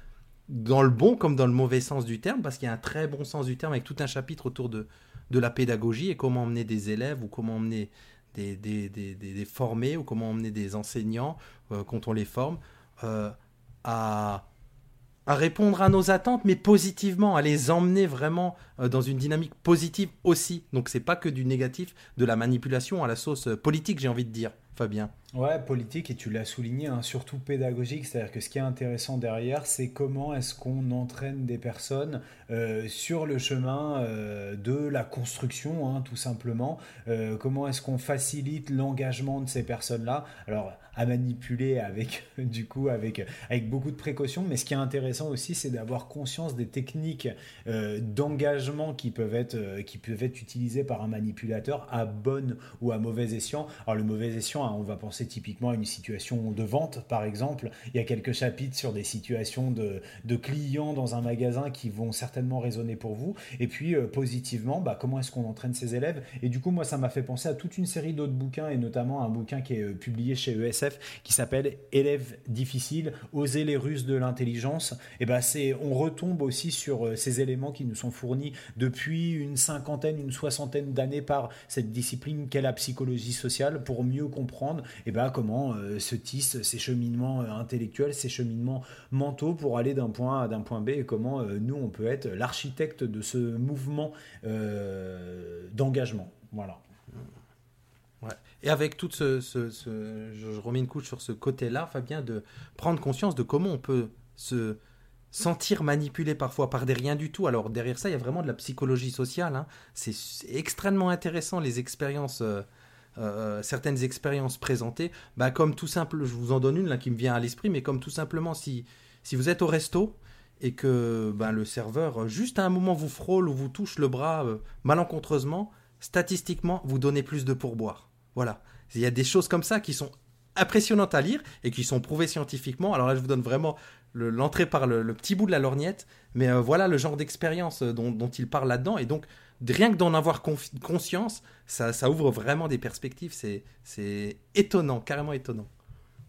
dans le bon comme dans le mauvais sens du terme, parce qu'il y a un très bon sens du terme avec tout un chapitre autour de, de la pédagogie et comment emmener des élèves ou comment emmener des, des, formés ou comment emmener des enseignants euh, quand on les forme euh, à à répondre à nos attentes, mais positivement, à les emmener vraiment euh, dans une dynamique positive aussi. Donc c'est pas que du négatif, de la manipulation à la sauce euh, politique, j'ai envie de dire, Fabien. Ouais, politique, et tu l'as souligné, hein, surtout pédagogique, c'est-à-dire que ce qui est intéressant derrière, c'est comment est-ce qu'on entraîne des personnes euh, sur le chemin de la construction, hein, tout simplement. comment est-ce qu'on facilite l'engagement de ces personnes-là? Alors, à manipuler avec, du coup, avec, avec beaucoup de précautions. Mais ce qui est intéressant aussi, c'est d'avoir conscience des techniques euh, d'engagement qui, peuvent être, euh, qui peuvent être utilisées par un manipulateur à bonne ou à mauvais escient. Alors, le mauvais escient, hein, on va penser typiquement à une situation de vente, par exemple. Il y a quelques chapitres sur des situations de, de clients dans un magasin qui vont certainement résonner pour vous. Et puis, euh, positivement, bah, comment est-ce qu'on entraîne ses élèves? Et du coup, moi, ça m'a fait penser à toute une série d'autres bouquins, et notamment un bouquin qui est publié chez Qui s'appelle Élèves difficiles, oser les ruses de l'intelligence. Et ben c'est, on retombe aussi sur euh, ces éléments qui nous sont fournis depuis une cinquantaine, une soixantaine d'années par cette discipline qu'est la psychologie sociale pour mieux comprendre et ben comment euh, se tissent ces cheminements euh, intellectuels, ces cheminements mentaux pour aller d'un point A à d'un point B et comment nous on peut être l'architecte de ce mouvement d'engagement. Voilà. Et avec tout ce, Je remets une couche sur ce côté-là, Fabien, de prendre conscience de comment on peut se sentir manipulé parfois par des rien du tout. Alors derrière ça, il y a vraiment de la psychologie sociale. Hein. C'est extrêmement intéressant les expériences, euh, euh, certaines expériences présentées. Bah, comme tout simple, je vous en donne une là qui me vient à l'esprit, mais comme tout simplement si, si vous êtes au resto et que ben, le serveur, juste à un moment, vous frôle ou vous touche le bras euh, malencontreusement, statistiquement, vous donnez plus de pourboire. Voilà. Il y a des choses comme ça qui sont impressionnantes à lire et qui sont prouvées scientifiquement. Alors là, je vous donne vraiment l'entrée par le, petit bout de la lorgnette, mais euh, voilà le genre d'expérience euh, dont, il parle là-dedans. Et donc, rien que d'en avoir conscience, ça, ouvre vraiment des perspectives. C'est étonnant, carrément étonnant.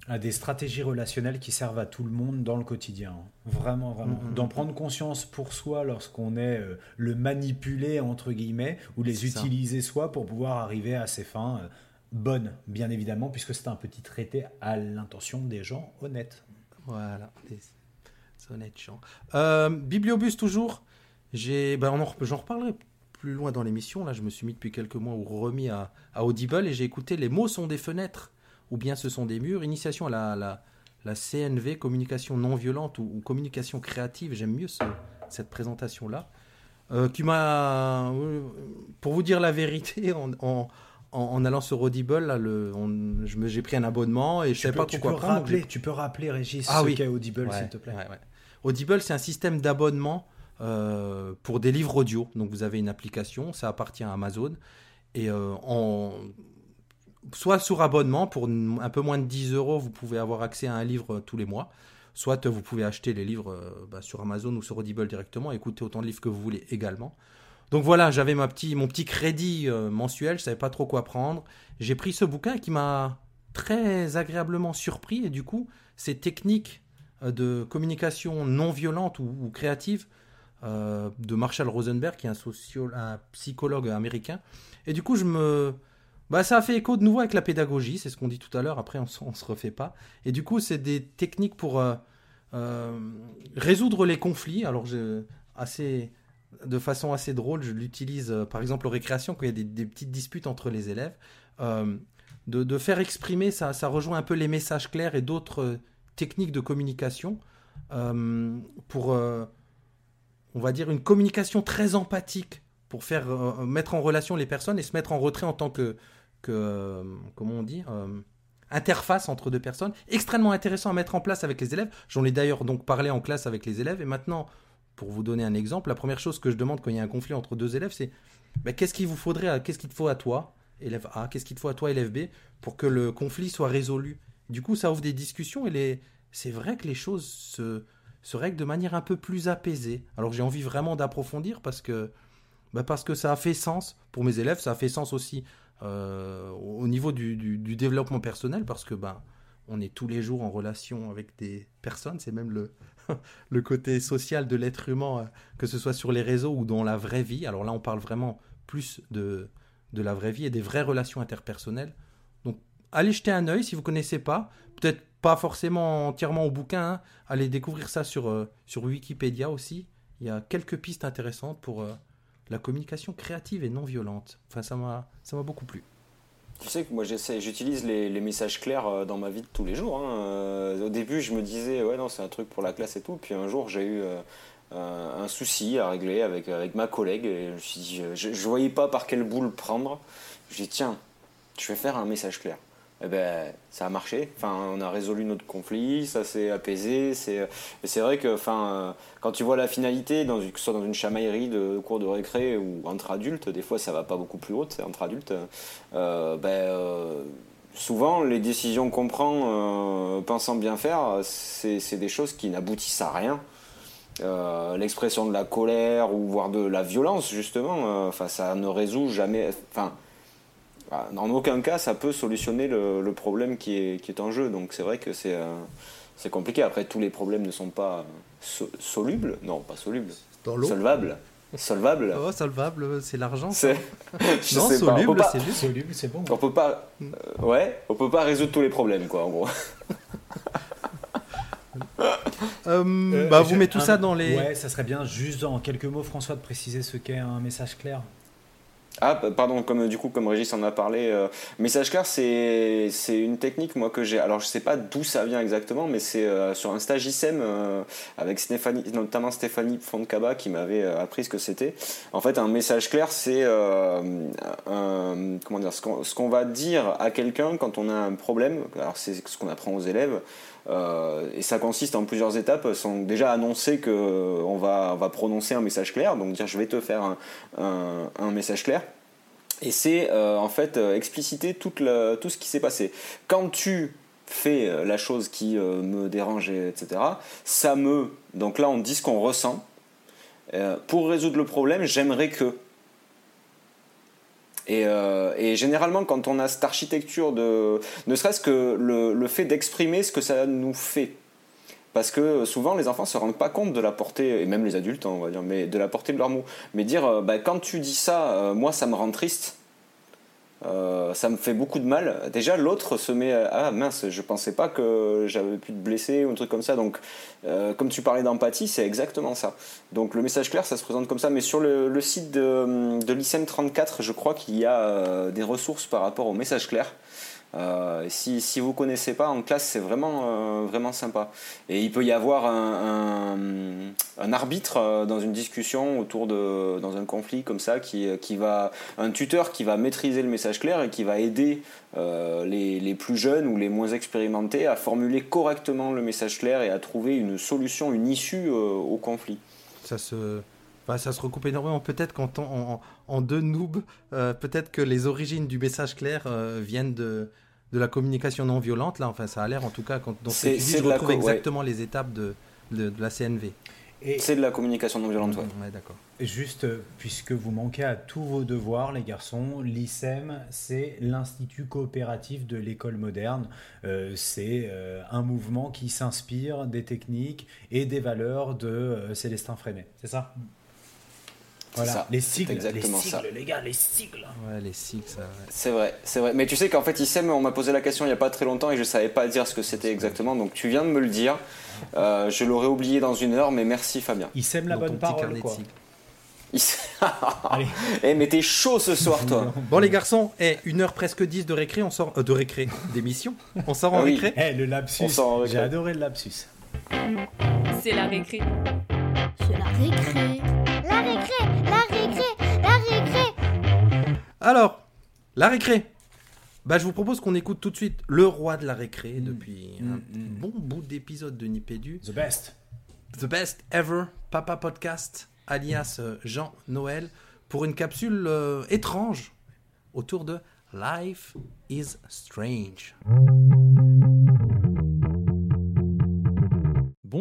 À des stratégies relationnelles qui servent à tout le monde dans le quotidien. Vraiment, vraiment. Mm, mm, D'en prendre conscience pour soi lorsqu'on est euh, le manipulé, entre guillemets, ou les utiliser soi pour pouvoir arriver à ses fins bonne, bien évidemment, puisque c'est un petit traité à l'intention des gens honnêtes. Voilà, des honnêtes gens. Euh, Bibliobus toujours. J'ai, ben j'en reparlerai plus loin dans l'émission. Là, je me suis mis depuis quelques mois ou remis à, Audible et j'ai écouté Les mots sont des fenêtres ou bien ce sont des murs. Initiation à la, la, CNV, communication non violente ou, communication créative. J'aime mieux cette présentation-là. Euh, qui m'a, euh, pour vous dire la vérité, en, allant sur Audible, là, le, j'ai pris un abonnement et je sais pas trop quoi prendre. Rappeler, tu peux rappeler, Régis, ah, ce qu'est Audible, s'il te plaît. Audible, c'est un système d'abonnement euh, pour des livres audio. Donc vous avez une application, ça appartient à Amazon. Et euh, en, soit sur abonnement, pour un peu moins de 10 euros, vous pouvez avoir accès à un livre tous les mois. Soit vous pouvez acheter les livres euh, bah, sur Amazon ou sur Audible directement, écouter autant de livres que vous voulez également. Donc voilà, j'avais mon petit crédit euh, mensuel, je savais pas trop quoi prendre. J'ai pris ce bouquin qui m'a très agréablement surpris et du coup, ces techniques euh, de communication non violente ou, créative euh, de Marshall Rosenberg, qui est un, psychologue américain. Et du coup, je me, bah, ça a fait écho de nouveau avec la pédagogie, c'est ce qu'on dit tout à l'heure. Après, on, ne se refait pas. Et du coup, c'est des techniques pour résoudre les conflits. Alors, assez de façon assez drôle, je l'utilise euh, par exemple aux récréations quand il y a des, petites disputes entre les élèves. Euh, de, faire exprimer, ça, ça rejoint un peu les messages clairs et d'autres euh, techniques de communication pour, on va dire, une communication très empathique pour faire mettre en relation les personnes et se mettre en retrait en tant que, que comment on dit, interface entre deux personnes. Extrêmement intéressant à mettre en place avec les élèves. J'en ai d'ailleurs donc parlé en classe avec les élèves et maintenant pour vous donner un exemple, la première chose que je demande quand il y a un conflit entre deux élèves, c'est bah, qu'est-ce qu'il vous faudrait, qu'est-ce qu'il te faut à toi, élève A, qu'est-ce qu'il te faut à toi, élève B, pour que le conflit soit résolu? Du coup, ça ouvre des discussions et c'est vrai que les choses se... règlent de manière un peu plus apaisée. Alors j'ai envie vraiment d'approfondir parce que bah, parce que ça a fait sens pour mes élèves, ça a fait sens aussi euh, au niveau du, du, développement personnel parce que ben on est tous les jours en relation avec des personnes, c'est même le, le côté social de l'être humain, euh, que ce soit sur les réseaux ou dans la vraie vie. Alors là, on parle vraiment plus de, la vraie vie et des vraies relations interpersonnelles. Donc, allez jeter un œil si vous ne connaissez pas. Peut-être pas forcément entièrement au bouquin. Hein. Allez découvrir ça sur, euh, sur Wikipédia aussi. Il y a quelques pistes intéressantes pour euh, la communication créative et non violente. Enfin, ça m'a beaucoup plu. Tu sais que moi j'essaie, j'utilise les, messages clairs euh, dans ma vie de tous les jours. Hein. au début, je me disais, ouais, non, c'est un truc pour la classe et tout. Puis un jour, j'ai eu un souci à régler avec, avec ma collègue. Et je je, voyais pas par quelle boule prendre. Je dit, tiens, je vais faire un message clair eh ben, ça a marché. Enfin, on a résolu notre conflit, ça s'est apaisé. C'est, c'est vrai que, enfin, quand tu vois la finalité, dans que ce soit dans une chamaillerie de cours de récré ou entre adultes, des fois ça va pas beaucoup plus haut, entre adultes. Euh, ben, euh, souvent, les décisions qu'on prend, euh, pensant bien faire, c'est, c'est des choses qui n'aboutissent à rien. l'expression de la colère ou voire de la violence, justement, ça ne résout jamais. Enfin, en aucun cas ça peut solutionner le, problème qui est, qui est, en jeu. Donc c'est vrai que c'est euh, compliqué. Après, tous les problèmes ne sont pas solubles. Non, pas solubles. Solvables. Solvable. Oh, solvable, c'est l'argent. C'est... non, soluble, c'est juste. Soluble, c'est bon. On peut pas. Euh, ouais, on peut pas résoudre tous les problèmes, quoi, en gros. Euh, bah, vous mettez tout ça dans les. Ouais, ça serait bien, juste en quelques mots, François, de préciser ce qu'est un message clair. Ah, pardon, comme du coup, comme Régis en a parlé, euh, message clair, c'est une technique moi que j'ai. Alors, je sais pas d'où ça vient exactement, mais c'est euh, sur un stage ISEM euh, avec Stéphanie, notamment Stéphanie Foncaba qui m'avait appris ce que c'était. En fait, un message clair, c'est comment dire, ce qu'on va dire à quelqu'un quand on a un problème. Alors, c'est ce qu'on apprend aux élèves. Et ça consiste en plusieurs étapes. Sont déjà annoncer qu'on va, on va prononcer un message clair, donc dire je vais te faire un, un message clair et c'est euh, en fait euh, expliciter tout, ce qui s'est passé. Quand tu fais euh, la chose qui me dérange, etc., ça me... Donc là, on dit ce qu'on ressent. pour résoudre le problème, j'aimerais que... Et, et, généralement, quand on a cette architecture de... Ne serait-ce que le, le fait d'exprimer ce que ça nous fait. Parce que souvent, les enfants se rendent pas compte de la portée, et même les adultes, hein, on va dire, mais de la portée de leurs mots. Mais dire, euh, bah, quand tu dis ça, euh, moi, ça me rend triste. Euh, ça me fait beaucoup de mal. Déjà, l'autre se met ah mince, je pensais pas que j'avais pu te blesser ou un truc comme ça. Donc, comme tu parlais d'empathie, c'est exactement ça. Donc, le message clair, ça se présente comme ça. Mais sur le, site de, de l'ICM 34, je crois qu'il y a des ressources par rapport au message clair. Euh, si, vous connaissez pas en classe, c'est vraiment, euh, vraiment sympa. Et il peut y avoir un, un, arbitre euh, dans une discussion autour de, dans un conflit comme ça, qui, qui va, un tuteur qui va maîtriser le message clair et qui va aider les, les, plus jeunes ou les moins expérimentés à formuler correctement le message clair et à trouver une solution, une issue au conflit. Ça se, bah, ça se recoupe énormément. Peut-être qu'en en, en, deux noobs, peut-être que les origines du message clair viennent de, de la communication non violente, là, enfin, ça a l'air en tout cas, quand, donc c'est, je retrouve exactement les étapes de, de, la CNV. c'est de la communication non violente, ouais. d'accord. Juste, euh, puisque vous manquez à tous vos devoirs, les garçons, l'ISEM, c'est l'Institut coopératif de l'école moderne. Euh, c'est euh, un mouvement qui s'inspire des techniques et des valeurs de Célestin Freinet. C'est ça? Voilà, les sigles, exactement les sigles, ça. les gars, les sigles. Ouais, les sigles, ça. C'est vrai, c'est vrai. Mais tu sais qu'en fait, ISEM, on m'a posé la question il n'y a pas très longtemps et je ne savais pas dire ce que c'était exactement. Donc tu viens de me le dire. Euh, je l'aurais oublié dans une heure, mais merci Fabien. ISEM, la bonne parole, quoi. Allez. Eh, mais t'es chaud ce soir, toi. bon, les garçons, eh, une heure presque 10 de récré, on sort. Euh, de récré, d'émission. On sort en ah récré. Eh, le lapsus. J'ai adoré le lapsus. C'est la récré. C'est la récré. La récré, la récré, la récré. Alors, la récré. Bah, je vous propose qu'on écoute tout de suite le roi de la récré mm. depuis un mm, mm. bon bout d'épisode de Nipédu. The best. The best ever Papa Podcast, alias euh, Jean Noël, pour une capsule euh, étrange autour de Life is Strange.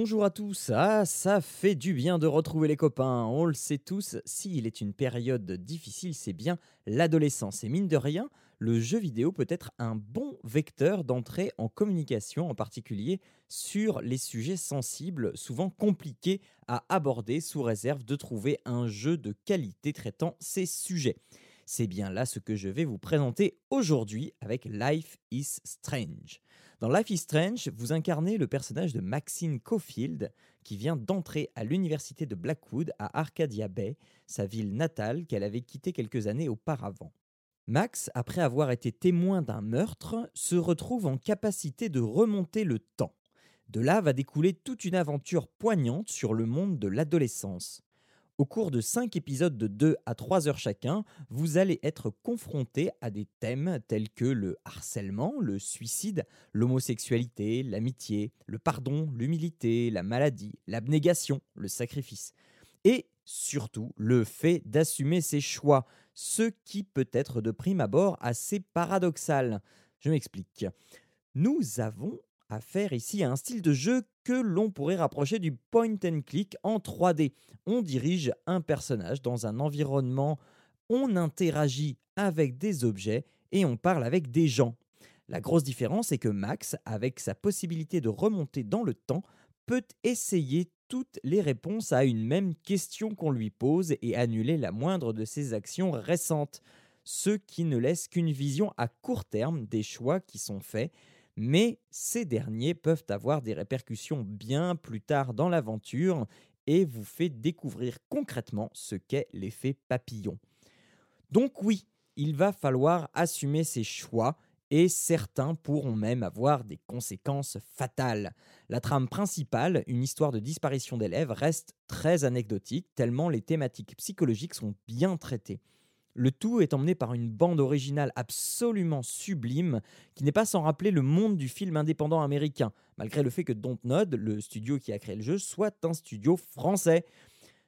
Bonjour à tous, ah ça fait du bien de retrouver les copains, on le sait tous, s'il est une période difficile c'est bien l'adolescence et mine de rien, le jeu vidéo peut être un bon vecteur d'entrée en communication, en particulier sur les sujets sensibles, souvent compliqués à aborder sous réserve de trouver un jeu de qualité traitant ces sujets. C'est bien là ce que je vais vous présenter aujourd'hui avec Life is Strange. Dans Life is Strange, vous incarnez le personnage de Maxine Caulfield, qui vient d'entrer à l'université de Blackwood à Arcadia Bay, sa ville natale qu'elle avait quittée quelques années auparavant. Max, après avoir été témoin d'un meurtre, se retrouve en capacité de remonter le temps. De là va découler toute une aventure poignante sur le monde de l'adolescence. Au cours de 5 épisodes de 2 à 3 heures chacun, vous allez être confronté à des thèmes tels que le harcèlement, le suicide, l'homosexualité, l'amitié, le pardon, l'humilité, la maladie, l'abnégation, le sacrifice. Et surtout, le fait d'assumer ses choix, ce qui peut être de prime abord assez paradoxal. Je m'explique. Nous avons affaire ici à un style de jeu que l'on pourrait rapprocher du point and click en 3D. On dirige un personnage dans un environnement, on interagit avec des objets et on parle avec des gens. La grosse différence est que Max, avec sa possibilité de remonter dans le temps, peut essayer toutes les réponses à une même question qu'on lui pose et annuler la moindre de ses actions récentes, ce qui ne laisse qu'une vision à court terme des choix qui sont faits, mais ces derniers peuvent avoir des répercussions bien plus tard dans l'aventure et vous fait découvrir concrètement ce qu'est l'effet papillon. Donc oui, il va falloir assumer ses choix et certains pourront même avoir des conséquences fatales. La trame principale, une histoire de disparition d'élèves, reste très anecdotique tellement les thématiques psychologiques sont bien traitées. Le tout est emmené par une bande originale absolument sublime qui n'est pas sans rappeler le monde du film indépendant américain, malgré le fait que Dontnod, le studio qui a créé le jeu, soit un studio français.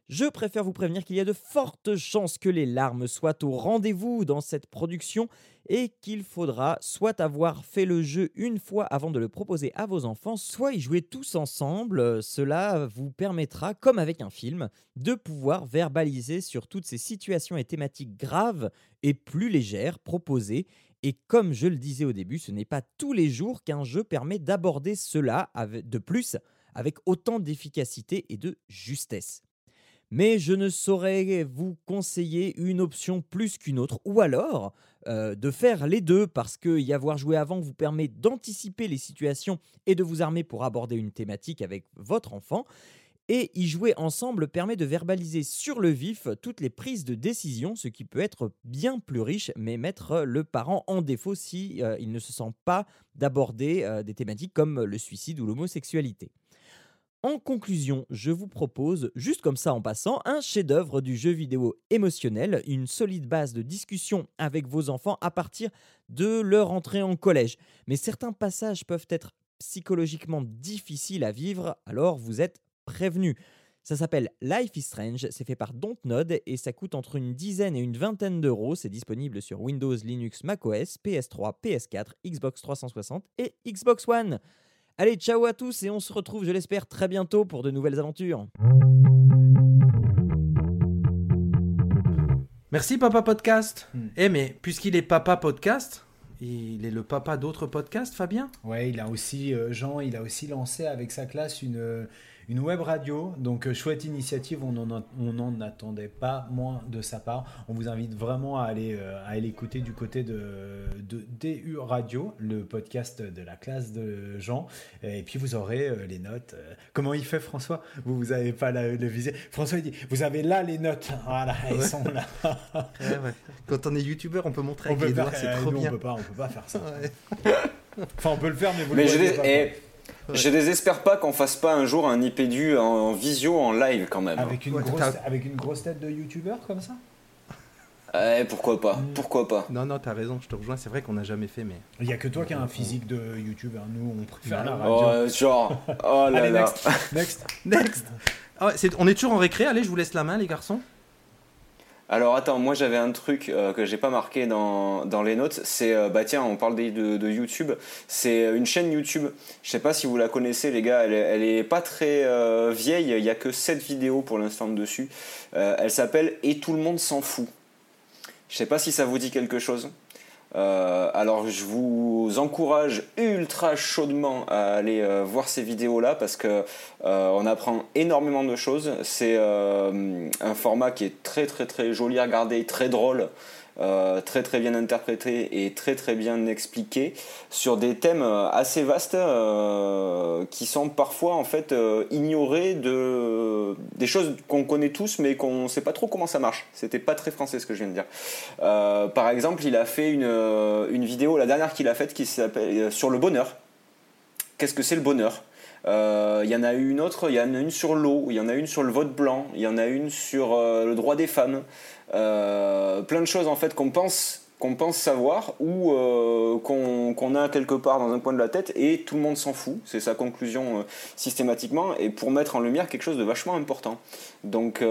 Je préfère vous prévenir qu'il y a de fortes chances que les larmes soient au rendez-vous dans cette production et qu'il faudra soit avoir fait le jeu une fois avant de le proposer à vos enfants, soit y jouer tous ensemble. Cela vous permettra, comme avec un film, de pouvoir verbaliser sur toutes ces situations et thématiques graves et plus légères proposées. Et comme je le disais au début, ce n'est pas tous les jours qu'un jeu permet d'aborder cela de plus avec autant d'efficacité et de justesse mais je ne saurais vous conseiller une option plus qu'une autre, ou alors euh, de faire les deux, parce que y avoir joué avant vous permet d'anticiper les situations et de vous armer pour aborder une thématique avec votre enfant. Et y jouer ensemble permet de verbaliser sur le vif toutes les prises de décision, ce qui peut être bien plus riche, mais mettre le parent en défaut si euh, il ne se sent pas d'aborder euh, des thématiques comme le suicide ou l'homosexualité. En conclusion, je vous propose, juste comme ça en passant, un chef-d'œuvre du jeu vidéo émotionnel, une solide base de discussion avec vos enfants à partir de leur entrée en collège. Mais certains passages peuvent être psychologiquement difficiles à vivre, alors vous êtes prévenus. Ça s'appelle Life is Strange, c'est fait par Dontnod et ça coûte entre une dizaine et une vingtaine d'euros. C'est disponible sur Windows, Linux, macOS, PS3, PS4, Xbox 360 et Xbox One. Allez, ciao à tous et on se retrouve, je l'espère, très bientôt pour de nouvelles aventures. Merci Papa Podcast. Hmm. Eh mais puisqu'il est Papa Podcast, il est le papa d'autres podcasts, Fabien? Ouais, il a aussi, euh, Jean, il a aussi lancé avec sa classe une, une web radio, donc euh, chouette initiative, on n'en attendait pas moins de sa part. On vous invite vraiment à aller, euh, à aller écouter du côté de, de, DU Radio, le podcast de la classe de Jean. Et puis vous aurez euh, les notes. Comment il fait François? Vous vous avez pas le visé. François dit, vous avez là les notes. Voilà, elles sont là. Quand on est youtubeur, on peut montrer avec les doigts, c'est trop bien. On peut pas, on peut pas faire ça. enfin, on peut le faire, mais vous mais le voyez Je désespère pas qu'on fasse pas un jour un IPDU en visio, en live quand même. Avec une, grosse, avec une grosse tête de youtubeur comme ça? Ouais, pourquoi pas, mm. pourquoi pas. Non, non, t'as raison, je te rejoins, c'est vrai qu'on n'a jamais fait, mais... Il y a que toi qui as un physique de youtubeur, nous on préfère la radio. Oh, genre, oh là Allez, là. next, next. next. Ah on est toujours en récré, allez, je vous laisse la main les garçons. Alors attends, moi j'avais un truc euh, que j'ai pas marqué dans, les notes, c'est euh, bah tiens, on parle de, YouTube, c'est une chaîne YouTube. Je sais pas si vous la connaissez les gars, elle, est pas très euh, vieille, il y a que 7 vidéos pour l'instant dessus. elle s'appelle Et tout le monde s'en fout. Je sais pas si ça vous dit quelque chose. Euh, alors je vous encourage ultra chaudement à aller euh, voir ces vidéos là parce que euh, on apprend énormément de choses. C'est un format qui est très très très joli à regarder, très drôle. Euh, très très bien interprété et très très bien expliqué sur des thèmes euh, assez vastes euh, qui sont parfois en fait ignorés de des choses qu'on connaît tous mais qu'on sait pas trop comment ça marche. C'était pas très français ce que je viens de dire. par exemple, il a fait une, vidéo, la dernière qu'il a faite, qui s'appelle sur le bonheur. Qu'est-ce que c'est le bonheur? Il y en a une autre, il y en a une sur l'eau, il y en a une sur le vote blanc, il y en a une sur le droit des femmes. Euh, plein de choses en fait qu'on pense qu'on pense savoir ou euh, qu'on a quelque part dans un coin de la tête et tout le monde s'en fout. C'est sa conclusion euh, systématiquement et pour mettre en lumière quelque chose de vachement important. Donc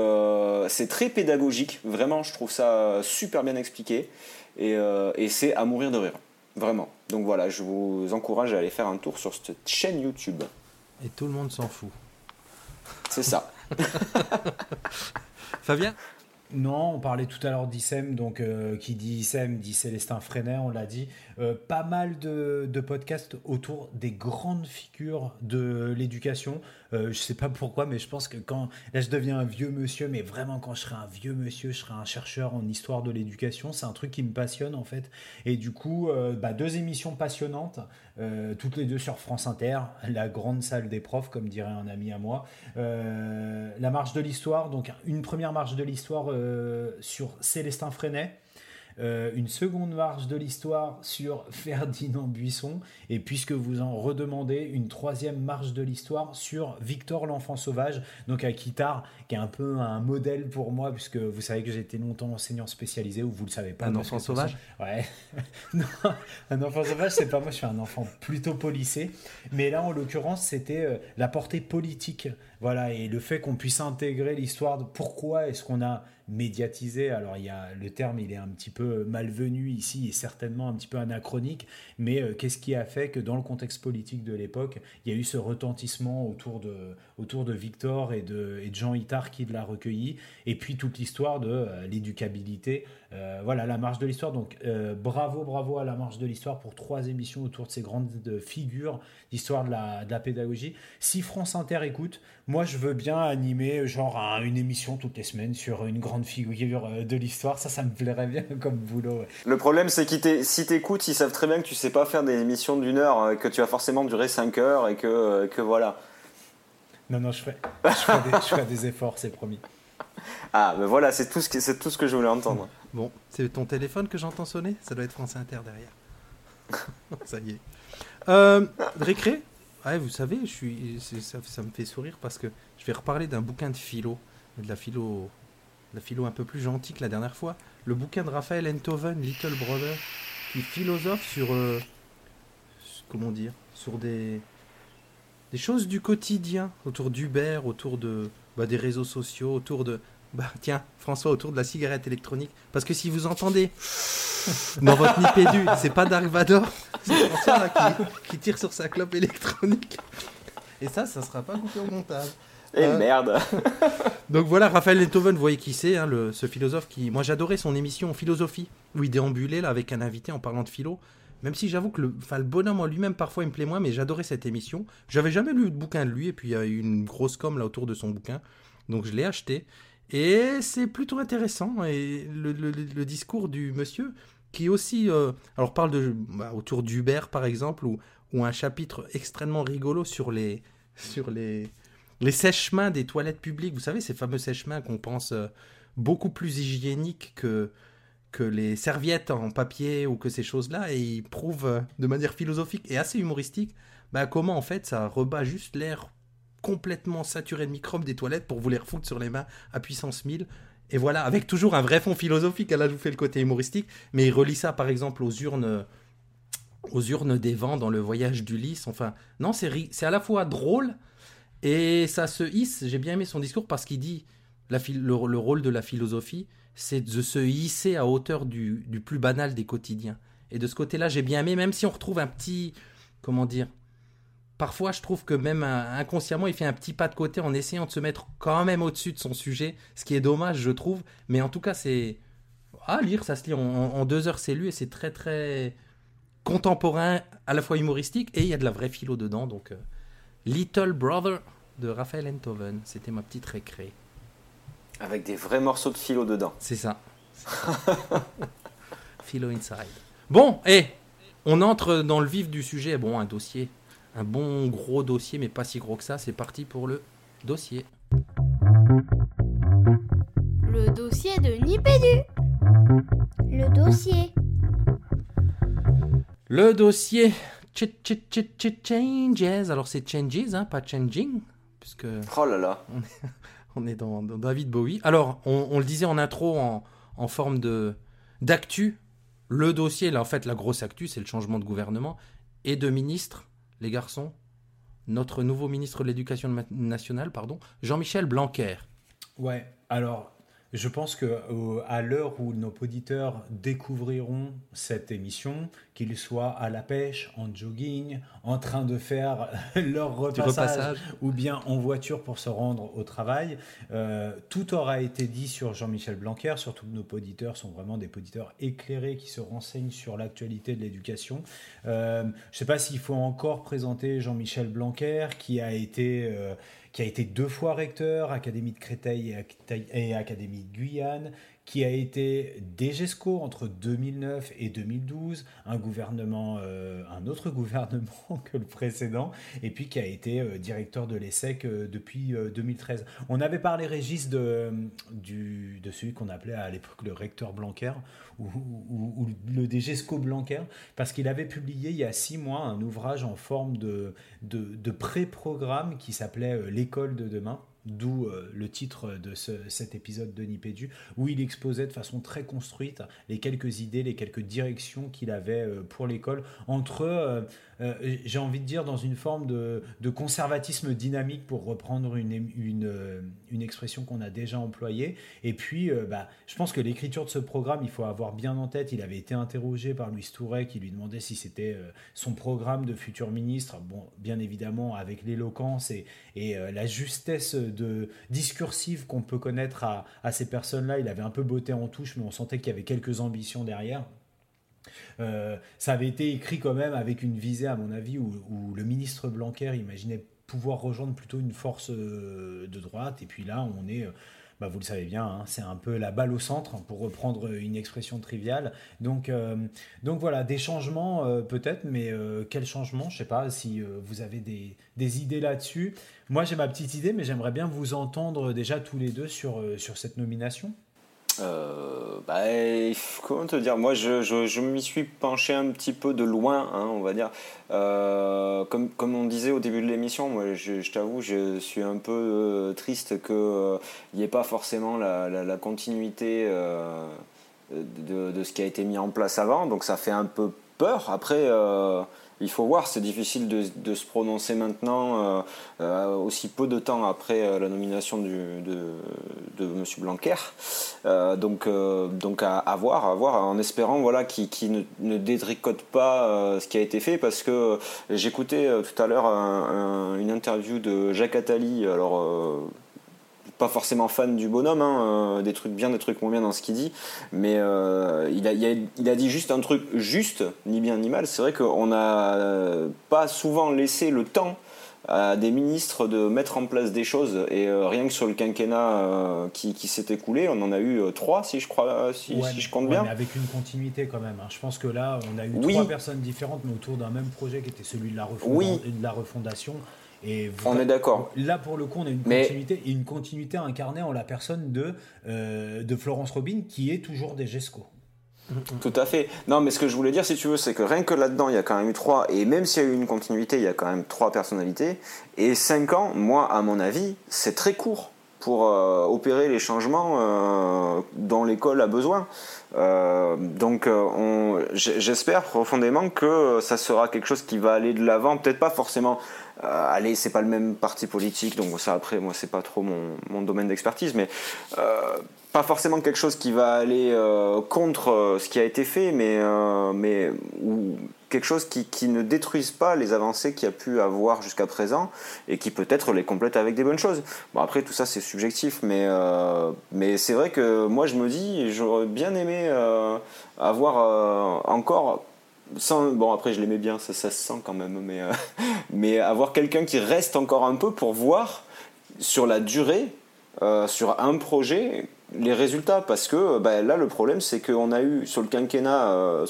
c'est très pédagogique, vraiment je trouve ça super bien expliqué et, et c'est à mourir de rire, vraiment. Donc voilà, je vous encourage à aller faire un tour sur cette chaîne YouTube. Et tout le monde s'en fout. C'est ça. Fabien? Non, on parlait tout à l'heure d'ISEM, donc euh, qui dit ISEM dit Célestin Freinet, on l'a dit. Euh, pas mal de, podcasts autour des grandes figures de l'éducation. Euh, je sais pas pourquoi, mais je pense que quand là je deviens un vieux monsieur, mais vraiment quand je serai un vieux monsieur, je serai un chercheur en histoire de l'éducation. C'est un truc qui me passionne en fait. Et du coup, bah, deux émissions passionnantes, toutes les deux sur France Inter, la grande salle des profs, comme dirait un ami à moi. la marche de l'histoire, donc une première marche de l'histoire euh, sur Célestin Freinet. Euh, une seconde marche de l'histoire sur Ferdinand Buisson, et puisque vous en redemandez, une troisième marche de l'histoire sur Victor l'enfant sauvage, donc à Kitar, qui est un peu un modèle pour moi, puisque vous savez que j'ai été longtemps enseignant spécialisé, ou vous le savez pas. Un enfant sauvage Ouais. non, un enfant sauvage, c'est pas moi, je suis un enfant plutôt policé, mais là, en l'occurrence, c'était euh, la portée politique, voilà, et le fait qu'on puisse intégrer l'histoire de pourquoi est-ce qu'on a médiatisé. Alors, il y a, le terme, il est un petit peu malvenu ici et certainement un petit peu anachronique, mais euh, qu'est-ce qui a fait que dans le contexte politique de l'époque, il y a eu ce retentissement autour de, autour de Victor et de, et de Jean Itard qui l'a recueilli, et puis toute l'histoire de euh, l'éducabilité. Euh, voilà, la marche de l'histoire. Donc, bravo, bravo à la marche de l'histoire pour trois émissions autour de ces grandes figures d'histoire de la, de la pédagogie. Si France Inter écoute, moi je veux bien animer genre une émission toutes les semaines sur une grande figure euh, de l'histoire. Ça, ça me plairait bien comme boulot. Le problème, c'est que si t'écoutes, ils savent très bien que tu sais pas faire des émissions d'une heure, euh, que tu vas forcément durer 5 heures et que, euh, que voilà. Non, non, je ferai, je ferai, des, des, efforts, c'est promis. Ah, mais voilà, c'est tout, ce que, tout ce que je voulais entendre. Bon, c'est ton téléphone que j'entends sonner? Ça doit être France Inter derrière. ça y est. Euh, récré? Vous savez, je suis, ça, me fait sourire parce que je vais reparler d'un bouquin de philo, de la philo la philo un peu plus gentille que la dernière fois, le bouquin de Raphaël Enthoven, Little Brother, qui philosophe sur, euh, comment dire, sur des, des choses du quotidien, autour d'Uber, autour de, bah, des réseaux sociaux, autour de, bah tiens, François, autour de la cigarette électronique. Parce que si vous entendez dans votre nipédu, c'est pas Dark Vador, c'est François qui, qui, tire sur sa clope électronique. Et ça, ça sera pas coupé au montage. Et eh, merde Donc voilà, Raphaël Enthoven, vous voyez qui c'est, hein, ce philosophe qui... Moi j'adorais son émission Philosophie, où il déambulait là, avec un invité en parlant de philo. Même si j'avoue que le, le bonhomme en lui-même parfois il me plaît moins, mais j'adorais cette émission. J'avais jamais lu de bouquin de lui, et puis il y a eu une grosse com là autour de son bouquin. Donc je l'ai acheté. Et c'est plutôt intéressant. Et le, discours du monsieur, qui aussi... Euh, alors parle de... Bah, autour d'Uber par exemple, ou, un chapitre extrêmement rigolo sur les... Sur les les sèches-mains des toilettes publiques, vous savez, ces fameux sèches-mains qu'on pense euh, beaucoup plus hygiéniques que, que les serviettes en papier ou que ces choses-là, et ils prouvent euh, de manière philosophique et assez humoristique bah, comment en fait ça rebat juste l'air complètement saturé de microbes des toilettes pour vous les refoutre sur les mains à puissance 1000. Et voilà, avec toujours un vrai fond philosophique, là je vous fais le côté humoristique, mais il relie ça par exemple aux urnes aux urnes des vents dans le voyage d'Ulysse. Enfin, non, c'est à la fois drôle, et ça se hisse, j'ai bien aimé son discours parce qu'il dit la le, rôle de la philosophie, c'est de se hisser à hauteur du, du, plus banal des quotidiens. Et de ce côté-là, j'ai bien aimé, même si on retrouve un petit. Comment dire Parfois, je trouve que même inconsciemment, il fait un petit pas de côté en essayant de se mettre quand même au-dessus de son sujet, ce qui est dommage, je trouve. Mais en tout cas, c'est. À lire, ça se lit en, deux heures, c'est lu et c'est très très contemporain, à la fois humoristique et il y a de la vraie philo dedans. Donc. Euh, Little Brother de Raphaël Enthoven. C'était ma petite récré. Avec des vrais morceaux de philo dedans. C'est ça. Philo Inside. Bon, et on entre dans le vif du sujet. Bon, un dossier, un bon gros dossier, mais pas si gros que ça. C'est parti pour le dossier. Le dossier de Nipédu. Le dossier. Le dossier changes. Alors c'est changes, hein, pas changing, puisque. Oh là là. On est, dans, David Bowie. Alors on, le disait en intro, en, en forme de d'actu. Le dossier, là en fait la grosse actu, c'est le changement de gouvernement et de ministre, les garçons. Notre nouveau ministre de l'Éducation nationale, pardon, Jean-Michel Blanquer. Ouais. Alors je pense que euh, à l'heure où nos auditeurs découvriront cette émission, qu'ils soient à la pêche, en jogging, en train de faire leur repassage, ou bien en voiture pour se rendre au travail, euh, tout aura été dit sur Jean-Michel Blanquer, surtout que nos auditeurs sont vraiment des auditeurs éclairés qui se renseignent sur l'actualité de l'éducation. Euh, je ne sais pas s'il faut encore présenter Jean-Michel Blanquer, qui a été qui a été deux fois recteur, Académie de Créteil et Académie de Guyane, qui a été DGESCO entre 2009 et 2012, un gouvernement, euh, un autre gouvernement que le précédent, et puis qui a été euh, directeur de l'ESSEC euh, depuis 2013. On avait parlé, Régis, de, de celui qu'on appelait à l'époque le recteur Blanquer, ou, le DGESCO Blanquer, parce qu'il avait publié il y a six mois un ouvrage en forme de, de pré-programme qui s'appelait L'école de demain d'où euh, le titre de cet épisode de Nipédu, où il exposait de façon très construite les quelques idées, les quelques directions qu'il avait euh, pour l'école, entre euh, j'ai envie de dire, dans une forme de, conservatisme dynamique, pour reprendre une, une, une expression qu'on a déjà employée. Et puis, bah, je pense que l'écriture de ce programme, il faut avoir bien en tête, il avait été interrogé par Louis Touret, qui lui demandait si c'était son programme de futur ministre. Bon, bien évidemment, avec l'éloquence et, et la justesse discursive qu'on peut connaître à, ces personnes-là, il avait un peu botté en touche, mais on sentait qu'il y avait quelques ambitions derrière. Euh, ça avait été écrit quand même avec une visée, à mon avis, où, le ministre Blanquer imaginait pouvoir rejoindre plutôt une force euh, de droite. Et puis là, on est... Euh, bah vous le savez bien, hein, c'est un peu la balle au centre, pour reprendre une expression triviale. Donc, donc voilà, des changements peut-être, mais quels changements? Je sais pas si vous avez des, des idées là-dessus. Moi, j'ai ma petite idée, mais j'aimerais bien vous entendre déjà tous les deux sur, sur cette nomination. Euh, bah, comment te dire? Moi, je, je, m'y suis penché un petit peu de loin, hein, on va dire. Euh, comme, comme on disait au début de l'émission, moi, je, t'avoue, je suis un peu euh, triste qu'il n'y ait pas forcément la, la, continuité de, de, ce qui a été mis en place avant. Donc, ça fait un peu peur. Après il faut voir, c'est difficile de, de, se prononcer maintenant, euh, euh, aussi peu de temps après euh, la nomination de, de M. Blanquer. donc, donc à, à, voir, à voir, en espérant voilà, qu'il ne, ne, détricote pas ce qui a été fait, parce que j'écoutais tout à l'heure une interview de Jacques Attali, alors pas forcément fan du bonhomme, hein, euh, des trucs bien, des trucs moins bien dans ce qu'il dit, mais euh, il, a, il, a, dit juste un truc juste, ni bien ni mal. C'est vrai qu'on n'a pas souvent laissé le temps à des ministres de mettre en place des choses et euh, rien que sur le quinquennat qui, s'est écoulé, on en a eu trois si je crois, si, je compte bien. Mais avec une continuité quand même. Hein. Je pense que là, on a eu trois personnes différentes, mais autour d'un même projet qui était celui de la, de la refondation on est d'accord. Là, pour le coup, on a une continuité, une continuité incarnée en la personne de, euh, de Florence Robin, qui est toujours des GESCO. Tout à fait. Non, mais ce que je voulais dire, si tu veux, c'est que rien que là-dedans, il y a quand même eu trois, et même s'il y a eu une continuité, il y a quand même trois personnalités. Et cinq ans, moi, à mon avis, c'est très court pour euh, opérer les changements euh, dont l'école a besoin. donc, j'espère profondément que ça sera quelque chose qui va aller de l'avant, peut-être pas forcément euh, allez, c'est pas le même parti politique, donc ça après, moi, c'est pas trop mon, domaine d'expertise, mais euh, pas forcément quelque chose qui va aller euh, contre ce qui a été fait, mais, mais ou quelque chose qui, qui, ne détruise pas les avancées qu'il y a pu avoir jusqu'à présent et qui peut-être les complète avec des bonnes choses. Bon, après, tout ça, c'est subjectif, mais, mais c'est vrai que moi, je me dis, j'aurais bien aimé avoir encore bon après je l'aimais bien, ça, ça, se sent quand même, mais, euh, mais avoir quelqu'un qui reste encore un peu pour voir sur la durée, euh, sur un projet, les résultats. Parce que bah, là le problème c'est qu'on a eu sur le quinquennat euh,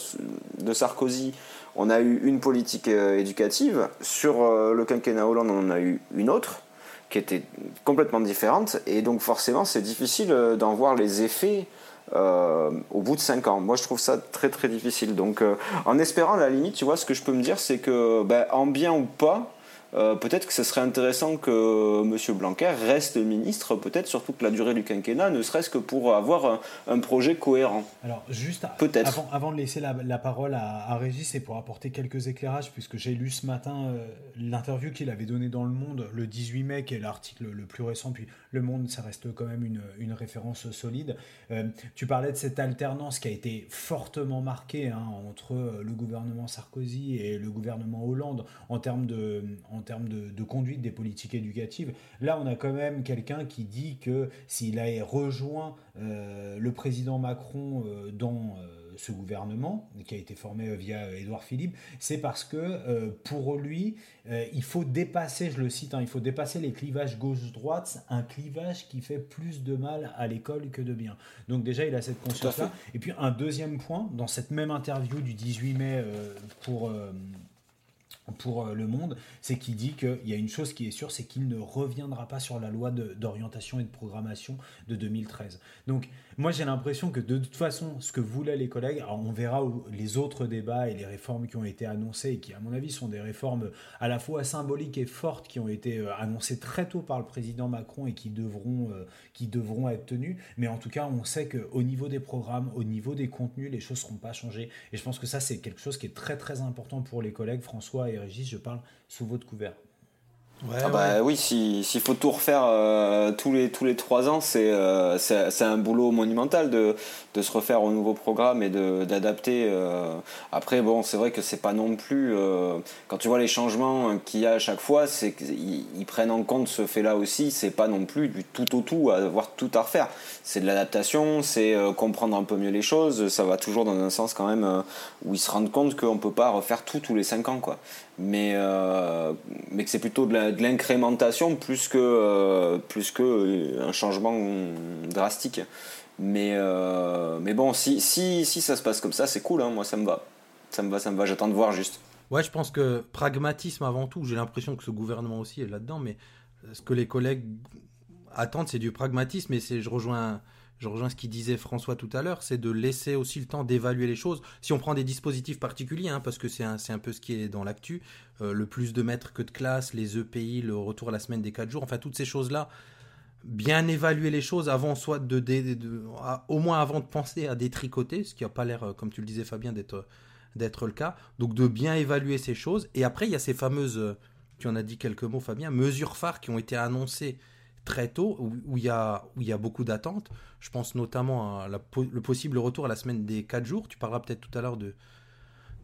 de Sarkozy on a eu une politique euh, éducative. Sur euh, le quinquennat Hollande on en a eu une autre qui était complètement différente. Et donc forcément c'est difficile d'en voir les effets au bout de 5 ans. Moi, je trouve ça très très difficile. Donc, en espérant, à la limite, tu vois, ce que je peux me dire, c'est que, bah, en bien ou pas, euh, peut-être que ce serait intéressant que M. Blanquer reste ministre, peut-être sur toute la durée du quinquennat, ne serait-ce que pour avoir un, projet cohérent. Alors, juste avant, avant, de laisser la, parole à, Régis et pour apporter quelques éclairages, puisque j'ai lu ce matin euh, l'interview qu'il avait donnée dans Le Monde le 18 mai, qui est l'article le plus récent, puis Le Monde, ça reste quand même une, une référence solide. Euh, tu parlais de cette alternance qui a été fortement marquée hein, entre le gouvernement Sarkozy et le gouvernement Hollande en termes de termes de, conduite des politiques éducatives. Là, on a quand même quelqu'un qui dit que s'il a rejoint euh, le président Macron euh, dans euh, ce gouvernement, qui a été formé via Édouard Philippe, c'est parce que pour lui, il faut dépasser, je le cite, hein, il faut dépasser les clivages gauche-droite, un clivage qui fait plus de mal à l'école que de bien. Donc déjà, il a cette conscience-là. Et puis un deuxième point, dans cette même interview du 18 mai pour pour euh, Le Monde, c'est qu'il dit qu'il y a une chose qui est sûre, c'est qu'il ne reviendra pas sur la loi d'orientation et de programmation de 2013. Donc moi j'ai l'impression que de toute façon, ce que voulaient les collègues, on verra les autres débats et les réformes qui ont été annoncées et qui à mon avis sont des réformes à la fois symboliques et fortes qui ont été euh, annoncées très tôt par le président Macron et qui devront, euh, qui devront être tenues. Mais en tout cas, on sait qu'au niveau des programmes, au niveau des contenus, les choses ne seront pas changées. Et je pense que ça c'est quelque chose qui est très très important pour les collègues, François et Régis, je parle sous votre couvert. Ah bah oui, s'il faut tout refaire euh, tous les tous les trois ans, euh, c'est un boulot monumental de, de, se refaire au nouveau programme et d'adapter. Euh. Après bon, c'est vrai que c'est pas non plus quand tu vois les changements qu'il y a à chaque fois, c'est qu'ils ils prennent en compte ce fait-là aussi. C'est pas non plus du tout au tout à avoir tout à refaire. C'est de l'adaptation, c'est comprendre un peu mieux les choses. Ça va toujours dans un sens quand même où ils se rendent compte qu'on peut pas refaire tout tous les cinq ans quoi mais, euh, mais que c'est plutôt de l'incrémentation plus que, euh, plus que euh, un changement drastique. Mais, mais bon, si, si, si ça se passe comme ça, c'est cool, hein, moi ça me va. Ça me va, ça me va, j'attends de voir juste. Ouais, je pense que pragmatisme avant tout, j'ai l'impression que ce gouvernement aussi est là-dedans, mais ce que les collègues attendent, c'est du pragmatisme, et je rejoins je rejoins ce qu'il disait François tout à l'heure, c'est de laisser aussi le temps d'évaluer les choses. Si on prend des dispositifs particuliers, hein, parce que c'est un, un, peu ce qui est dans l'actu, euh, le plus de maîtres que de classe, les EPI, le retour à la semaine des 4 jours, enfin toutes ces choses-là, bien évaluer les choses avant soit de, au moins avant de penser à détricoter, ce qui n'a pas l'air, euh, comme tu le disais Fabien, d'être d'être le cas. Donc de bien évaluer ces choses. Et après, il y a ces fameuses, euh, tu en as dit quelques mots Fabien, mesures phares qui ont été annoncées très tôt, où, il, y a, beaucoup d'attentes. Je pense notamment à le possible retour à la semaine des 4 jours. Tu parleras peut-être tout à l'heure de,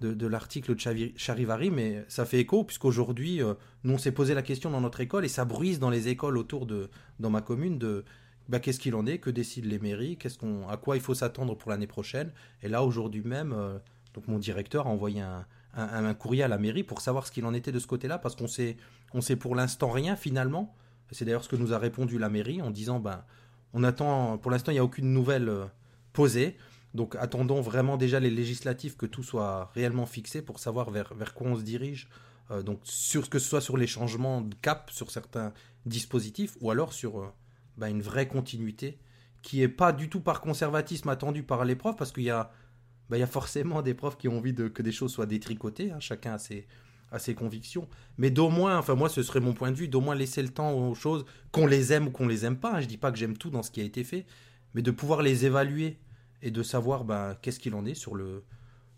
de, l'article de Charivari, mais ça fait écho, puisqu'aujourd'hui, euh, nous, on s'est posé la question dans notre école, et ça bruise dans les écoles autour de, dans ma commune, de bah, qu'est-ce qu'il en est, que décident les mairies, qu'est-ce qu'on, à quoi il faut s'attendre pour l'année prochaine. Et là, aujourd'hui même, euh, donc mon directeur a envoyé un, un, courrier à la mairie pour savoir ce qu'il en était de ce côté-là, parce qu'on sait, on sait pour l'instant rien finalement. C'est d'ailleurs ce que nous a répondu la mairie en disant ben, on attend, pour l'instant, il n'y a aucune nouvelle euh, posée. Donc attendons vraiment déjà les législatives que tout soit réellement fixé pour savoir vers, quoi on se dirige. Euh, donc sur que ce soit sur les changements de cap sur certains dispositifs ou alors sur euh, ben, une vraie continuité qui n'est pas du tout par conservatisme attendu par les profs parce qu'il y a ben, y a forcément des profs qui ont envie que des choses soient détricotées, hein. chacun a ses, à ses convictions. Mais d'au moins, enfin moi ce serait mon point de vue, d'au moins laisser le temps aux choses, qu'on les aime ou qu'on les aime pas. Je dis pas que j'aime tout dans ce qui a été fait, mais de pouvoir les évaluer et de savoir ben, qu'est-ce qu'il en est sur le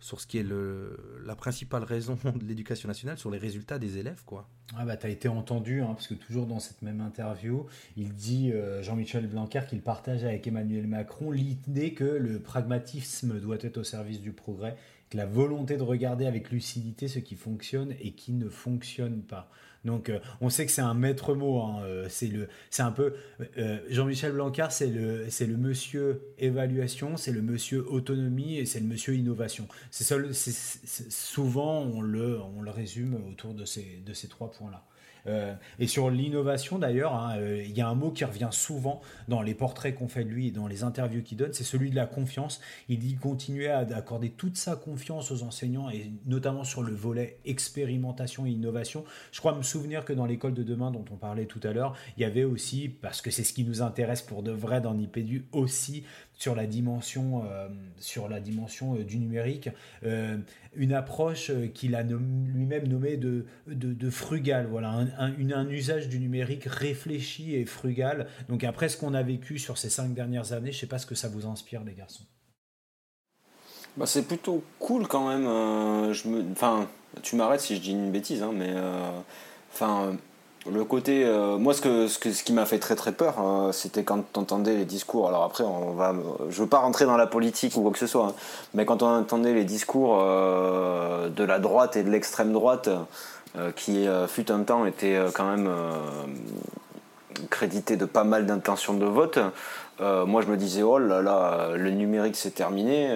sur ce qui est le, la principale raison de l'éducation nationale, sur les résultats des élèves. quoi. Ah bah, tu as été entendu, hein, parce que toujours dans cette même interview, il dit, euh, Jean-Michel Blanquer, qu'il partage avec Emmanuel Macron l'idée que le pragmatisme doit être au service du progrès la volonté de regarder avec lucidité ce qui fonctionne et qui ne fonctionne pas. Donc euh, on sait que c'est un maître mot, hein, euh, c'est le, c'est un peu euh, Jean-Michel Blanquer, c'est le, c'est le monsieur évaluation, c'est le monsieur autonomie et c'est le monsieur innovation. C'est, souvent on le, on le résume autour de ces, de ces trois points là. Et sur l'innovation d'ailleurs, hein, il y a un mot qui revient souvent dans les portraits qu'on fait de lui et dans les interviews qu'il donne, c'est celui de la confiance. Il dit continuer à accorder toute sa confiance aux enseignants et notamment sur le volet expérimentation et innovation. Je crois me souvenir que dans l'école de demain dont on parlait tout à l'heure, il y avait aussi, parce que c'est ce qui nous intéresse pour de vrai dans Nipédu, aussi sur la dimension, euh, sur la dimension euh, du numérique, euh, une approche qu'il a lui-même nommée de, de, frugal, voilà, un, un, usage du numérique réfléchi et frugal. Donc après ce qu'on a vécu sur ces cinq dernières années, je ne sais pas ce que ça vous inspire les garçons. Bah, c'est plutôt cool quand même. je me... Enfin, tu m'arrêtes si je dis une bêtise, hein, mais enfin le côté, euh, moi, ce, que, ce, qui m'a fait très très peur, hein, c'était quand on entendait les discours. Alors après, on va, je veux pas rentrer dans la politique ou quoi que ce soit, hein, mais quand on entendait les discours euh, de la droite et de l'extrême droite, euh, qui fut un temps était quand même crédité de pas mal d'intentions de vote. moi, je me disais, oh là là, le numérique c'est terminé,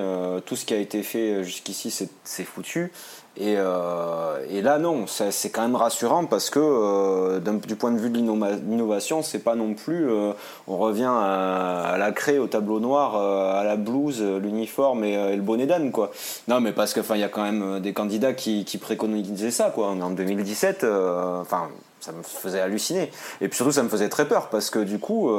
tout ce qui a été fait jusqu'ici c'est foutu. Euh, et, là, non, c'est quand même rassurant parce que euh, du point de vue de l'innovation, c'est pas non plus. Euh, on revient à, la craie, au tableau noir, à la blouse, l'uniforme et, le bonnet d'âne, quoi. Non, mais parce que, il y a quand même des candidats qui, qui préconisaient ça, quoi. En 2017, enfin, ça me faisait halluciner. Et puis surtout, ça me faisait très peur parce que du coup.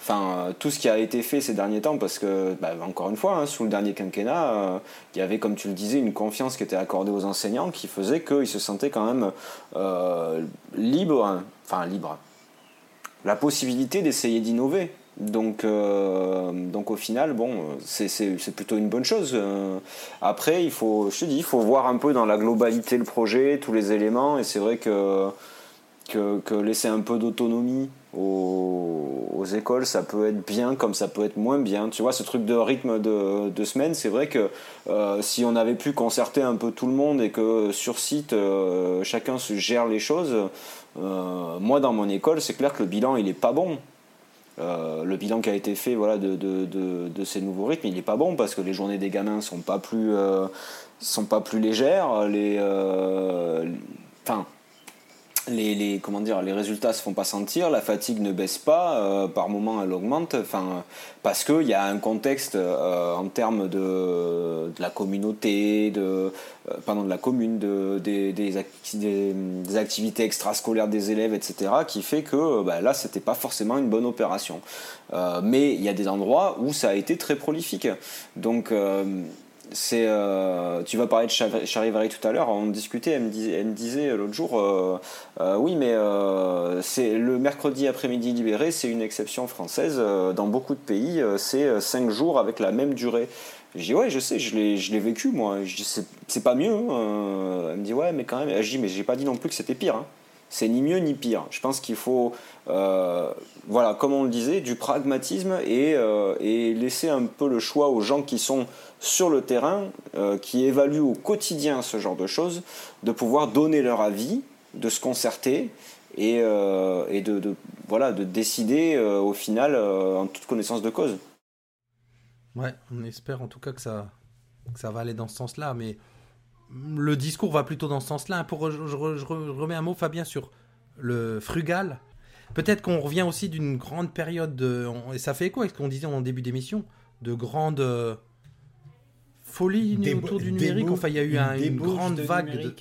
Enfin, tout ce qui a été fait ces derniers temps, parce que, bah, encore une fois, hein, sous le dernier quinquennat, euh, il y avait, comme tu le disais, une confiance qui était accordée aux enseignants qui faisait qu'ils se sentaient quand même euh, libres, enfin libres, la possibilité d'essayer d'innover. Donc, euh, donc au final, bon, c'est plutôt une bonne chose. après, il faut, je te dis, il faut voir un peu dans la globalité le projet, tous les éléments, et c'est vrai que laisser un peu d'autonomie aux, écoles, ça peut être bien comme ça peut être moins bien. Tu vois, ce truc de rythme de, semaine, c'est vrai que euh, si on avait pu concerter un peu tout le monde et que sur site, euh, chacun se gère les choses, euh, moi dans mon école, c'est clair que le bilan, il n'est pas bon. le bilan qui a été fait voilà, de, de, ces nouveaux rythmes, il n'est pas bon parce que les journées des gamins sont pas plus, sont pas plus légères. Les, enfin, les, les, comment dire, les résultats se font pas sentir, la fatigue ne baisse pas, euh, par moment elle augmente, parce qu'il y a un contexte euh, en termes de, de, la communauté, de, euh, pardon, de la commune, de, des, des, des, activités extrascolaires des élèves, etc., qui fait que bah, là, c'était pas forcément une bonne opération. mais il y a des endroits où ça a été très prolifique. Donc, c'est euh, tu vas parler de Charivari tout à l'heure on discutait elle me disait, disait l'autre jour euh, euh, oui mais c'est le mercredi après-midi libéré c'est une exception française dans beaucoup de pays c'est 5 jours avec la même durée je dis ouais je sais je l'ai vécu moi je dis c'est pas mieux hein. elle me dit ouais mais quand même je dis mais j'ai pas dit non plus que c'était pire hein. C'est ni mieux ni pire je pense qu'il faut voilà comme on le disait du pragmatisme et, et laisser un peu le choix aux gens qui sont sur le terrain, euh, qui évaluent au quotidien ce genre de choses, de pouvoir donner leur avis, de se concerter et, euh, de, voilà, de décider euh, au final en toute connaissance de cause. Ouais, on espère en tout cas que ça, ça va aller dans ce sens-là, mais le discours va plutôt dans ce sens-là. Pour, je, remets un mot, Fabien, sur le frugal. Peut-être qu'on revient aussi d'une grande période, de, et ça fait quoi avec ce qu'on disait en début d'émission, de grandes folie autour du numérique. Enfin, il y a eu une, grande vague de,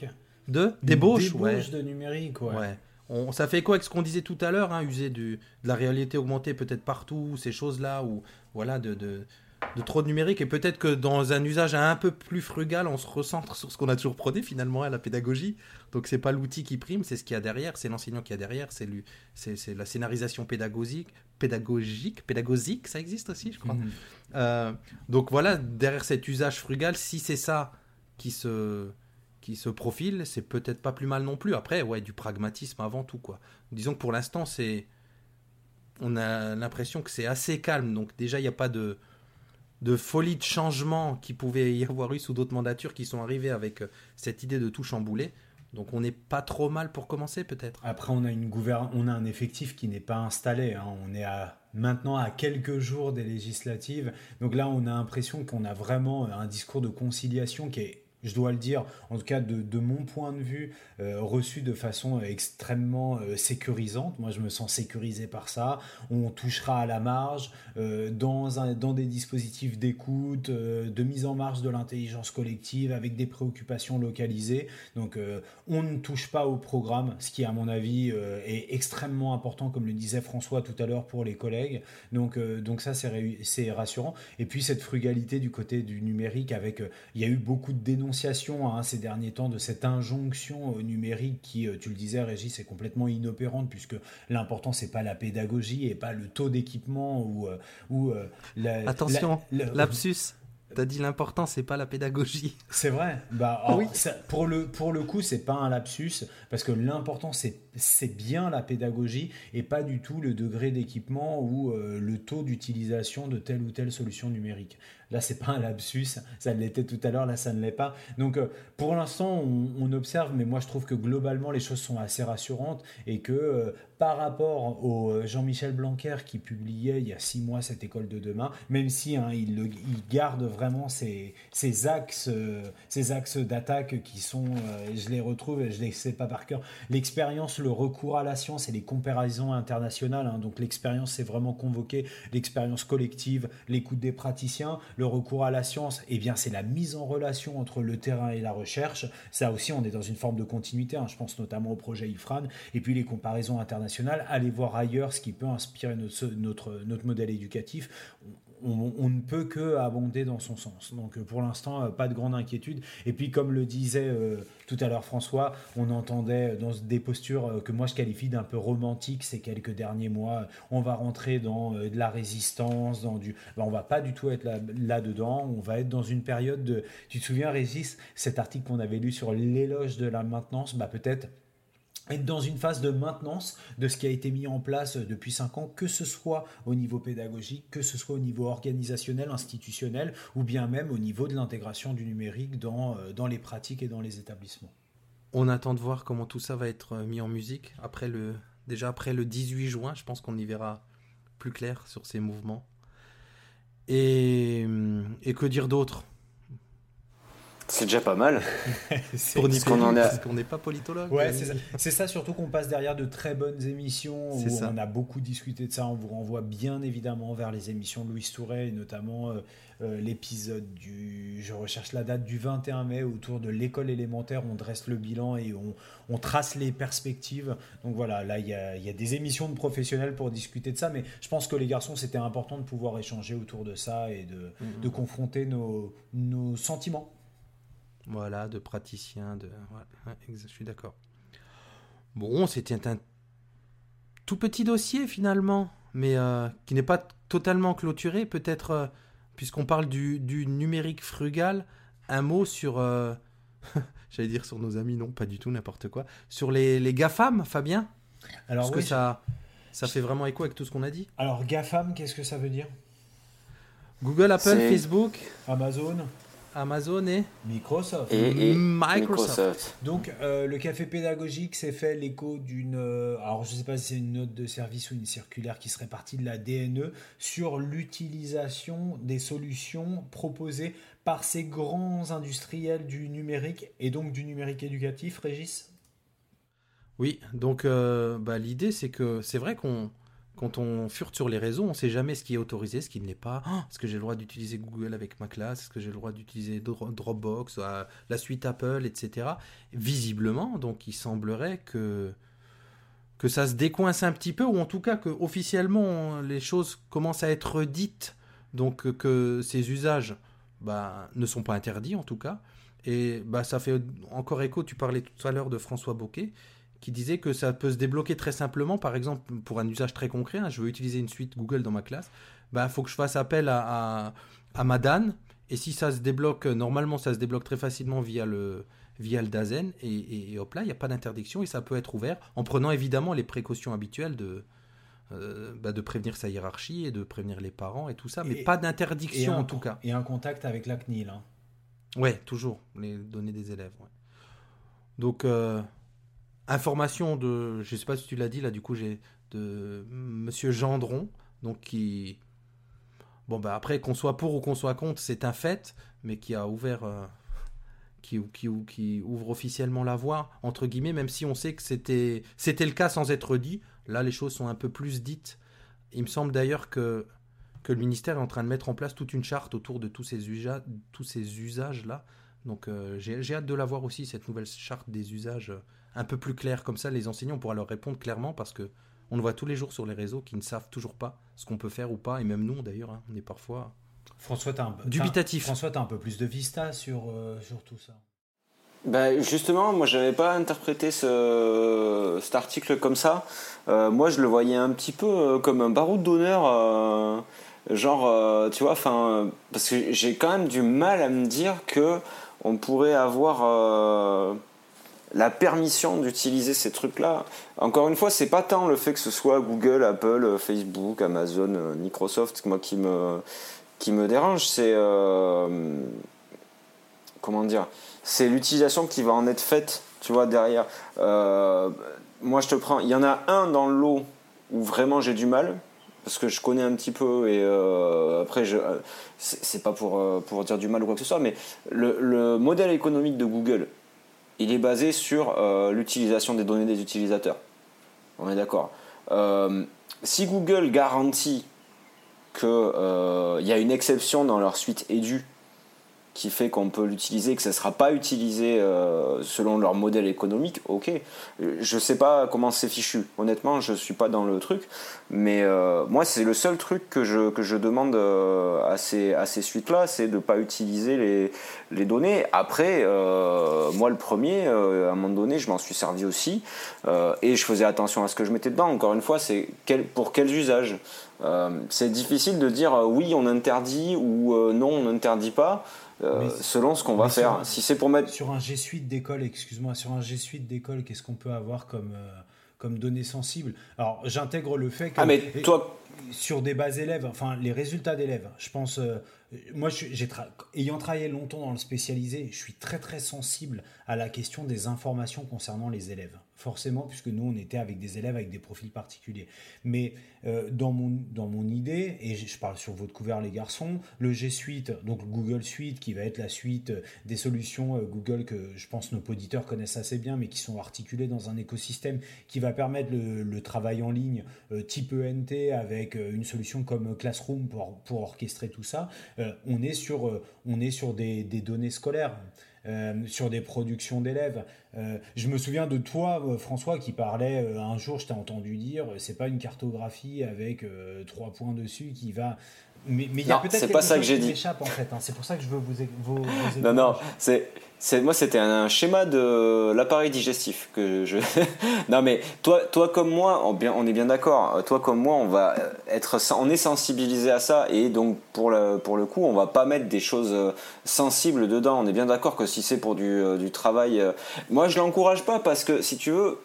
de débauche, ouais. de numérique, ouais. On, ça fait quoi avec ce qu'on disait tout à l'heure, hein, user du, de la réalité augmentée peut-être partout, ces choses-là, ou voilà, de, de, de, trop de numérique. Et peut-être que dans un usage un peu plus frugal, on se recentre sur ce qu'on a toujours prôné finalement à la pédagogie. Donc c'est pas l'outil qui prime, c'est ce qu'il y a derrière, c'est l'enseignant qui a derrière, c'est la scénarisation pédagogique, pédagogique, pédagogique, ça existe aussi, je crois. Mhm. Euh, donc voilà, derrière cet usage frugal, si c'est ça qui se, qui se profile, c'est peut-être pas plus mal non plus. Après, ouais, du pragmatisme avant tout, quoi. Disons que pour l'instant, c'est. On a l'impression que c'est assez calme, donc déjà, il n'y a pas de, de folie de changement qui pouvait y avoir eu sous d'autres mandatures qui sont arrivées avec euh, cette idée de tout chambouler. Donc on n'est pas trop mal pour commencer peut-être? Après on a une on a un effectif qui n'est pas installé. Hein. On est maintenant à quelques jours des législatives. Donc là, on a l'impression qu'on a vraiment un discours de conciliation qui est je dois le dire, en tout cas de, mon point de vue, euh, reçu de façon extrêmement euh, sécurisante. Moi, je me sens sécurisé par ça. On touchera à la marge euh, dans, des dispositifs d'écoute, de mise en marche de l'intelligence collective avec des préoccupations localisées. Donc, on ne touche pas au programme, ce qui, à mon avis, est extrêmement important, comme le disait François tout à l'heure pour les collègues. Donc, ça, c'est rassurant. Et puis, cette frugalité du côté du numérique avec, il y a eu beaucoup de dénonciations hein, ces derniers temps de cette injonction numérique qui, tu le disais, Régis, est complètement inopérante puisque l'important, c'est pas la pédagogie et pas le taux d'équipement ou, ou la, Attention, lapsus. T'as dit l'important, c'est pas la pédagogie. C'est vrai. Bah, oui. pour, le, pour le coup, c'est pas un lapsus, parce que l'important, c'est bien la pédagogie et pas du tout le degré d'équipement ou le taux d'utilisation de telle ou telle solution numérique. Là, c'est pas un lapsus, ça l'était tout à l'heure, là, ça ne l'est pas. Donc, euh, pour l'instant, on, observe, mais moi, je trouve que globalement, les choses sont assez rassurantes et que euh, par rapport au euh, Jean-Michel Blanquer qui publiait il y a six mois cette école de demain, même si hein, il, garde vraiment ces, axes, ces axes d'attaque qui sont, je les retrouve, je les sais pas par cœur, l'expérience, le recours à la science et les comparaisons internationales. Hein. donc, l'expérience, c'est vraiment convoqué, l'expérience collective, l'écoute des praticiens le recours à la science, eh bien, c'est la mise en relation entre le terrain et la recherche. Ça aussi, on est dans une forme de continuité. Hein. Je pense notamment au projet IFRAN. Et puis les comparaisons internationales. Allez voir ailleurs ce qui peut inspirer notre, notre, notre modèle éducatif on, ne peut que abonder dans son sens. Donc euh, pour l'instant, euh, pas de grande inquiétude. Et puis comme le disait euh, tout à l'heure François, on entendait dans des postures que moi je qualifie d'un peu romantiques ces quelques derniers mois. On va rentrer dans de la résistance, dans du... Ben, on va pas du tout être là-dedans. on va être dans une période de... Tu te souviens Régis, cet article qu'on avait lu sur l'éloge de la maintenance, bah peut-être être dans une phase de maintenance de ce qui a été mis en place depuis cinq ans, que ce soit au niveau pédagogique, que ce soit au niveau organisationnel, institutionnel, ou bien même au niveau de l'intégration du numérique dans, euh, dans les pratiques et dans les établissements. On attend de voir comment tout ça va être euh, mis en musique. Après le, déjà après le 18 juin, je pense qu'on y verra plus clair sur ces mouvements. Et, et que dire d'autre? C'est déjà pas mal. pour dire qu'on parce qu'on n'est pas politologue. Ouais, c'est ça. surtout qu'on passe derrière de très bonnes émissions où on a beaucoup discuté de ça. On vous renvoie bien évidemment vers les émissions de Louis Touret et notamment euh, euh, l'épisode du, je recherche la date du 21 mai autour de l'école élémentaire. On dresse le bilan et on, trace les perspectives. Donc voilà, là il y a, des émissions de professionnels pour discuter de ça, mais je pense que les garçons c'était important de pouvoir échanger autour de ça et de, mm-hmm. confronter nos, nos sentiments voilà, de praticiens, de... je suis d'accord. Bon, c'était un tout petit dossier finalement, mais euh, qui n'est pas totalement clôturé. Peut-être, euh, puisqu'on parle du, numérique frugal, un mot sur... Euh, j'allais dire sur nos amis, non, pas du tout, n'importe quoi. Sur les, les GAFAM, Fabien? Alors, Parce que ça, ça fait vraiment écho avec tout ce qu'on a dit. Alors, GAFAM, qu'est-ce que ça veut dire? Google, Apple, Facebook, Amazon? Amazon et Microsoft. Et, Microsoft. Donc euh, le café pédagogique s'est fait l'écho d'une... Euh, alors je ne sais pas si c'est une note de service ou une circulaire qui serait partie de la DNE sur l'utilisation des solutions proposées par ces grands industriels du numérique et donc du numérique éducatif, Régis? Oui, donc euh, bah, l'idée c'est que c'est vrai qu'on quand on furte sur les réseaux, on ne sait jamais ce qui est autorisé, ce qui ne l'est pas. Oh, est-ce que j'ai le droit d'utiliser Google avec ma classe? Est-ce que j'ai le droit d'utiliser Dropbox, euh, la suite Apple, etc. Visiblement, donc il semblerait que que ça se décoince un petit peu, ou en tout cas que officiellement les choses commencent à être dites, donc que ces usages bah, ne sont pas interdits en tout cas. Et bah, ça fait encore écho, tu parlais tout à l'heure de François Boquet, qui disait que ça peut se débloquer très simplement, par exemple, pour un usage très concret, hein, je veux utiliser une suite Google dans ma classe, il bah, faut que je fasse appel à, à, ma DAN, et si ça se débloque, normalement ça se débloque très facilement via le, via le DAZEN, et, hop là, il n'y a pas d'interdiction, et ça peut être ouvert, en prenant évidemment les précautions habituelles de, euh, bah, de prévenir sa hiérarchie, et de prévenir les parents, et tout ça, mais pas d'interdiction en tout cas. Et un contact avec la CNIL. Hein. Ouais, toujours, les données des élèves. Donc... Euh, information de, je sais pas si tu l'as dit là, du coup j'ai de Monsieur Gendron, donc qui, bon bah après qu'on soit pour ou qu'on soit contre, c'est un fait, mais qui a ouvert, euh, qui, qui, qui, ouvre officiellement la voie, entre guillemets, même si on sait que c'était, c'était le cas sans être dit. Là, les choses sont un peu plus dites. Il me semble d'ailleurs que, que le ministère est en train de mettre en place toute une charte autour de tous ces, usages, tous ces usages-là. Donc euh, j'ai, hâte de la voir aussi, cette nouvelle charte des usages euh, un peu plus claire. Comme ça, les enseignants pourront leur répondre clairement parce que on le voit tous les jours sur les réseaux qui ne savent toujours pas ce qu'on peut faire ou pas. Et même nous, d'ailleurs, hein, on est parfois François, as un, dubitatif. François, tu as un peu plus de vista sur, euh, sur tout ça. Bah justement, moi j'avais pas interprété ce, cet article comme ça. Euh, moi je le voyais un petit peu euh, comme un baroud d'honneur, genre tu vois, enfin parce que j'ai quand même du mal à me dire que on pourrait avoir la permission d'utiliser ces trucs-là. Encore une fois, c'est pas tant le fait que ce soit Google, Apple, Facebook, Amazon, Microsoft, moi qui me qui me dérange, c'est euh, comment dire, c'est l'utilisation qui va en être faite, tu vois, derrière. Euh, moi, je te prends, il y en a un dans le lot où vraiment j'ai du mal parce que je connais un petit peu et euh, après je c'est pas pour pour dire du mal ou quoi que ce soit, mais le modèle économique de Google, il est basé sur l'utilisation des données des utilisateurs. On est d'accord. si Google garantit qu'il euh, y a une exception dans leur suite Edu qui fait qu'on peut l'utiliser, que ça ne sera pas utilisé euh, selon leur modèle économique, ok. Je ne sais pas comment c'est fichu. Honnêtement, je ne suis pas dans le truc. Mais euh, moi, c'est le seul truc que je, que je demande à ces, à ces suites-là, c'est de ne pas utiliser les, les données. Après, moi, le premier, à un moment donné, je m'en suis servi aussi. et je faisais attention à ce que je mettais dedans. Encore une fois, c'est quel, pour quels usages euh, c'est difficile de dire euh, oui on interdit ou euh, non on n'interdit pas. Selon ce qu'on va faire. si c'est pour mettre sur un G Suite d'école, excuse-moi, sur un G Suite d'école, qu'est-ce qu'on peut avoir comme comme données sensibles? Alors j'intègre le fait que ah mais toi sur des bases élèves, enfin les résultats d'élèves, je pense. moi, j'ai ayant travaillé longtemps dans le spécialisé, je suis très très sensible à la question des informations concernant les élèves forcément, puisque nous, on était avec des élèves avec des profils particuliers. Mais euh, dans, mon, dans mon idée, et je parle sur votre couvert les garçons, le G Suite, donc Google Suite, qui va être la suite des solutions euh, Google que je pense nos auditeurs connaissent assez bien, mais qui sont articulées dans un écosystème qui va permettre le, travail en ligne euh, type ENT avec une solution comme Classroom pour, pour orchestrer tout ça. on est sur, on est sur des, des données scolaires. Euh, sur des productions d'élèves. Euh, je me souviens de toi, euh, François, qui parlait un jour, je t'ai entendu dire, c'est pas une cartographie avec trois points dessus qui va mais, mais il y a peut-être pas ça que j'ai dit. en fait. Hein. C'est pour ça que je veux vous, vous, vous Non, non, c'est moi c'était un schéma de l'appareil digestif que je non mais toi toi comme moi on, bien, on est bien d'accord toi comme moi on va être on est sensibilisé à ça et donc pour le pour le coup on va pas mettre des choses euh, sensibles dedans on est bien d'accord que si c'est pour du, euh, du travail euh, moi je l'encourage pas parce que si tu veux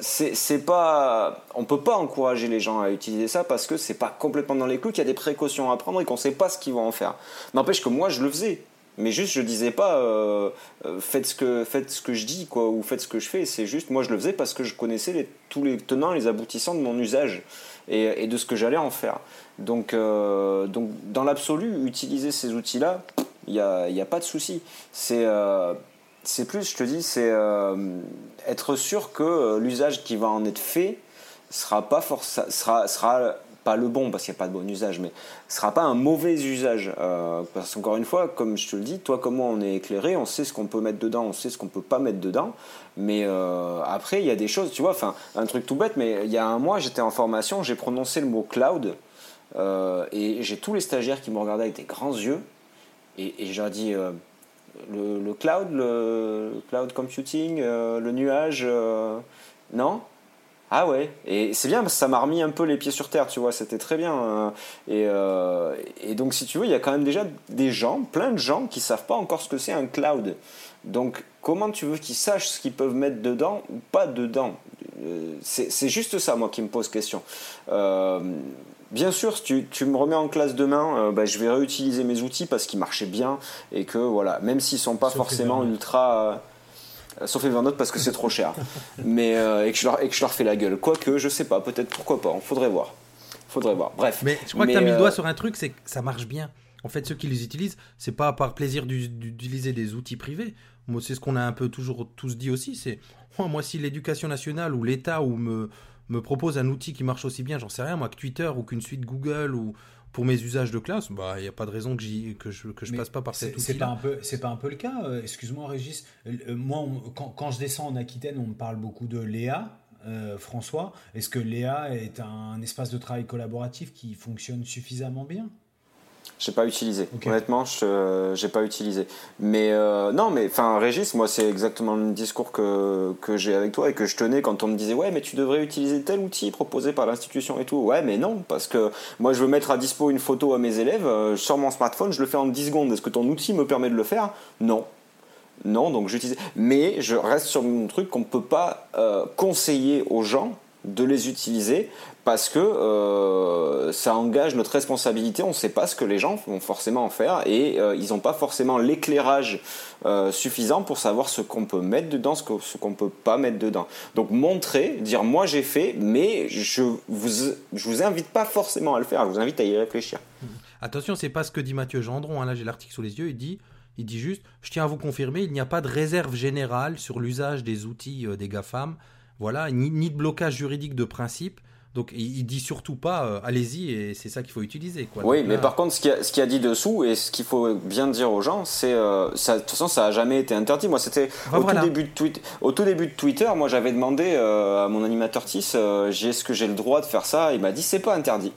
c'est pas on peut pas encourager les gens à utiliser ça parce que c'est pas complètement dans les clous qu'il y a des précautions à prendre et qu'on sait pas ce qu'ils vont en faire. N'empêche que moi je le faisais. Mais juste je disais pas euh, euh, faites ce que faites ce que je dis quoi ou faites ce que je fais. C'est juste moi je le faisais parce que je connaissais tous les tenants les aboutissants de mon usage et, et de ce que j'allais en faire. Donc euh, donc dans l'absolu utiliser ces outils là il n'y a, y a pas de souci. C'est c'est plus je te dis c'est être sûr que l'usage qui va en être fait sera pas forcément sera sera pas le bon parce qu'il n'y a pas de bon usage, mais ce sera pas un mauvais usage. Euh, parce qu'encore une fois, comme je te le dis, toi comme moi on est éclairé, on sait ce qu'on peut mettre dedans, on sait ce qu'on peut pas mettre dedans. Mais euh, après, il y a des choses, tu vois, enfin, un truc tout bête, mais il y a un mois, j'étais en formation, j'ai prononcé le mot cloud, euh, et j'ai tous les stagiaires qui me regardaient avec des grands yeux, et, et j'ai dit le, cloud, le cloud computing, le nuage, non? Ah ouais, et c'est bien parce que ça m'a remis un peu les pieds sur terre, tu vois, c'était très bien. Et, euh, et, donc, si tu veux, il y a quand même déjà des gens, plein de gens qui savent pas encore ce que c'est un cloud. Donc, comment tu veux qu'ils sachent ce qu'ils peuvent mettre dedans ou pas dedans? Euh, C'est juste ça, moi, qui me pose question. Euh, bien sûr, si tu, tu, me remets en classe demain, bah, je vais réutiliser mes outils parce qu'ils marchaient bien et que, voilà, même s'ils sont pas forcément ultra euh, sauf Evernote parce que c'est trop cher. Mais euh, et, que je leur, et que je leur fais la gueule. Quoique, je sais pas, peut-être pourquoi pas, faudrait voir. Faudrait voir. Bref. Mais je crois que tu as mis le doigt sur un truc, c'est que ça marche bien. En fait, ceux qui les utilisent, c'est pas par plaisir d'utiliser des outils privés. Moi, c'est ce qu'on a un peu toujours tous dit aussi. C'est oh, moi, si l'éducation nationale ou l'État ou me me propose un outil qui marche aussi bien, j'en sais rien, moi, que Twitter ou qu'une suite Google ou pour mes usages de classe, bah il n'y a pas de raison que, que je que je passe pas par cet outil. C'est pas un peu c'est pas un peu le cas. Euh, excuse-moi Régis. Euh, moi quand, quand, je descends en Aquitaine, on me parle beaucoup de Léa. Euh, François, est-ce que Léa est un espace de travail collaboratif qui fonctionne suffisamment bien? J'ai pas utilisé. Honnêtement, je j'ai pas utilisé. Mais euh, non, mais enfin, Régis, moi, c'est exactement le discours que, que j'ai avec toi et que je tenais quand on me disait ouais, mais tu devrais utiliser tel outil proposé par l'institution et tout. Ouais, mais non, parce que moi, je veux mettre à dispo une photo à mes élèves euh, sur mon smartphone, je le fais en 10 secondes. Est-ce que ton outil me permet de le faire? Non. Non, donc j'utilise. Mais je reste sur mon truc qu'on ne peut pas euh, conseiller aux gens de les utiliser parce que euh, ça engage notre responsabilité. On ne sait pas ce que les gens vont forcément en faire et euh, ils n'ont pas forcément l'éclairage euh, suffisant pour savoir ce qu'on peut mettre dedans, ce qu'on ne peut pas mettre dedans. Donc montrer, dire moi j'ai fait, mais je vous vous invite pas forcément à le faire. Je vous invite à y réfléchir. Attention, c'est pas ce que dit Mathieu Gendron. Hein. Là j'ai l'article sous les yeux. Il dit juste, je tiens à vous confirmer, il n'y a pas de réserve générale sur l'usage des outils des GAFAM. Voilà, ni de blocage juridique de principe. Donc il, dit surtout pas euh, allez-y et c'est ça qu'il faut utiliser. Quoi. Oui, mais par contre ce qu'il a, a, dit dessous et ce qu'il faut bien dire aux gens, c'est euh, de toute façon ça a jamais été interdit. Moi c'était au, tout début de au tout début de Twitter, moi j'avais demandé euh, à mon animateur TIS, est-ce que j'ai le droit de faire ça? Il m'a dit c'est pas interdit.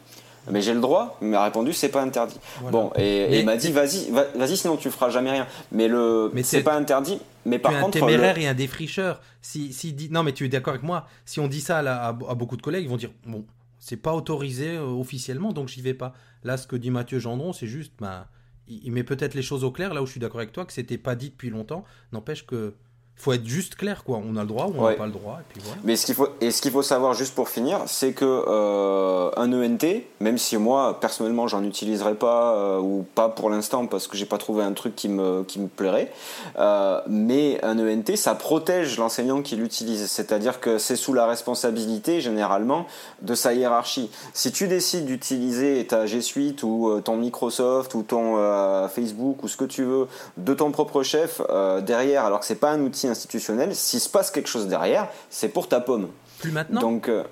Mais j'ai le droit, il m'a répondu c'est pas interdit. Bon, et, il m'a dit vas-y, vas-y sinon tu feras jamais rien. Mais le c'est pas interdit. Mais par tu es contre, un téméraire et un défricheur. Si, si dit, non mais tu es d'accord avec moi. Si on dit ça à, beaucoup de collègues, ils vont dire bon, c'est pas autorisé euh, officiellement, donc j'y vais pas. Là, ce que dit Mathieu Gendron, c'est juste, ben, il met peut-être les choses au clair. Là où je suis d'accord avec toi, que c'était pas dit depuis longtemps, n'empêche que faut être juste clair, quoi. On a le droit ou on n'a pas le droit. Et puis voilà. Mais ce qu'il faut, et ce qu'il faut savoir, juste pour finir, c'est que euh, un ENT, même si moi, personnellement, j'en utiliserai pas, euh, ou pas pour l'instant, parce que j'ai pas trouvé un truc qui me, qui me plairait, euh, mais un ENT, ça protège l'enseignant qui l'utilise. C'est-à-dire que c'est sous la responsabilité, généralement, de sa hiérarchie. Si tu décides d'utiliser ta G Suite ou ton Microsoft ou ton Facebook ou ce que tu veux de ton propre chef derrière, alors que c'est pas un outil institutionnel, s'il se passe quelque chose derrière, c'est pour ta pomme. Plus maintenant Donc, euh,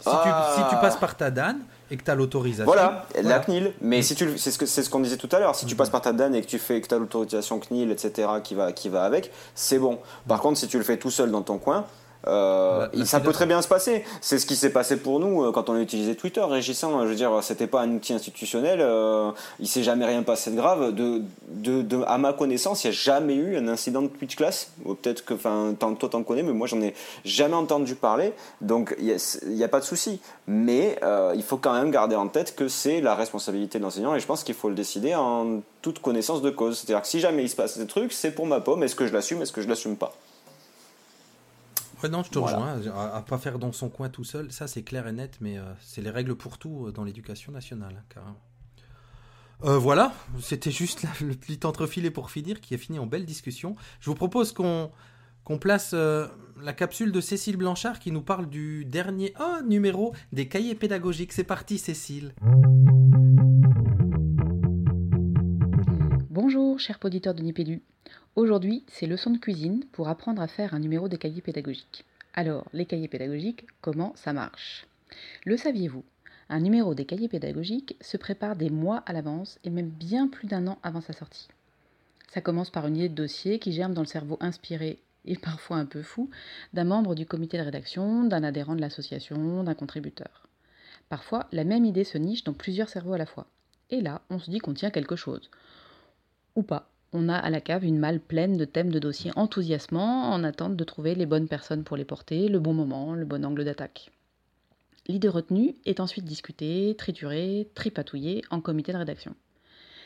si, tu, si, tu, passes par ta DAN et que tu as l'autorisation. Voilà, la CNIL. Mais si tu, c'est ce, que, c'est ce qu'on disait tout à l'heure, si tu passes par ta DAN et que tu fais que tu as l'autorisation CNIL, etc., qui va, qui va avec, c'est bon. Par contre, si tu le fais tout seul dans ton coin, euh, ça peut très bien se passer. C'est ce qui s'est passé pour nous euh, quand on a utilisé Twitter. Régissant, je veux dire, c'était pas un outil institutionnel. Euh, il s'est jamais rien passé de grave. De, de, de à ma connaissance, il n'y a jamais eu un incident de Twitch class. Peut-être que, enfin, toi t'en connais, mais moi j'en ai jamais entendu parler. Donc il n'y a, pas de souci. Mais euh, il faut quand même garder en tête que c'est la responsabilité de l'enseignant et je pense qu'il faut le décider en toute connaissance de cause. C'est-à-dire que si jamais il se passe des trucs, c'est pour ma pomme. Est-ce que je l'assume Est-ce que je l'assume pas? Non, je te rejoins. À, pas faire dans son coin tout seul, ça c'est clair et net, mais euh, c'est les règles pour tout euh, dans l'éducation nationale, hein, carrément. Euh, voilà, c'était juste le petit entrefilé pour finir qui est fini en belle discussion. Je vous propose qu'on qu'on place la capsule de Cécile Blanchard qui nous parle du dernier oh, numéro des cahiers pédagogiques. C'est parti Cécile. Bonjour, cher auditeur de Nipédu. Aujourd'hui, c'est leçon de cuisine pour apprendre à faire un numéro de cahier pédagogique. Alors, les cahiers pédagogiques, comment ça marche? Le saviez-vous? Un numéro des cahiers pédagogiques se prépare des mois à l'avance et même bien plus d'un an avant sa sortie. Ça commence par une idée de dossier qui germe dans le cerveau inspiré et parfois un peu fou d'un membre du comité de rédaction, d'un adhérent de l'association, d'un contributeur. Parfois, la même idée se niche dans plusieurs cerveaux à la fois. Et là, on se dit qu'on tient quelque chose. Ou pas on a à la cave une malle pleine de thèmes de dossiers enthousiasmants en attente de trouver les bonnes personnes pour les porter, le bon moment, le bon angle d'attaque. L'idée retenue est ensuite discutée, triturée, tripatouillée en comité de rédaction.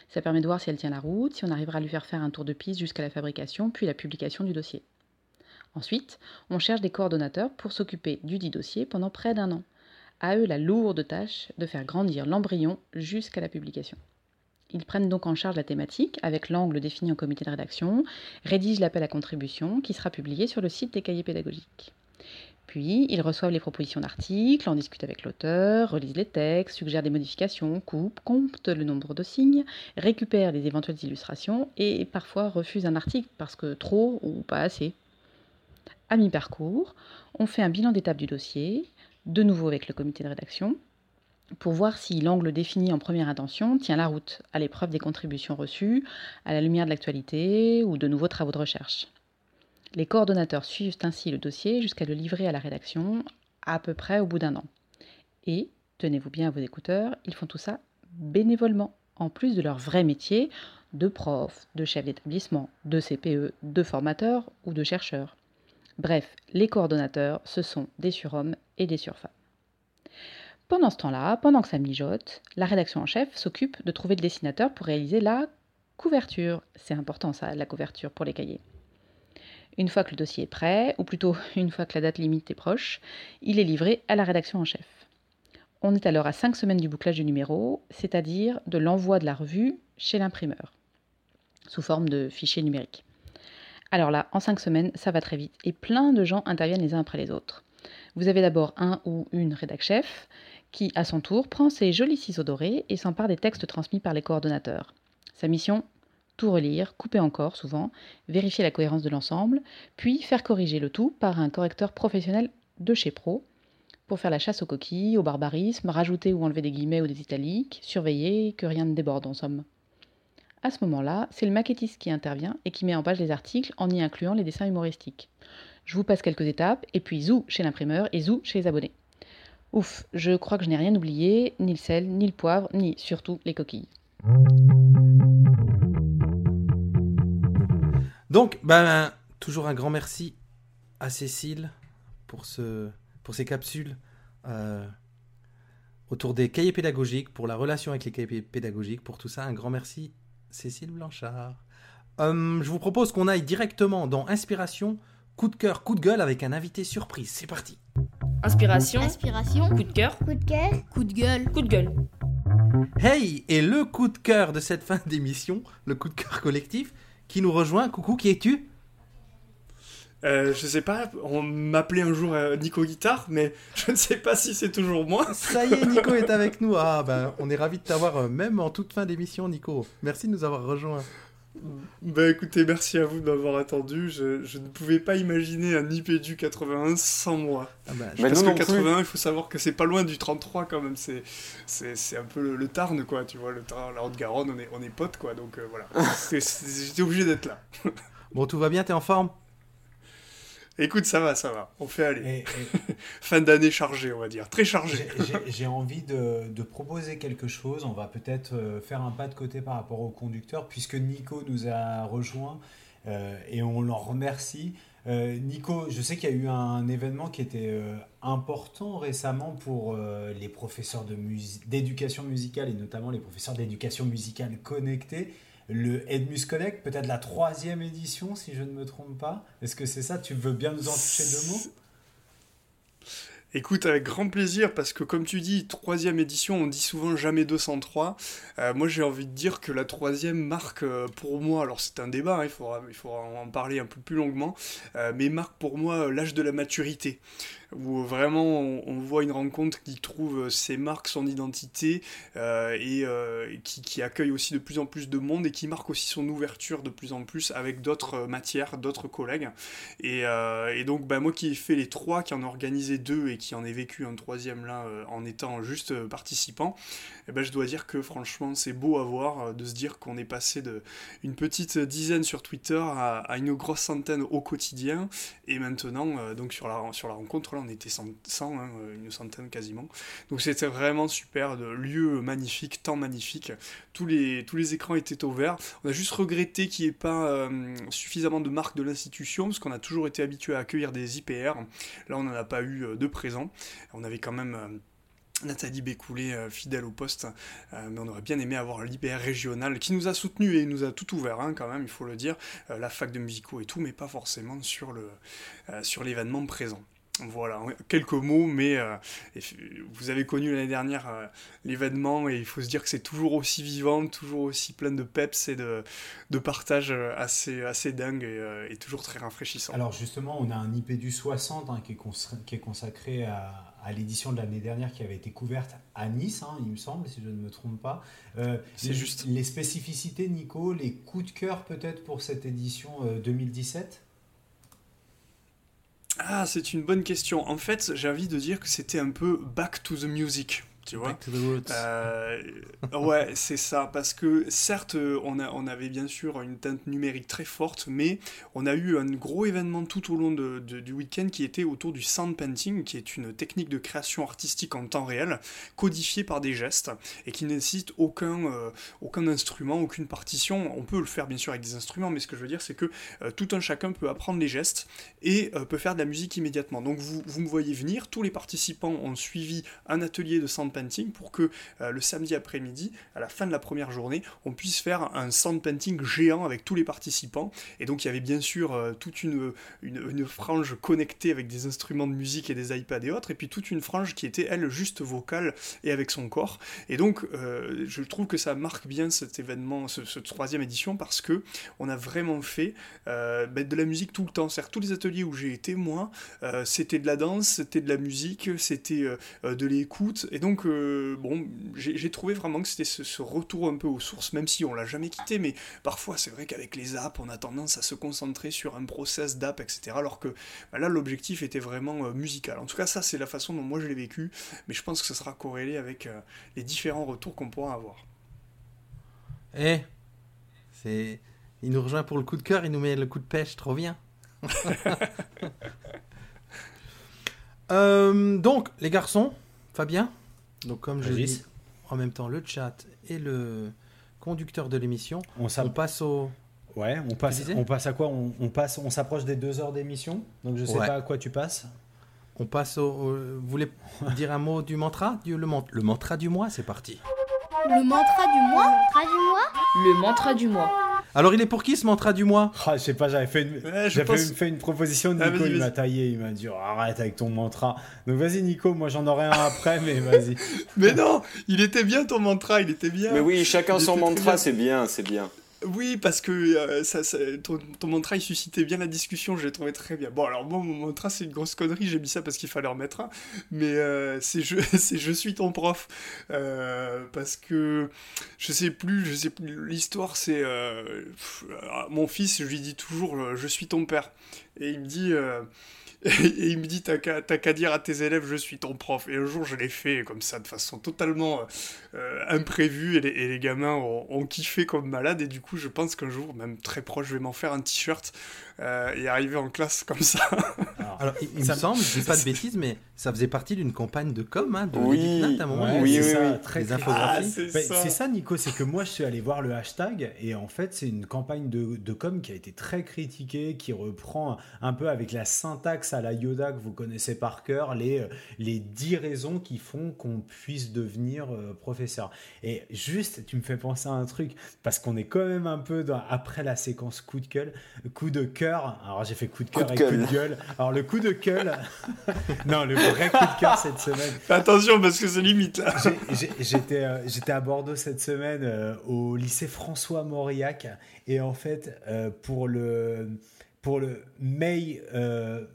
Ça permet de voir si elle tient la route, si on arrivera à lui faire faire un tour de piste jusqu'à la fabrication, puis la publication du dossier. Ensuite, on cherche des coordonnateurs pour s'occuper du dit dossier pendant près d'un an. À eux la lourde tâche de faire grandir l'embryon jusqu'à la publication. Ils prennent donc en charge la thématique avec l'angle défini en comité de rédaction, rédigent l'appel à contribution qui sera publié sur le site des cahiers pédagogiques. Puis, ils reçoivent les propositions d'articles, en discutent avec l'auteur, relisent les textes, suggèrent des modifications, coupent, comptent le nombre de signes, récupèrent les éventuelles illustrations et parfois refusent un article parce que trop ou pas assez. À mi-parcours, on fait un bilan d'étape du dossier, de nouveau avec le comité de rédaction, pour voir si l'angle défini en première intention tient la route à l'épreuve des contributions reçues, à la lumière de l'actualité ou de nouveaux travaux de recherche. Les coordonnateurs suivent ainsi le dossier jusqu'à le livrer à la rédaction à peu près au bout d'un an. Et, tenez-vous bien à vos écouteurs, ils font tout ça bénévolement, en plus de leur vrai métier de prof, de chef d'établissement, de CPE, de formateur ou de chercheur. Bref, les coordonnateurs, ce sont des surhommes et des surfemmes. Pendant ce temps-là, pendant que ça mijote, la rédaction en chef s'occupe de trouver le dessinateur pour réaliser la couverture. C'est important ça, la couverture pour les cahiers. Une fois que le dossier est prêt, ou plutôt une fois que la date limite est proche, il est livré à la rédaction en chef. On est alors à 5 semaines du bouclage du numéro, c'est-à-dire de l'envoi de la revue chez l'imprimeur, sous forme de fichier numérique. Alors là, en 5 semaines, ça va très vite, et plein de gens interviennent les uns après les autres. Vous avez d'abord un ou une rédac chef, qui, à son tour, prend ses jolis ciseaux dorés et s'empare des textes transmis par les coordonnateurs. Sa mission tout relire, couper encore souvent, vérifier la cohérence de l'ensemble, puis faire corriger le tout par un correcteur professionnel de chez Pro, pour faire la chasse aux coquilles, au barbarisme, rajouter ou enlever des guillemets ou des italiques, surveiller que rien ne déborde en somme. À ce moment-là, c'est le maquettiste qui intervient et qui met en page les articles en y incluant les dessins humoristiques. Je vous passe quelques étapes, et puis zou chez l'imprimeur et zou chez les abonnés. Ouf, je crois que je n'ai rien oublié, ni le sel, ni le poivre, ni surtout les coquilles. Donc, ben, toujours un grand merci à Cécile pour, ce, pour ces capsules euh, autour des cahiers pédagogiques, pour la relation avec les cahiers pédagogiques, pour tout ça. Un grand merci, Cécile Blanchard. Hum, je vous propose qu'on aille directement dans Inspiration, coup de cœur, coup de gueule avec un invité surprise. C'est parti. Inspiration. Inspiration. Coup de cœur. Coup de cœur. Coup de gueule. Coup de gueule. Hey, et le coup de cœur de cette fin d'émission, le coup de cœur collectif, qui nous rejoint. Coucou, qui es-tu? Euh, je sais pas, on m'appelait un jour euh, Nico Guitare, mais je ne sais pas si c'est toujours moi. Ça y est, Nico est avec nous. Ah ben, on est ravi de t'avoir, euh, même en toute fin d'émission, Nico. Merci de nous avoir rejoints. Bah écoutez, merci à vous de m'avoir attendu. Je, je, ne pouvais pas imaginer un IPDU 81 sans moi. Ah bah, Parce que 81, il faut savoir que c'est pas loin du 33 quand même. C'est, c'est, un peu le, le, Tarn, quoi. Tu vois, le Tarn, la Haute-Garonne, on est, on est potes, quoi. Donc euh, voilà. J'étais obligé d'être là. bon, tout va bien, t'es en forme? Écoute, ça va, ça va. On fait aller. fin d'année chargée, on va dire. Très chargée. J'ai envie de, de, proposer quelque chose. On va peut-être euh, faire un pas de côté par rapport au conducteur, puisque Nico nous a rejoint euh, et on l'en remercie. Euh, Nico, je sais qu'il y a eu un événement qui était euh, important récemment pour les professeurs d'éducation musicale et notamment les professeurs d'éducation musicale connectés le Edmus Connect, peut-être la troisième édition, si je ne me trompe pas. Est-ce que c'est ça? Tu veux bien nous en toucher deux mots? Écoute, avec grand plaisir, parce que comme tu dis, troisième édition, on dit souvent jamais 203. Euh, moi, j'ai envie de dire que la troisième marque euh, pour moi, alors c'est un débat, hein, il, faudra, il faudra en parler un peu plus longuement, euh, mais marque pour moi l'âge de la maturité où vraiment on, voit une rencontre qui trouve ses marques, son identité euh, et euh, qui, accueille aussi de plus en plus de monde et qui marque aussi son ouverture de plus en plus avec d'autres matières, d'autres collègues. Et, euh, donc bah, moi qui ai fait les trois, qui en ai organisé deux et qui en ai vécu un troisième là en étant juste participant, eh ben, je dois dire que franchement c'est beau à voir de se dire qu'on est passé de une petite dizaine sur Twitter à, une grosse centaine au quotidien et maintenant donc sur la, sur la rencontre on était 100, hein, une centaine quasiment. Donc c'était vraiment super, de lieu magnifique, temps magnifique. Tous les, tous les écrans étaient ouverts. On a juste regretté qu'il n'y ait pas euh, suffisamment de marques de l'institution, parce qu'on a toujours été habitué à accueillir des IPR. Là, on n'en a pas eu euh, de présent. On avait quand même... Euh, Nathalie Bécoulé, fidèle au poste, mais on aurait bien aimé avoir l'IPR régional qui nous a soutenu et nous a tout ouvert hein, quand même, il faut le dire, la fac de musicaux et tout, mais pas forcément sur l'événement présent. Voilà, quelques mots, mais euh, vous avez connu l'année dernière euh, l'événement et il faut se dire que c'est toujours aussi vivant, toujours aussi plein de peps et de, de partage euh, assez, assez dingue et, toujours très rafraîchissant. Alors justement, on a un IP du 60 hein, qui, est qui, est consacré à, à l'édition de l'année dernière qui avait été couverte à Nice, hein, il me semble, si je ne me trompe pas. c'est juste. Les spécificités, Nico, les coups de cœur peut-être pour cette édition 2017 ah, c'est une bonne question. En fait, j'ai envie de dire que c'était un peu back to the music tu vois. Euh, ouais, c'est ça, parce que certes, on, a, on avait bien sûr une teinte numérique très forte, mais on a eu un gros événement tout au long de, du week-end qui était autour du sound painting, qui est une technique de création artistique en temps réel, codifiée par des gestes, et qui ne nécessite aucun, euh, aucun instrument, aucune partition. On peut le faire bien sûr avec des instruments, mais ce que je veux dire, c'est que euh, tout un chacun peut apprendre les gestes et peut faire de la musique immédiatement. Donc vous, vous me voyez venir, tous les participants ont suivi un atelier de sound pour que euh, le samedi après-midi, à la fin de la première journée, on puisse faire un sound painting géant avec tous les participants. Et donc il y avait bien sûr euh, toute une, une, frange connectée avec des instruments de musique et des iPads et autres, et puis toute une frange qui était elle juste vocale et avec son corps. Et donc euh, je trouve que ça marque bien cet événement, ce, troisième édition, parce que on a vraiment fait ben, de la musique tout le temps. C'est-à-dire tous les ateliers où j'ai été moi, c'était de la danse, c'était de la musique, c'était de l'écoute, et donc bon, j'ai trouvé vraiment que c'était ce, retour un peu aux sources, même si on l'a jamais quitté, mais parfois c'est vrai qu'avec les apps, on a tendance à se concentrer sur un process d'app, etc. Alors que bah là, l'objectif était vraiment euh, musical. En tout cas, ça, c'est la façon dont moi je l'ai vécu, mais je pense que ça sera corrélé avec euh, les différents retours qu'on pourra avoir. Eh, c'est. Il nous rejoint pour le coup de cœur, il nous met le coup de pêche, trop bien. Euh, donc, les garçons, Fabien? Donc, comme je dis, en même temps, le chat et le conducteur de l'émission, on, passe au. Ouais, on passe, on passe à quoi on, passe, on s'approche des deux heures d'émission? Donc, je sais pas à quoi tu passes. On passe au. vous voulez dire un mot du mantra? Le, le mantra du mois, c'est parti. Le mantra du mois Le mantra du mois? Le mantra du mois. Alors, il est pour qui ce mantra du mois? Ah, Je sais pas, j'avais fait une, fait une proposition. Ah, Nico, il m'a taillé. Il m'a dit oh, arrête avec ton mantra. Donc, vas-y, Nico, moi j'en aurai un après, mais vas-y. mais non, il était bien ton mantra, il était bien. Mais oui, chacun son mantra, c'est bien, c'est bien. Oui, parce que euh, ton, mantra il suscitait bien la discussion, je l'ai trouvé très bien. Bon, alors moi, mon mantra c'est une grosse connerie, j'ai mis ça parce qu'il fallait en mettre un, mais euh, c'est je, je suis ton prof. Euh, parce que je sais plus, je sais plus, l'histoire c'est. mon fils, je lui dis toujours je suis ton père. Et il me dit. Et, il me dit T'as qu'à dire à tes élèves, je suis ton prof. Et un jour, je l'ai fait comme ça, de façon totalement euh, imprévue. Et les, et les gamins ont, ont, kiffé comme malade. Et du coup, je pense qu'un jour, même très proche, je vais m'en faire un t-shirt euh, et arriver en classe comme ça. Alors, il, me semble, je dis pas de bêtises, mais ça faisait partie d'une campagne de com, hein, de oui, à un moment. oui, oui, ça, très, infographies. Ah, c'est ça. Nico, c'est que moi, je suis allé voir le hashtag et en fait, c'est une campagne de, de, com qui a été très critiquée, qui reprend un peu avec la syntaxe à la Yoda que vous connaissez par cœur, les, euh, les 10 raisons qui font qu'on puisse devenir euh, professeur. Et juste, tu me fais penser à un truc, parce qu'on est quand même un peu dans, après la séquence coup de cœur, coup de cœur alors j'ai fait coup de cœur et coup de gueule. Alors le coup de gueule, non, le vrai coup de cœur cette semaine. attention parce que c'est limite là. J'étais euh, j'étais à Bordeaux cette semaine euh, au lycée François Mauriac et en fait euh, pour le pour le May,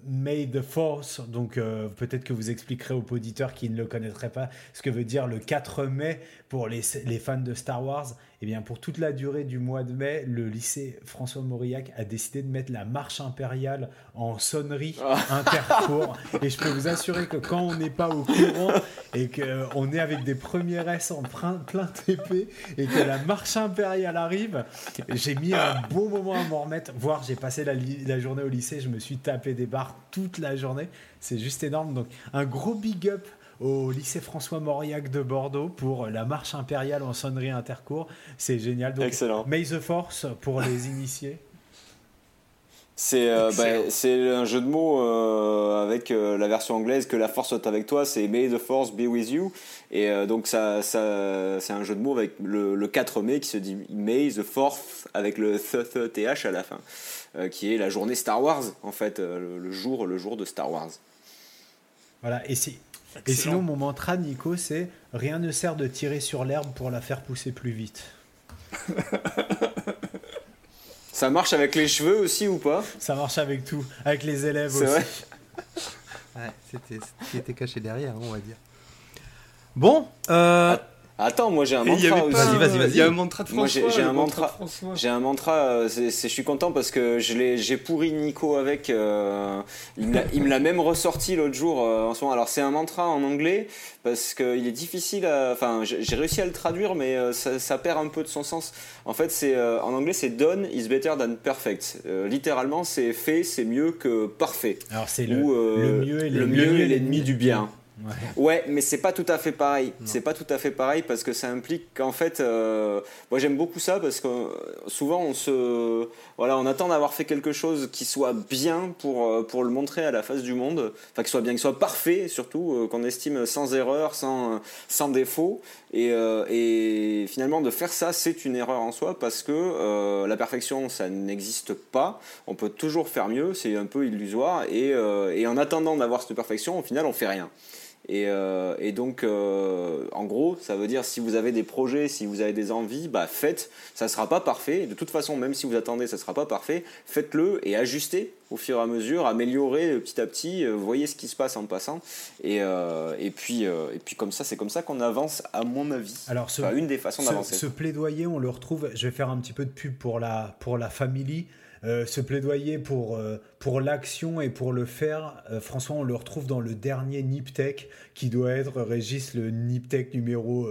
May the Force, donc peut-être que vous expliquerez aux auditeurs qui ne le connaîtraient pas ce que veut dire le 4 mai pour les fans de Star Wars. Eh bien, pour toute la durée du mois de mai, le lycée François Mauriac a décidé de mettre la marche impériale en sonnerie ah. intercours. Et je peux vous assurer que quand on n'est pas au courant et qu'on est avec des premiers S en plein, plein TP et que la marche impériale arrive, j'ai mis un bon moment à m'en remettre. Voire, j'ai passé la, la journée au lycée, je me suis tapé des barres toute la journée. C'est juste énorme. Donc, un gros big up au lycée François Mauriac de Bordeaux pour la marche impériale en sonnerie intercours. C'est génial. Donc, Excellent. May the Force pour les initiés. C'est euh, bah, un jeu de mots euh, avec euh, la version anglaise que la force soit avec toi, c'est May the Force be with you. Et donc ça, ça c'est un jeu de mots avec le, 4 mai qui se dit May the Force avec le th, th, th à la fin, qui est la journée Star Wars en fait, le, jour, le jour de Star Wars. Voilà, et, si, et sinon, mon mantra, Nico, c'est rien ne sert de tirer sur l'herbe pour la faire pousser plus vite. Ça marche avec les cheveux aussi ou pas? Ça marche avec tout, avec les élèves aussi. Vrai ouais, c'était ce qui était caché derrière, on va dire. Bon, euh, Attends, moi j'ai un mantra aussi. Vas-y, vas-y, vas-y. Il y a un mantra de François. Moi j'ai un mantra. J'ai un mantra. Je suis content parce que j'ai pourri Nico avec. Euh, il me l'a même ressorti l'autre jour euh, en ce moment. Alors c'est un mantra en anglais parce qu'il est difficile. Enfin, j'ai réussi à le traduire, mais euh, ça, ça, perd un peu de son sens. En fait, c'est en anglais c'est done is better than perfect. littéralement, c'est fait, c'est mieux que parfait. Alors c'est le, le, mieux et l'ennemi du bien. Ouais. mais c'est pas tout à fait pareil. C'est pas tout à fait pareil parce que ça implique qu'en fait, euh, moi j'aime beaucoup ça parce que euh, souvent on se, voilà, on attend d'avoir fait quelque chose qui soit bien pour euh, pour le montrer à la face du monde, enfin qui soit bien, qui soit parfait surtout, qu'on estime sans erreur, sans sans défaut. Et, et finalement de faire ça, c'est une erreur en soi parce que la perfection, ça n'existe pas. On peut toujours faire mieux, c'est un peu illusoire. Et, et en attendant d'avoir cette perfection, au final, on fait rien. Euh, et, donc, euh, en gros, ça veut dire si vous avez des projets, si vous avez des envies, bah faites. Ça ne sera pas parfait. De toute façon, même si vous attendez, ça ne sera pas parfait. Faites-le et ajustez au fur et à mesure, améliorez petit à petit. Euh, voyez ce qui se passe en passant. Et, et puis, et puis comme ça, c'est comme ça qu'on avance, à mon avis. Alors, ce, une des façons d'avancer. Ce plaidoyer, on le retrouve. Je vais faire un petit peu de pub pour la pour la famille. Ce plaidoyer pour pour l'action et pour le faire, euh, François, on le retrouve dans le dernier Niptech qui doit être, Régis, le Niptech numéro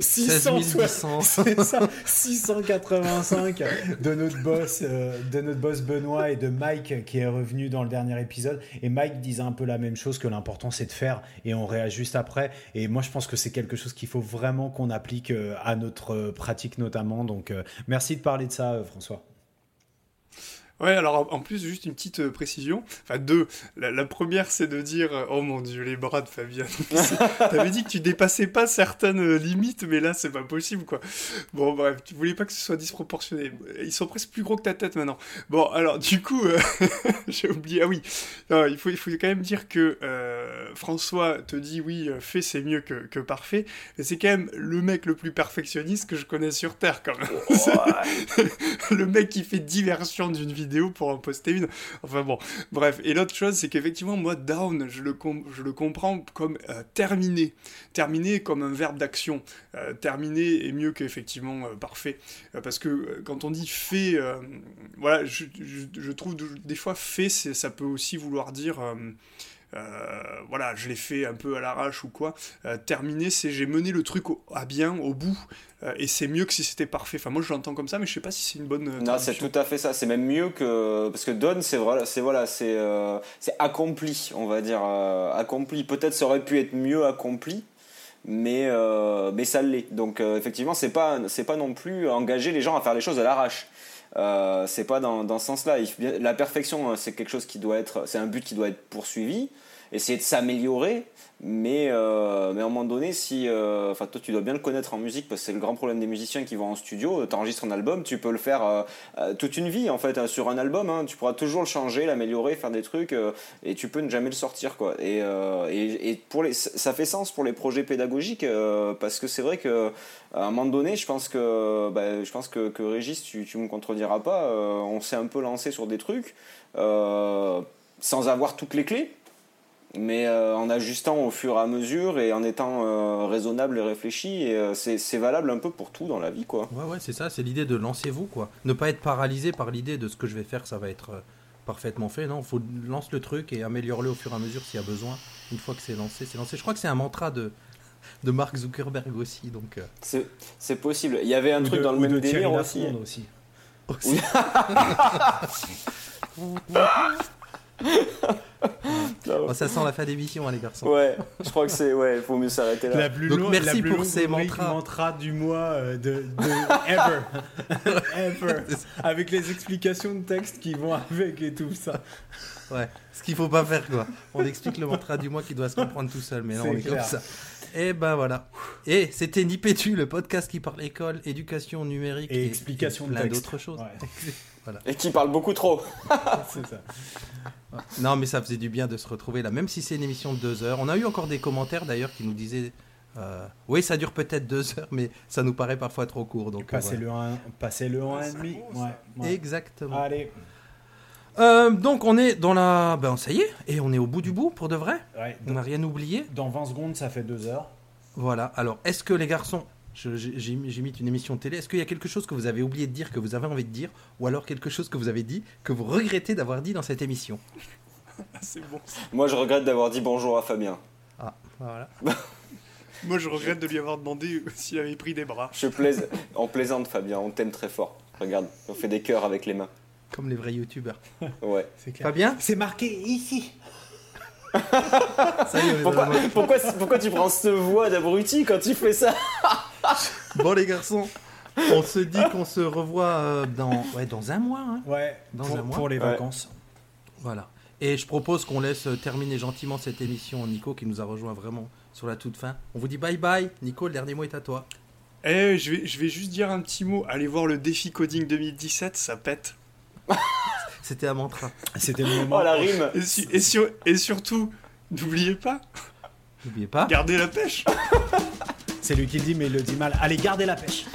685 euh, de notre boss, euh, de notre boss Benoît et de Mike qui est revenu dans le dernier épisode. Et Mike disait un peu la même chose que l'important c'est de faire et on réajuste après. Et moi, je pense que c'est quelque chose qu'il faut vraiment qu'on applique à notre pratique notamment. Donc, merci de parler de ça, François. Ouais, alors en plus, juste une petite euh, précision. Enfin, deux. La, première, c'est de dire euh, Oh mon dieu, les bras de Fabien. T'avais dit que tu dépassais pas certaines euh, limites, mais là, c'est pas possible, quoi. Bon, bref, tu voulais pas que ce soit disproportionné. Ils sont presque plus gros que ta tête maintenant. Bon, alors, du coup, j'ai oublié. Ah oui, il, faut, il faut quand même dire que François te dit Oui, fait, c'est mieux que, que parfait. Mais c'est quand même le mec le plus perfectionniste que je connais sur Terre, quand même. le mec qui fait diversion d'une vidéo pour en poster une. Enfin bon, bref. Et l'autre chose, c'est qu'effectivement, moi, down, je le, je le comprends comme euh, terminé. Terminé comme un verbe d'action. Euh, terminé est mieux qu'effectivement euh, parfait. parce que quand on dit fait, voilà, je, je, trouve des fois fait, ça peut aussi vouloir dire. Voilà, je l'ai fait un peu à l'arrache ou quoi. terminé, c'est j'ai mené le truc à bien, au bout. Euh, et c'est mieux que si c'était parfait. Enfin, moi je l'entends comme ça, mais je sais pas si c'est une bonne. Euh, non, c'est tout à fait ça. C'est même mieux que. Parce que done, c'est voilà, c'est voilà, c'est euh, accompli, on va dire. accompli. Peut-être ça aurait pu être mieux accompli, mais, mais ça l'est. Donc effectivement, c'est pas, pas non plus engager les gens à faire les choses à l'arrache. c'est pas dans, dans ce sens-là. La perfection, c'est quelque chose qui doit être. C'est un but qui doit être poursuivi. Essayer de s'améliorer mais, euh, mais à un moment donné, si, euh, enfin toi tu dois bien le connaître en musique parce que c'est le grand problème des musiciens qui vont en studio, tu enregistres un album, tu peux le faire euh, toute une vie en fait hein, sur un album, hein. tu pourras toujours le changer, l'améliorer, faire des trucs et tu peux ne jamais le sortir quoi. Et, et, pour les, ça fait sens pour les projets pédagogiques parce que c'est vrai que un moment donné, je pense que, bah, je pense que, que Régis, tu, tu me contrediras pas, on s'est un peu lancé sur des trucs sans avoir toutes les clés mais euh, en ajustant au fur et à mesure et en étant euh, raisonnable et réfléchi. Et euh, c'est valable un peu pour tout dans la vie, quoi. Ouais, ouais, c'est ça, c'est l'idée de lancez-vous, quoi. Ne pas être paralysé par l'idée de ce que je vais faire, ça va être parfaitement fait. Non, faut lance le truc et améliore-le au fur et à mesure s'il y a besoin. Une fois que c'est lancé, c'est lancé. Je crois que c'est un mantra de de Mark Zuckerberg aussi, donc. C'est possible. Il y avait un truc dans le même délire aussi. aussi. aussi. Oh, ça sent la fin d'émission, hein, les garçons. Ouais, je crois que c'est. Ouais, il faut mieux s'arrêter là. La plus Donc, merci pour ces mantras. du mois euh, de, ever. ever. Avec les explications de texte qui vont avec et tout ça. Ouais, ce qu'il faut pas faire, quoi. On explique le mantra du mois qui doit se comprendre tout seul, mais non, on est comme ça. Et ben voilà. Et c'était Nipétu, le podcast qui parle école, éducation numérique et, explication de plein d'autres choses. voilà. Et qui parle beaucoup trop. c'est ça. Non, mais ça faisait du bien de se retrouver là, même si c'est une émission de deux heures. On a eu encore des commentaires d'ailleurs qui nous disaient. Euh, oui, ça dure peut-être deux heures, mais ça nous paraît parfois trop court. Donc, passer, le 1, passer le 1 et demi. Ouais, Exactement. Allez. Euh, donc on est dans la... Ben ça y est, et on est au bout du bout pour de vrai. on n'a rien oublié. Dans 20 secondes, ça fait 2 heures. Voilà, alors est-ce que les garçons, j'ai mis une émission de télé, est-ce qu'il y a quelque chose que vous avez oublié de dire, que vous avez envie de dire, ou alors quelque chose que vous avez dit, que vous regrettez d'avoir dit dans cette émission? C'est bon. Moi je regrette d'avoir dit bonjour à Fabien. Ah, voilà. Moi je regrette de lui avoir demandé s'il avait pris des bras. Je plaise, en plaisante Fabien, on t'aime très fort. Regarde, on fait des cœurs avec les mains. Comme les vrais youtubeurs. Ouais. C'est clair. Fabien C'est marqué ici. ça y est, pourquoi, pourquoi, pourquoi, tu prends ce voix d'abruti quand tu fais ça? Bon les garçons, on se dit qu'on se revoit euh, dans, ouais, dans un mois. Hein. Ouais, dans pour, un mois. Pour les vacances. Voilà. Et je propose qu'on laisse terminer gentiment cette émission Nico qui nous a rejoint vraiment sur la toute fin. On vous dit bye bye. Nico, le dernier mot est à toi. Eh, je vais, je vais juste dire un petit mot. Allez voir le défi coding 2017, ça pète. C'était un mantra. C'était le moment. Oh la rime. Et, et surtout, n'oubliez pas. N'oubliez pas. Gardez la pêche. C'est lui qui le dit, mais il le dit mal. Allez, gardez la pêche.